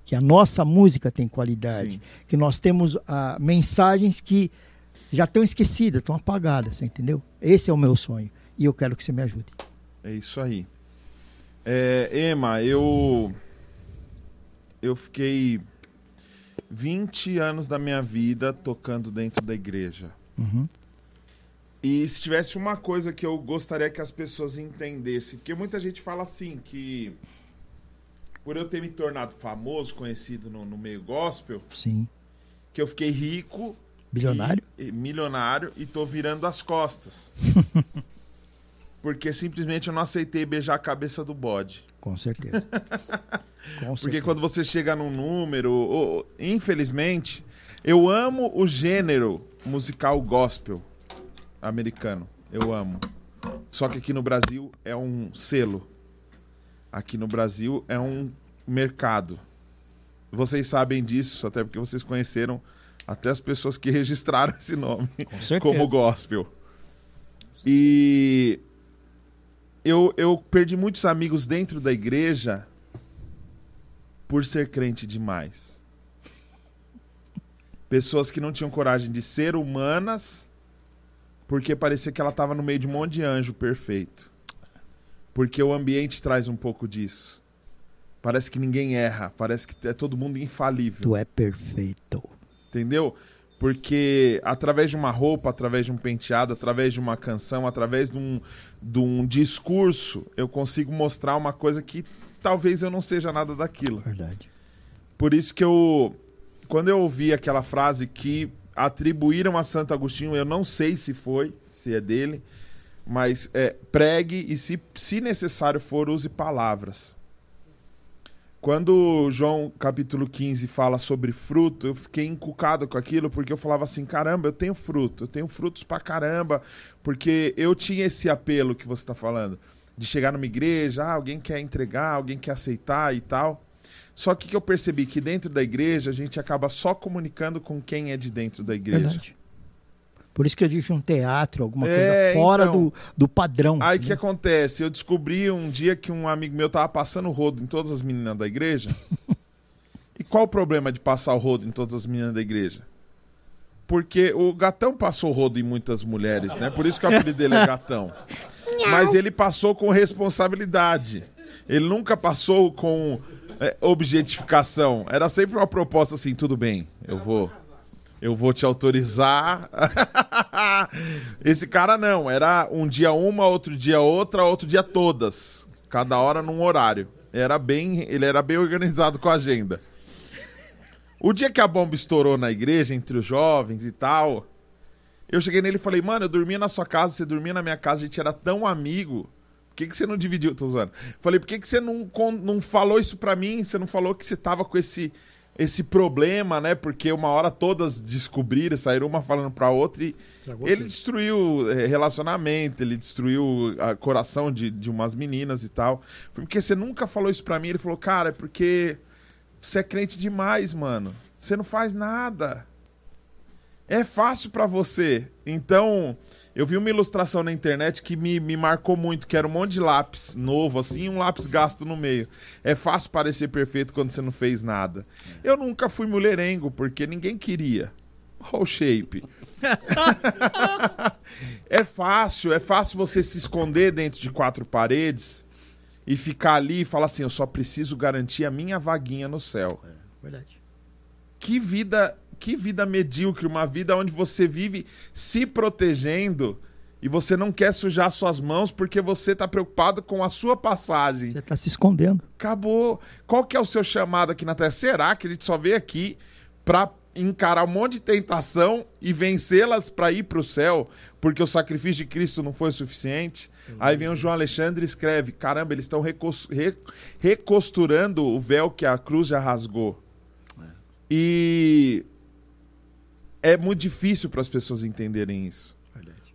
Que a nossa música tem qualidade. Sim. Que nós temos ah, mensagens que já estão esquecidas, estão apagadas, você entendeu? Esse é o meu sonho. E eu quero que você me ajude. É isso aí. É, Emma, eu. Eu fiquei 20 anos da minha vida tocando dentro da igreja. Uhum. E se tivesse uma coisa que eu gostaria que as pessoas entendessem, porque muita gente fala assim que por eu ter me tornado famoso, conhecido no, no meio gospel, Sim. que eu fiquei rico, Bilionário? e- e milionário e tô virando as costas. Porque simplesmente eu não aceitei beijar a cabeça do bode. Com certeza. Com Porque certeza. quando você chega num número, ou- infelizmente, eu amo o gênero musical gospel americano. Eu amo. Só que aqui no Brasil é um selo. Aqui no Brasil é um mercado. Vocês sabem disso, até porque vocês conheceram até as pessoas que registraram esse nome Com como gospel. E eu, eu perdi muitos amigos dentro da igreja por ser crente demais. Pessoas que não tinham coragem de ser humanas porque parecia que ela estava no meio de um monte de anjo perfeito. Porque o ambiente traz um pouco disso. Parece que ninguém erra, parece que é todo mundo infalível. Tu é perfeito. Entendeu? Porque através de uma roupa, através de um penteado, através de uma canção, através de um, de um discurso, eu consigo mostrar uma coisa que talvez eu não seja nada daquilo. Verdade. Por isso que eu. Quando eu ouvi aquela frase que atribuíram a Santo Agostinho, eu não sei se foi, se é dele, mas é, pregue e, se, se necessário for, use palavras. Quando João capítulo 15 fala sobre fruto, eu fiquei encucado com aquilo, porque eu falava assim: caramba, eu tenho fruto, eu tenho frutos pra caramba, porque eu tinha esse apelo que você está falando, de chegar numa igreja, ah, alguém quer entregar, alguém quer aceitar e tal. Só que que eu percebi que dentro da igreja a gente acaba só comunicando com quem é de dentro da igreja. Verdade. Por isso que eu disse um teatro, alguma É, coisa fora então. do, do padrão. Aí o que né? acontece? Eu descobri um dia que um amigo meu tava passando o rodo em todas as meninas da igreja. e qual o problema de passar o rodo em todas as meninas da igreja? Porque o gatão passou o rodo em muitas mulheres, né? Por isso que o apelido dele é gatão. Mas ele passou com responsabilidade. Ele nunca passou com é, objetificação. Era sempre uma proposta assim, tudo bem, eu vou. Eu vou te autorizar. Esse cara não, era um dia uma, outro dia outra, outro dia todas. Cada hora num horário. Era bem, ele era bem organizado com a agenda. O dia que a bomba estourou na igreja entre os jovens e tal, eu cheguei nele e falei: "Mano, eu dormia na sua casa, você dormia na minha casa, a gente era tão amigo. Por que, que você não dividiu? Tô zoando. Falei, por que, que você não, não falou isso pra mim? Você não falou que você tava com esse, esse problema, né? Porque uma hora todas descobriram, saíram uma falando pra outra e Estragou ele tudo. destruiu eh, relacionamento, ele destruiu a coração de, de umas meninas e tal. Porque você nunca falou isso pra mim. Ele falou, cara, é porque você é crente demais, mano. Você não faz nada. É fácil pra você. Então, eu vi uma ilustração na internet que me, me marcou muito, que era um monte de lápis novo, assim, e um lápis gasto no meio. É fácil parecer perfeito quando você não fez nada. Eu nunca fui mulherengo, porque ninguém queria. Olha o shape. é fácil, é fácil você se esconder dentro de quatro paredes e ficar ali e falar assim: eu só preciso garantir a minha vaguinha no céu. Verdade. Que vida, que vida medíocre, uma vida onde você vive se protegendo e você não quer sujar suas mãos porque você está preocupado com a sua passagem. Você está se escondendo. Acabou. Qual que é o seu chamado aqui na Terra? Será que ele só veio aqui para encarar um monte de tentação e vencê-las para ir para o céu, porque o sacrifício de Cristo não foi suficiente? Aí vem o João Alexandre e escreve: caramba, eles estão recos- re- recosturando o véu que a cruz já rasgou. E é muito difícil para as pessoas entenderem isso.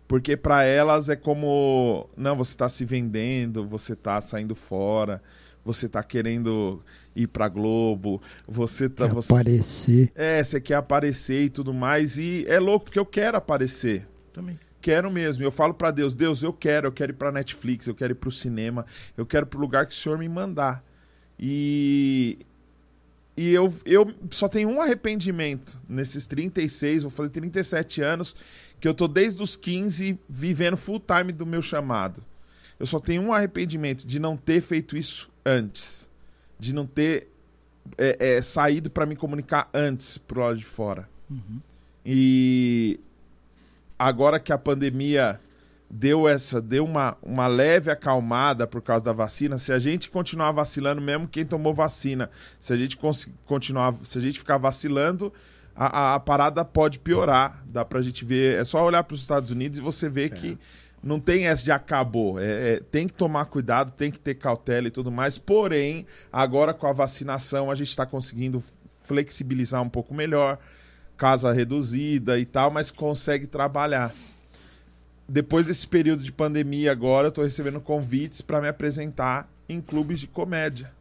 Porque para elas é como, não, você tá se vendendo, você tá saindo fora, você tá querendo ir pra Globo, você tá Quer você aparecer. É, você quer aparecer e tudo mais e é louco porque eu quero aparecer. Também. Quero mesmo. Eu falo pra Deus, Deus, eu quero, eu quero ir pra Netflix, eu quero ir pro cinema, eu quero ir pro lugar que o Senhor me mandar. E e eu, eu só tenho um arrependimento nesses 36, vou fazer 37 anos, que eu tô desde os 15 vivendo full time do meu chamado. Eu só tenho um arrependimento de não ter feito isso antes. De não ter é, é, saído para me comunicar antes pro lado de fora. E agora que a pandemia deu essa, deu uma, uma leve acalmada por causa da vacina, se a gente continuar vacilando, mesmo quem tomou vacina, se a gente continuar, se a gente ficar vacilando, a, a, a parada pode piorar. Dá pra gente ver, é só olhar para os Estados Unidos e você vê que não tem essa de acabou. É, é, tem que tomar cuidado, tem que ter cautela e tudo mais. Porém, agora com a vacinação, a gente está conseguindo flexibilizar um pouco melhor, casa reduzida e tal, mas consegue trabalhar. Depois desse período de pandemia, agora eu estou recebendo convites para me apresentar em clubes de comédia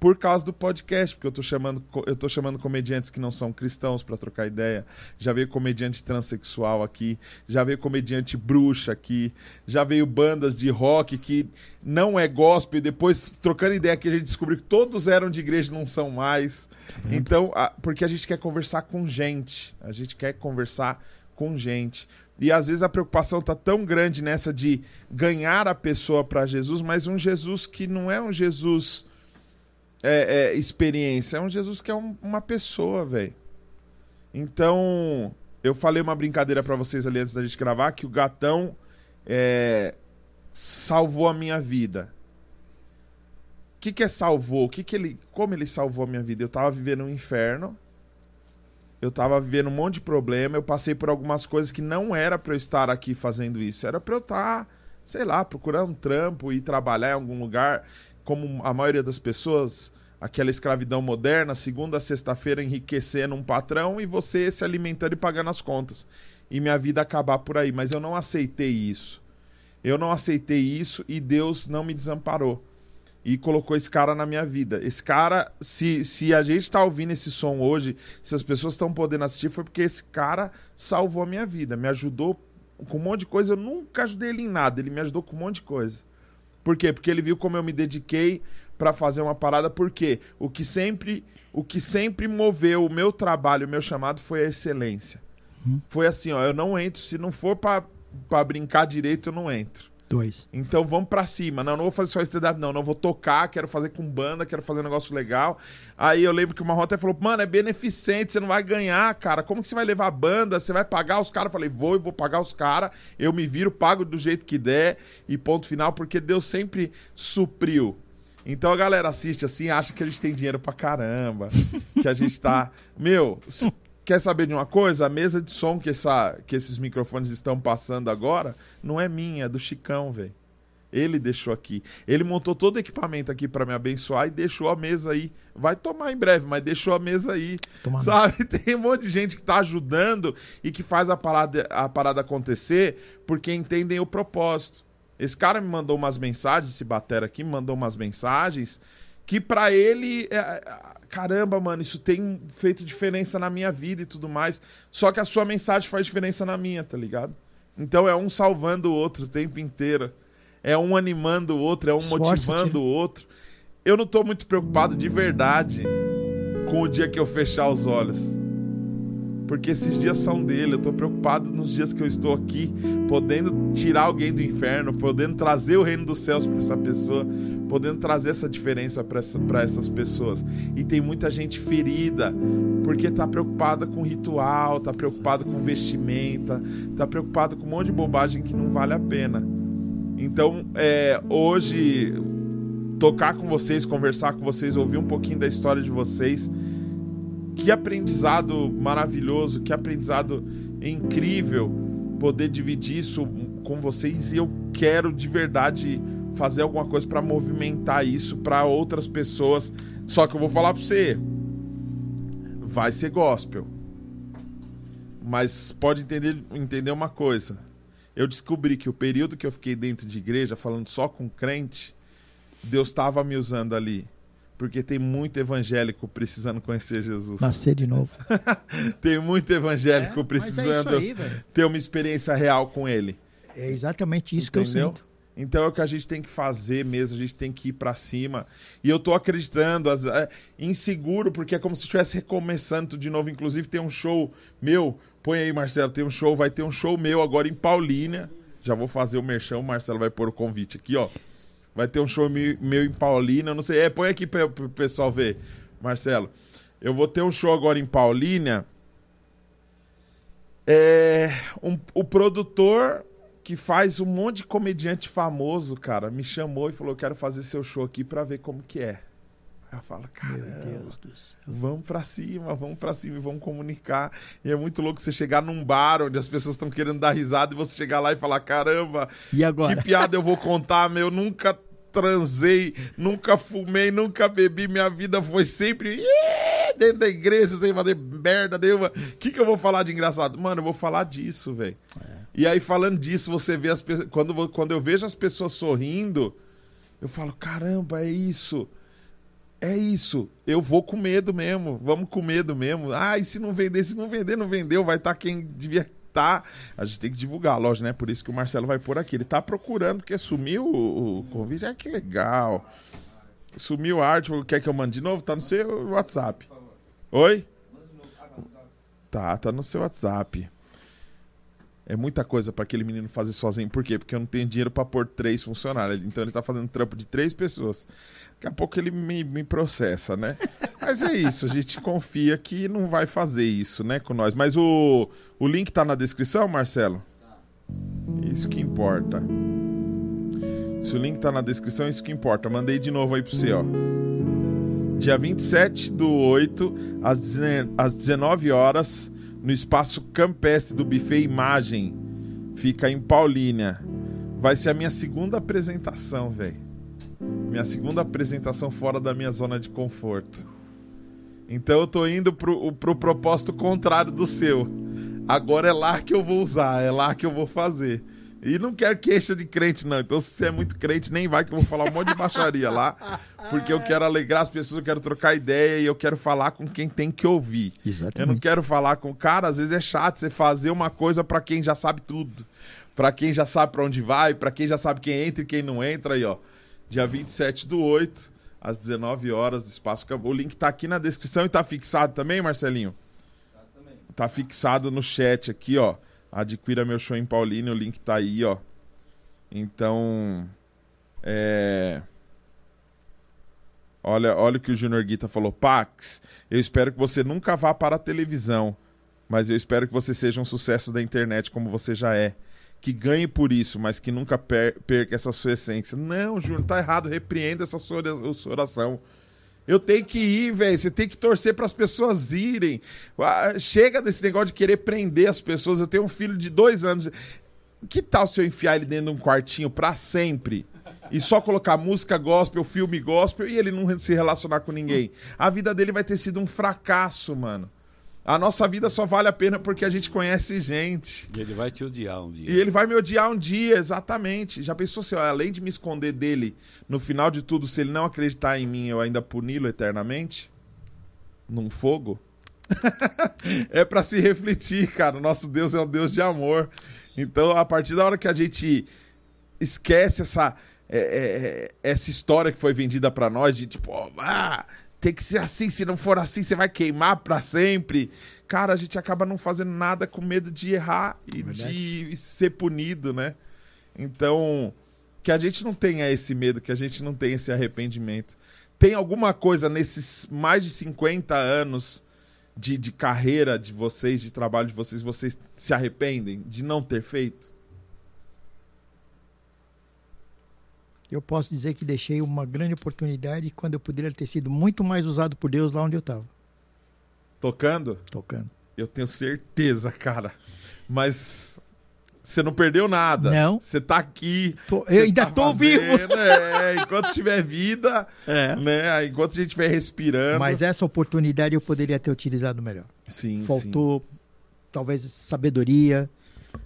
por causa do podcast, porque eu tô chamando, eu tô chamando comediantes que não são cristãos para trocar ideia. Já veio comediante transexual aqui, já veio comediante bruxa aqui, já veio bandas de rock que não é gospel, depois, trocando ideia que a gente descobriu que todos eram de igreja e não são mais. Então, a, porque a gente quer conversar com gente. A gente quer conversar com gente. E às vezes a preocupação tá tão grande nessa de ganhar a pessoa para Jesus, mas um Jesus que não é um Jesus é, é, experiência, é um Jesus que é um, uma pessoa, velho. Então, eu falei uma brincadeira para vocês ali antes da gente gravar que o gatão é, salvou a minha vida. O que, que é salvou? O que, que ele, como ele salvou a minha vida? Eu tava vivendo um inferno. Eu tava vivendo um monte de problema. Eu passei por algumas coisas que não era para eu estar aqui fazendo isso. Era para eu estar, tá, sei lá, procurando um trampo e trabalhar em algum lugar como a maioria das pessoas, aquela escravidão moderna, segunda a sexta-feira enriquecendo um patrão e você se alimentando e pagando as contas. E minha vida acabar por aí. Mas eu não aceitei isso. Eu não aceitei isso e Deus não me desamparou. E colocou esse cara na minha vida. Esse cara, se, se a gente está ouvindo esse som hoje, se as pessoas estão podendo assistir, foi porque esse cara salvou a minha vida, me ajudou com um monte de coisa. Eu nunca ajudei ele em nada, ele me ajudou com um monte de coisa. Por quê? Porque ele viu como eu me dediquei para fazer uma parada, porque o que sempre o que sempre moveu o meu trabalho, o meu chamado foi a excelência. Hum. Foi assim, ó, eu não entro se não for para brincar direito, eu não entro. Dois. Então vamos para cima. Não, não vou fazer só stand-up, não. Não vou tocar, quero fazer com banda, quero fazer um negócio legal. Aí eu lembro que uma rota falou, mano, é beneficente, você não vai ganhar, cara. Como que você vai levar a banda? Você vai pagar os caras? Eu falei, vou, eu vou pagar os caras. Eu me viro, pago do jeito que der e ponto final, porque Deus sempre supriu. Então a galera assiste assim, acha que a gente tem dinheiro pra caramba, que a gente tá. Meu, Quer saber de uma coisa? A mesa de som que, essa, que esses microfones estão passando agora não é minha, é do Chicão, velho. Ele deixou aqui. Ele montou todo o equipamento aqui para me abençoar e deixou a mesa aí. Vai tomar em breve, mas deixou a mesa aí. Toma sabe? Tem um monte de gente que tá ajudando e que faz a parada, a parada acontecer porque entendem o propósito. Esse cara me mandou umas mensagens, esse batera aqui me mandou umas mensagens que para ele é, caramba, mano, isso tem feito diferença na minha vida e tudo mais. Só que a sua mensagem faz diferença na minha, tá ligado? Então é um salvando o outro o tempo inteiro. É um animando o outro, é um motivando o outro. Eu não tô muito preocupado de verdade com o dia que eu fechar os olhos. Porque esses dias são dele. Eu tô preocupado nos dias que eu estou aqui, podendo tirar alguém do inferno, podendo trazer o reino dos céus para essa pessoa, podendo trazer essa diferença para essa, essas pessoas. E tem muita gente ferida, porque tá preocupada com ritual, tá preocupada com vestimenta, tá preocupada com um monte de bobagem que não vale a pena. Então, é, hoje, tocar com vocês, conversar com vocês, ouvir um pouquinho da história de vocês que aprendizado maravilhoso, que aprendizado incrível poder dividir isso com vocês e eu quero de verdade fazer alguma coisa para movimentar isso para outras pessoas. Só que eu vou falar para você, vai ser gospel. Mas pode entender, entender uma coisa. Eu descobri que o período que eu fiquei dentro de igreja falando só com crente, Deus estava me usando ali porque tem muito evangélico precisando conhecer Jesus. Nascer de novo. tem muito evangélico é, é precisando é aí, ter uma experiência real com ele. É exatamente isso Entendeu? que eu sinto. Então é o que a gente tem que fazer mesmo, a gente tem que ir para cima. E eu tô acreditando, as, é, inseguro, porque é como se estivesse recomeçando de novo. Inclusive tem um show meu, põe aí Marcelo, tem um show, vai ter um show meu agora em Paulínia. Já vou fazer o merchão, o Marcelo vai pôr o convite aqui, ó. Vai ter um show meu em Paulínia, não sei. É, põe aqui para o pessoal ver, Marcelo. Eu vou ter um show agora em Paulínia. É, um, o produtor que faz um monte de comediante famoso, cara, me chamou e falou: quero fazer seu show aqui para ver como que é. Eu falo, Meu caramba. Deus do céu. Vamos pra cima, vamos pra cima e vamos comunicar. E é muito louco você chegar num bar onde as pessoas estão querendo dar risada e você chegar lá e falar: caramba, E agora? que piada eu vou contar, meu? Nunca transei, nunca fumei, nunca bebi. Minha vida foi sempre dentro da igreja, sem fazer merda nenhuma. O que, que eu vou falar de engraçado? Mano, eu vou falar disso, velho. E aí, falando disso, você vê as pessoas. Quando, quando eu vejo as pessoas sorrindo, eu falo: caramba, é isso. É isso. Eu vou com medo mesmo. Vamos com medo mesmo. Ah, e se não vender? Se não vender, não vendeu. Vai estar quem devia estar. A gente tem que divulgar a loja, né? Por isso que o Marcelo vai por aqui. Ele tá procurando, porque sumiu o, o convite. Ah, que legal. Sumiu a arte. Quer que eu mande de novo? Tá no seu WhatsApp. Oi? Tá, tá no seu WhatsApp. É muita coisa para aquele menino fazer sozinho. Por quê? Porque eu não tenho dinheiro para pôr três funcionários. Então ele tá fazendo trampo de três pessoas. Daqui a pouco ele me, me processa, né? Mas é isso, a gente confia que não vai fazer isso, né, com nós. Mas o, o link tá na descrição, Marcelo? Isso que importa. Se o link tá na descrição, isso que importa. Mandei de novo aí pra você, ó. Dia 27 do 8, às, às 19 horas, no espaço campestre do Buffet Imagem. Fica em Paulínia. Vai ser a minha segunda apresentação, velho. Minha segunda apresentação fora da minha zona de conforto. Então eu tô indo pro, pro propósito contrário do seu. Agora é lá que eu vou usar, é lá que eu vou fazer. E não quero queixa de crente, não. Então, se você é muito crente, nem vai, que eu vou falar um monte de baixaria lá. Porque eu quero alegrar as pessoas, eu quero trocar ideia e eu quero falar com quem tem que ouvir. Eu não Exatamente. quero falar com. Cara, às vezes é chato você fazer uma coisa pra quem já sabe tudo. Pra quem já sabe pra onde vai, pra quem já sabe quem entra e quem não entra aí, ó. Dia 27 do 8, às 19 horas, do Espaço Campo. O link tá aqui na descrição e tá fixado também, Marcelinho? Tá fixado no chat aqui, ó. Adquira meu show em Paulínia, o link tá aí, ó. Então. É. Olha, olha o que o Junior Guita falou. Pax, eu espero que você nunca vá para a televisão, mas eu espero que você seja um sucesso da internet como você já é. Que ganhe por isso, mas que nunca per- perca essa sua essência. Não, Júnior, tá errado. Repreenda essa sua ora- sua oração. Eu tenho que ir, velho. Você tem que torcer para as pessoas irem. Ah, Chega desse negócio de querer prender as pessoas. Eu tenho um filho de dois anos. Que tal se eu enfiar ele dentro de um quartinho pra sempre? E só colocar música gospel, filme gospel e ele não se relacionar com ninguém? A vida dele vai ter sido um fracasso, mano. A nossa vida só vale a pena porque a gente conhece gente. E ele vai te odiar um dia. E ele vai me odiar um dia, exatamente. Já pensou se, ó, além de me esconder dele, no final de tudo, se ele não acreditar em mim, eu ainda puni-lo eternamente? Num fogo? é pra se refletir, cara. O nosso Deus é um Deus de amor. Então, a partir da hora que a gente esquece essa, é, é, é, essa história que foi vendida pra nós, de tipo, ah, tem que ser assim, se não for assim, você vai queimar pra sempre. Cara, a gente acaba não fazendo nada com medo de errar e de ser punido, né? Então, que a gente não tenha esse medo, que a gente não tenha esse arrependimento. Tem alguma coisa nesses mais de 50 anos de, de carreira de vocês, de trabalho de vocês, vocês se arrependem de não ter feito? Eu posso dizer que deixei uma grande oportunidade quando eu poderia ter sido muito mais usado por Deus lá onde eu estava, Tocando? tocando. Eu tenho certeza, cara. Mas você não perdeu nada. Não. Você tá aqui. Tô- eu ainda tá tô vivo. É, enquanto tiver vida, É. né? Enquanto a gente estiver respirando. Mas essa oportunidade eu poderia ter utilizado melhor. sim, Faltou talvez sabedoria,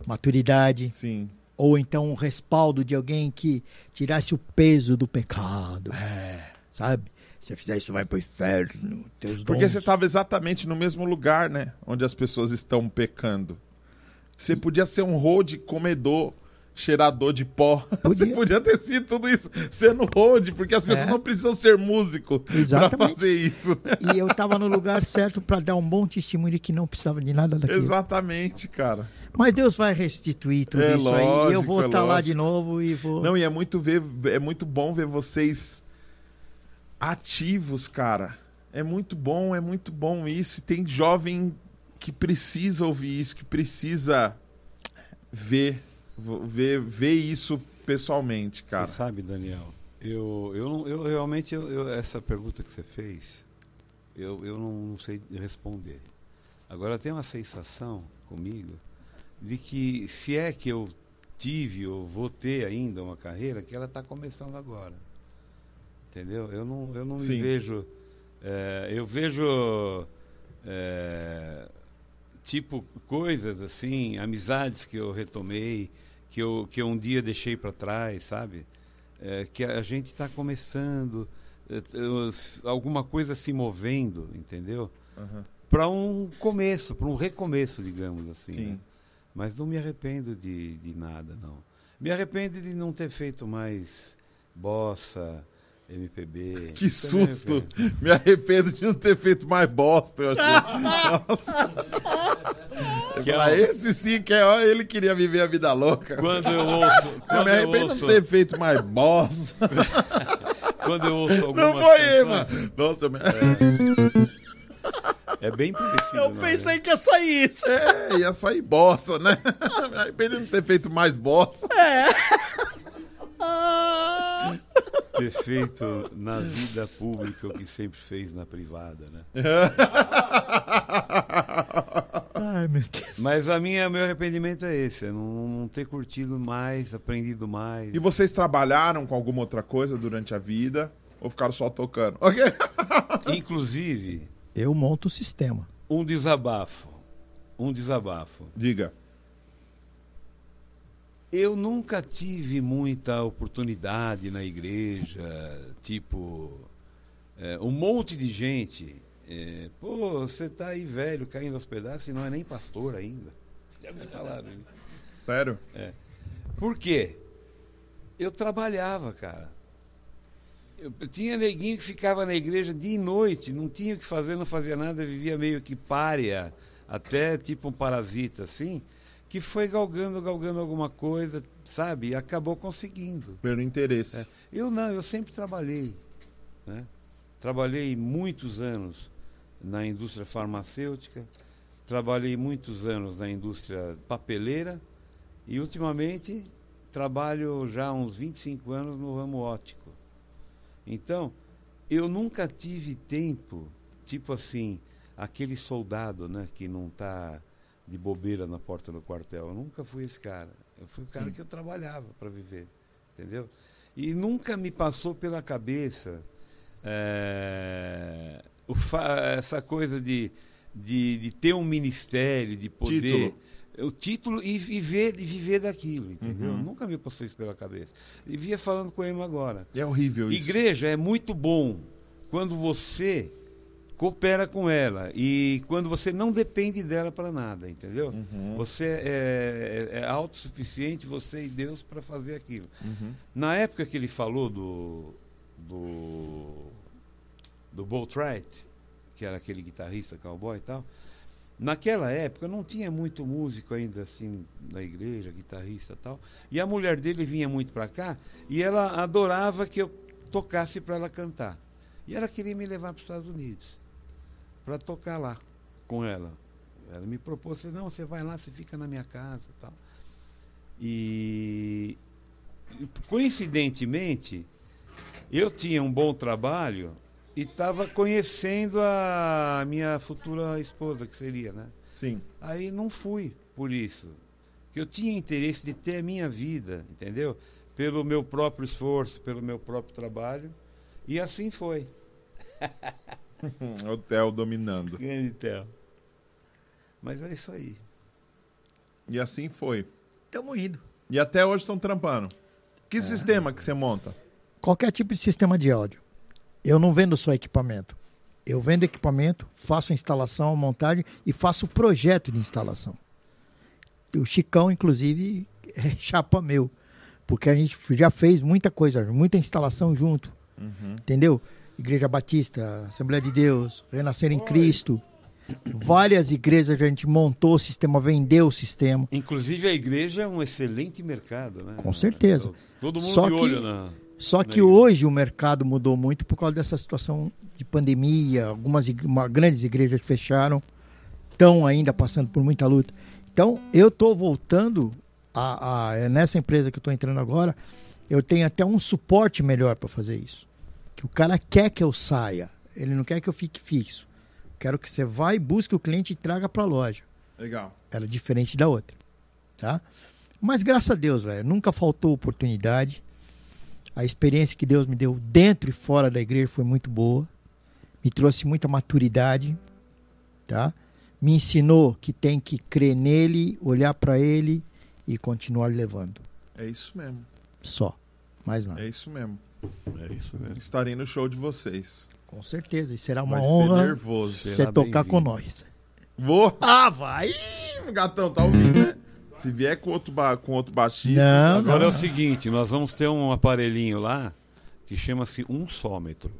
maturidade, Sim. Ou então um respaldo de alguém que tirasse o peso do pecado. É. Sabe? Se você fizer isso, vai pro inferno. Teus Porque dons. você estava exatamente no mesmo lugar, né? Onde as pessoas estão pecando. Você podia ser um road comedor, cheirador de pó. Você Podia. podia ter sido tudo isso sendo road, porque as pessoas É. não precisam ser músico para fazer isso. E eu estava no lugar certo para dar um bom testemunho de que não precisava de nada daquilo. Exatamente, cara. Mas Deus vai restituir tudo É isso aí. E eu lógico, vou é estar lá lógico. de novo e vou. Não, e é muito ver, é muito bom ver vocês ativos, cara. É muito bom, é muito bom isso. E tem jovem que precisa ouvir isso, que precisa ver, ver, ver isso pessoalmente, cara. Você sabe, Daniel, Eu, eu, eu realmente, eu, eu- essa pergunta que você fez, eu, eu não, não sei responder. Agora, eu tenho uma sensação comigo de que se é que eu tive ou vou ter ainda uma carreira, que ela está começando agora. Entendeu? Eu não, eu não me vejo. é, eu vejo. é, tipo, coisas assim, amizades que eu retomei, que eu, que eu um dia deixei para trás, sabe? É, que a gente está começando, é, alguma coisa se movendo, entendeu? Aham. Para um começo, para um recomeço, digamos assim. Sim. né? Mas não me arrependo de, de nada, não. Me arrependo de não ter feito mais bossa, MPB. Que Isso eu me susto! arrependo. Me arrependo de não ter feito mais bosta, eu achei. Nossa. Que é Pra um- esse sim que é, ó, ele queria viver a vida louca. Quando eu ouço, Eu quando me eu arrependo de ouço, não ter feito mais bosta. quando eu ouço algumas Não foi, canções, mano. Nossa, eu me... É bem parecido. Eu não, pensei né? que ia sair isso. É, ia sair bosta, né? Me arrependo de não ter feito mais bosta. Ah, ter feito na vida pública o que sempre fez na privada, né? Ai, meu Deus. Mas a minha, meu arrependimento é esse, é não, não ter curtido mais, aprendido mais. E vocês trabalharam com alguma outra coisa durante a vida? Ou ficaram só tocando? Ok? Inclusive, Eu monto o sistema. um desabafo. Um desabafo. Diga. Eu nunca tive muita oportunidade na igreja, tipo, é, um monte de gente. é, Pô, você tá aí velho, caindo aos pedaços e não é nem pastor ainda. Já me falaram isso. Sério? Por quê? Eu trabalhava, cara. Eu tinha neguinho que ficava na igreja dia e noite, não tinha o que fazer, não fazia nada, vivia meio que párea, até tipo um parasita assim, que foi galgando, galgando alguma coisa, sabe? E acabou conseguindo. Pelo interesse. É. Eu não, eu sempre trabalhei. Né? Trabalhei muitos anos na indústria farmacêutica, trabalhei muitos anos na indústria papeleira e ultimamente trabalho já há uns 25 anos no ramo óptico. Então, eu nunca tive tempo, tipo assim, aquele soldado né, que não está de bobeira na porta do quartel. Eu nunca fui esse cara. Eu fui o cara que eu trabalhava para viver. Entendeu? E nunca me passou pela cabeça fa- essa coisa de, de, de ter um ministério, de poder. Título. O título e viver, de viver daquilo, entendeu? Uhum. Nunca me passou isso pela cabeça. E via falando com ele agora. É horrível isso. Igreja é muito bom quando você coopera com ela e quando você não depende dela para nada, entendeu? Uhum. Você é, é, é autossuficiente, você e Deus, para fazer aquilo. Uhum. Na época que ele falou do do do que era aquele guitarrista cowboy e tal, naquela época não tinha muito músico ainda assim na igreja, guitarrista e tal. E a mulher dele vinha muito para cá e ela adorava que eu tocasse para ela cantar. E ela queria me levar para os Estados Unidos para tocar lá com ela. Ela me propôs, não, você vai lá, você fica na minha casa tal. E coincidentemente, eu tinha um bom trabalho e estava conhecendo a minha futura esposa, que seria, né? Sim. Aí não fui por isso. Que eu tinha interesse de ter a minha vida, entendeu? Pelo meu próprio esforço, pelo meu próprio trabalho. E assim foi. O Theo dominando. Grande Theo. Mas é isso aí. E assim foi. Tamo indo. E até hoje estão trampando. Que sistema que você monta? Qualquer tipo de sistema de áudio. Eu não vendo só equipamento. Eu vendo equipamento, faço a instalação, a montagem e faço o projeto de instalação. O Chicão, inclusive, é chapa meu. Porque a gente já fez muita coisa, muita instalação junto. Entendeu? Igreja Batista, Assembleia de Deus, Renascer em Cristo. Várias igrejas a gente montou o sistema, vendeu o sistema. Inclusive a igreja é um excelente mercado, né? Com certeza. Todo mundo Só de que- olho na. Só que hoje o mercado mudou muito por causa dessa situação de pandemia. Algumas grandes igrejas fecharam, estão ainda passando por muita luta. Então, eu estou voltando a, a- é nessa empresa que eu estou entrando agora. eu tenho até um suporte melhor para fazer isso. Que o cara quer que eu saia, ele não quer que eu fique fixo. Quero que você vá e busque o cliente e traga para a loja. Legal. Ela é diferente da outra, tá? Mas graças a Deus, velho, nunca faltou oportunidade. A experiência que Deus me deu dentro e fora da igreja foi muito boa. Me trouxe muita maturidade, tá? Me ensinou que tem que crer nele, olhar para ele e continuar levando. É isso mesmo. Só. Mais nada. É isso mesmo. É isso mesmo. Estarei no show de vocês. Com certeza. E será uma Vai ser honra nervoso. você Será tocar com nós. Vou. Ah, vai! Ih, gatão, tá ouvindo, né? Se vier com outro, ba- com outro baixista. Não, Agora é não. o seguinte, nós vamos ter um aparelhinho lá que chama-se um sômetro.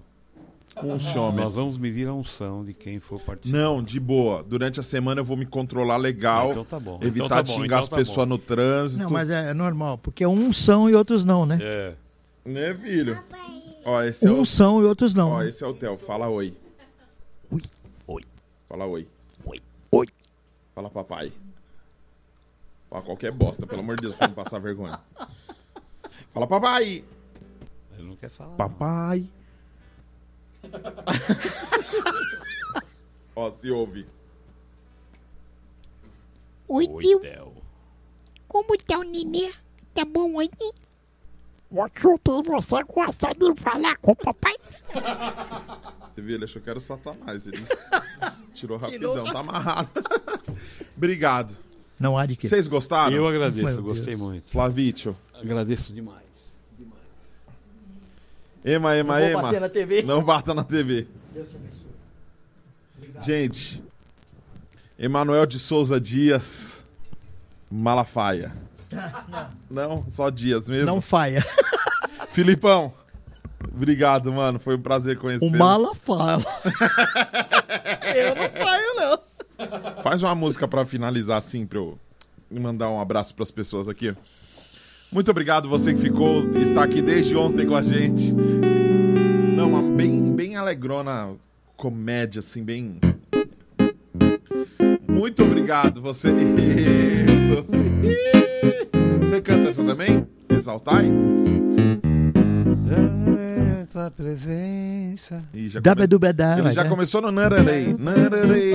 Um chômetro. Nós vamos medir a unção de quem for participar. Não, de boa. Durante a semana eu vou me controlar legal. Ah, então tá bom. Evitar Então tá de bom, xingar então as tá pessoas bom. no trânsito. Não, mas é, é normal, porque uns são e outros não, né? É. Né, filho? Ó, esse é o. Uns são e outros não. Ó, esse é o Theo. Fala oi. Oi, oi. Fala oi. Oi, oi. Fala papai. Fala qualquer bosta, pelo amor de Deus, pra não passar vergonha. Fala papai. Ele não quer falar. Papai. Ó, se ouve. Oi, tio. Theo. Como tá o nenê? Tá bom aí? Acho que você gosta de falar com o papai. Você viu? Ele achou que era o Satanás. Ele tirou rapidão, tá amarrado. Obrigado. Não há de que. Vocês gostaram? Eu agradeço, gostei Deus. muito. Flavítio. Agradeço demais. Ema, ema, Não ema. bater na TV. Não bata na TV. Gente, Emanuel de Souza Dias Malafaia. Não, só Dias mesmo. Não faia. Filipão, obrigado, mano. Foi um prazer conhecer. O mala fala. eu não faio, não. Faz uma música pra finalizar assim, pra eu mandar um abraço pras pessoas aqui. Muito obrigado você que ficou, está aqui desde ontem com a gente. Não, uma bem, bem alegrona comédia, assim, bem. Muito obrigado, você. Isso. Você canta essa também? Exaltai? Tua presença. Já come-. Ele já começou no nararei. Nararei.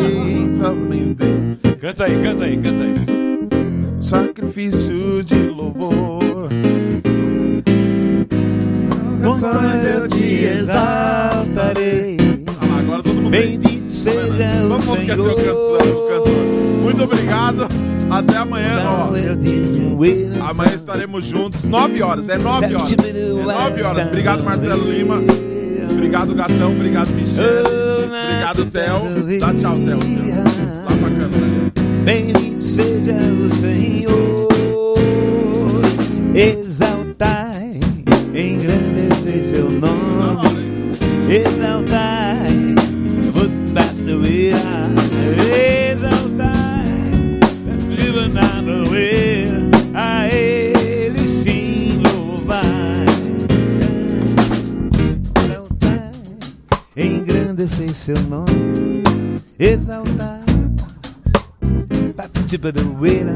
tá. Canta aí, canta aí, canta aí. Sacrifício de louvor. Canções eu te exaltarei. Ah lá, agora todo mundo bem. Bendito seja o Todo mundo quer ser o Senhor. cantor, o cantor. Muito obrigado. Até amanhã. Ó, te amanhã estaremos juntos. 9 horas. É 9 horas. É 9 horas. Obrigado, Marcelo Lima. Obrigado, Gatão. Obrigado, Michele. Obrigado, Theo. Dá tchau, Theo. Lá pra câmera. Bendito seja o Senhor, exaltai, engrandecei seu nome, exaltai, engrandecei seu nome, exaltai. Batadoeira,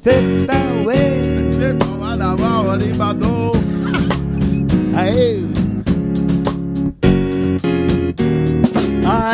Setadoeira, Você toma na mão, animador. aê. A